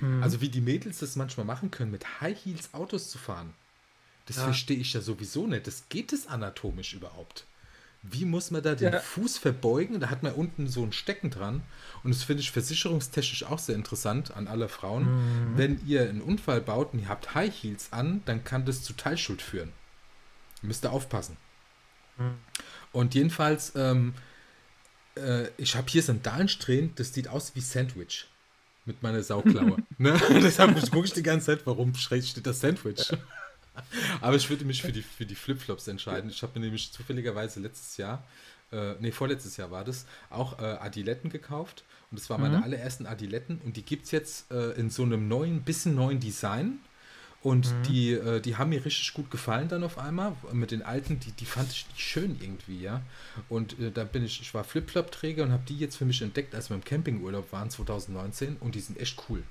Mhm. Also wie die Mädels das manchmal machen können, mit High Heels Autos zu fahren. Das ja. verstehe ich ja sowieso nicht. Das geht es anatomisch überhaupt. Wie muss man da den ja. Fuß verbeugen? Da hat man unten so ein Stecken dran. Und das finde ich versicherungstechnisch auch sehr interessant an alle Frauen. Mhm. Wenn ihr einen Unfall baut und ihr habt High Heels an, dann kann das zu Teilschuld führen. Müsst ihr aufpassen. Und jedenfalls, ähm, äh, ich habe hier Sandalensträhnen, das sieht aus wie Sandwich. mit meiner Sauklaue. ne? Deshalb gucke ich die ganze Zeit, warum steht das Sandwich. Aber ich würde mich für die, für die Flipflops entscheiden. Ich habe mir nämlich zufälligerweise letztes Jahr, äh, nee, vorletztes Jahr war das, auch äh, Adiletten gekauft. Und das waren meine mhm. allerersten Adiletten. Und die gibt es jetzt äh, in so einem neuen, bisschen neuen Design. Und mhm. die, äh, die haben mir richtig gut gefallen dann auf einmal. Mit den alten, die, die fand ich nicht schön irgendwie, ja. Und äh, da bin ich, ich war Flip-Flop-Träger und habe die jetzt für mich entdeckt, als wir im Campingurlaub waren 2019 und die sind echt cool.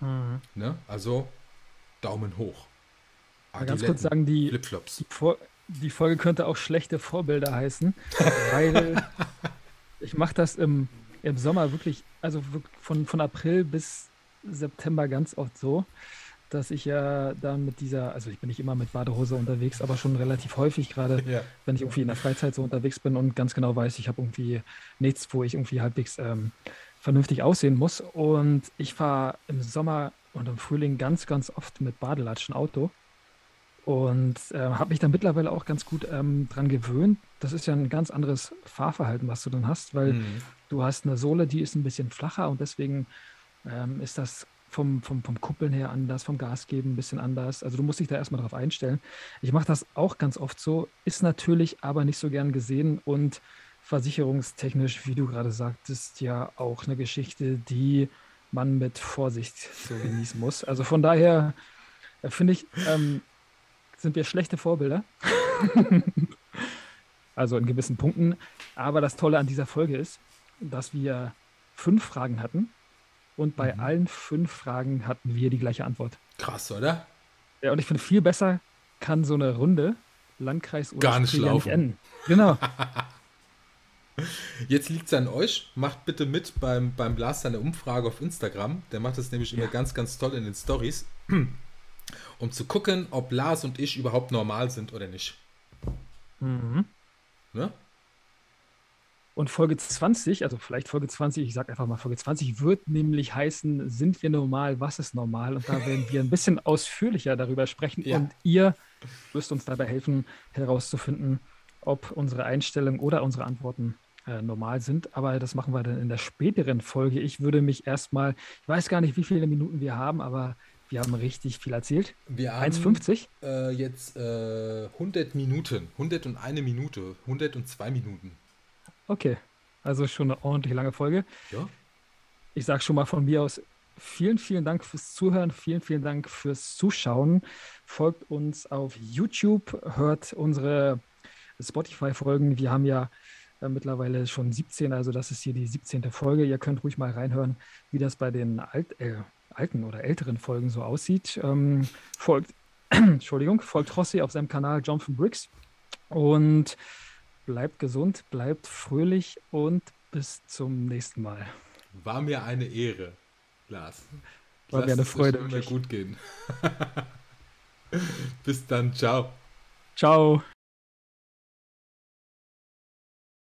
Mhm. Ne? Also Daumen hoch. Mal ganz kurz sagen, die, Flipflops. Die, die Folge könnte auch schlechte Vorbilder heißen, weil ich mache das im, im Sommer wirklich, also von, von April bis September ganz oft so, dass ich ja dann mit dieser, also ich bin nicht immer mit Badehose unterwegs, aber schon relativ häufig, gerade ja. wenn ich irgendwie in der Freizeit so unterwegs bin und ganz genau weiß, ich habe irgendwie nichts, wo ich irgendwie halbwegs ähm, vernünftig aussehen muss. Und ich fahre im Sommer und im Frühling ganz, ganz oft mit Badelatschen Auto. Und äh, habe mich dann mittlerweile auch ganz gut ähm, dran gewöhnt. Das ist ja ein ganz anderes Fahrverhalten, was du dann hast, weil mhm. du hast eine Sohle, die ist ein bisschen flacher und deswegen ähm, ist das vom, vom, vom Kuppeln her anders, vom Gas geben ein bisschen anders. Also du musst dich da erstmal drauf einstellen. Ich mache das auch ganz oft so, ist natürlich aber nicht so gern gesehen und versicherungstechnisch, wie du gerade sagtest, ja auch eine Geschichte, die man mit Vorsicht so genießen muss. Also von daher äh, finde ich, ähm, sind wir schlechte Vorbilder. also in gewissen Punkten. Aber das Tolle an dieser Folge ist, dass wir fünf Fragen hatten und bei mhm. allen fünf Fragen hatten wir die gleiche Antwort. Krass, oder? Ja, und ich finde, viel besser kann so eine Runde Landkreis oder Gar nicht laufen. Nicht enden. Genau. Jetzt liegt es an euch. Macht bitte mit beim, beim Blast eine Umfrage auf Instagram. Der macht das nämlich immer ja. ganz, ganz toll in den Stories. Um zu gucken, ob Lars und ich überhaupt normal sind oder nicht. Mhm. Ne? Und Folge 20, also vielleicht Folge 20, ich sage einfach mal Folge 20, wird nämlich heißen, sind wir normal, was ist normal? Und da werden wir ein bisschen ausführlicher darüber sprechen ja. und ihr müsst uns dabei helfen, herauszufinden, ob unsere Einstellungen oder unsere Antworten äh, normal sind. Aber das machen wir dann in der späteren Folge. Ich würde mich erstmal, ich weiß gar nicht, wie viele Minuten wir haben, aber wir haben richtig viel erzählt. Wir haben 1,50? Äh, jetzt äh, 100 Minuten, 101 Minute, 102 Minuten. Okay, also schon eine ordentlich lange Folge. Ja. Ich sage schon mal von mir aus vielen, vielen Dank fürs Zuhören, vielen, vielen Dank fürs Zuschauen. Folgt uns auf YouTube, hört unsere Spotify-Folgen. Wir haben ja äh, mittlerweile schon 17, also das ist hier die 17. Folge. Ihr könnt ruhig mal reinhören, wie das bei den Alt, äh, alten oder älteren Folgen so aussieht. Ähm, folgt, Entschuldigung, folgt Rossi auf seinem Kanal Jonathan Briggs und bleibt gesund, bleibt fröhlich und bis zum nächsten Mal. War mir eine Ehre, Lars. War mir eine Freude. Es mir gut gehen. bis dann, ciao. Ciao.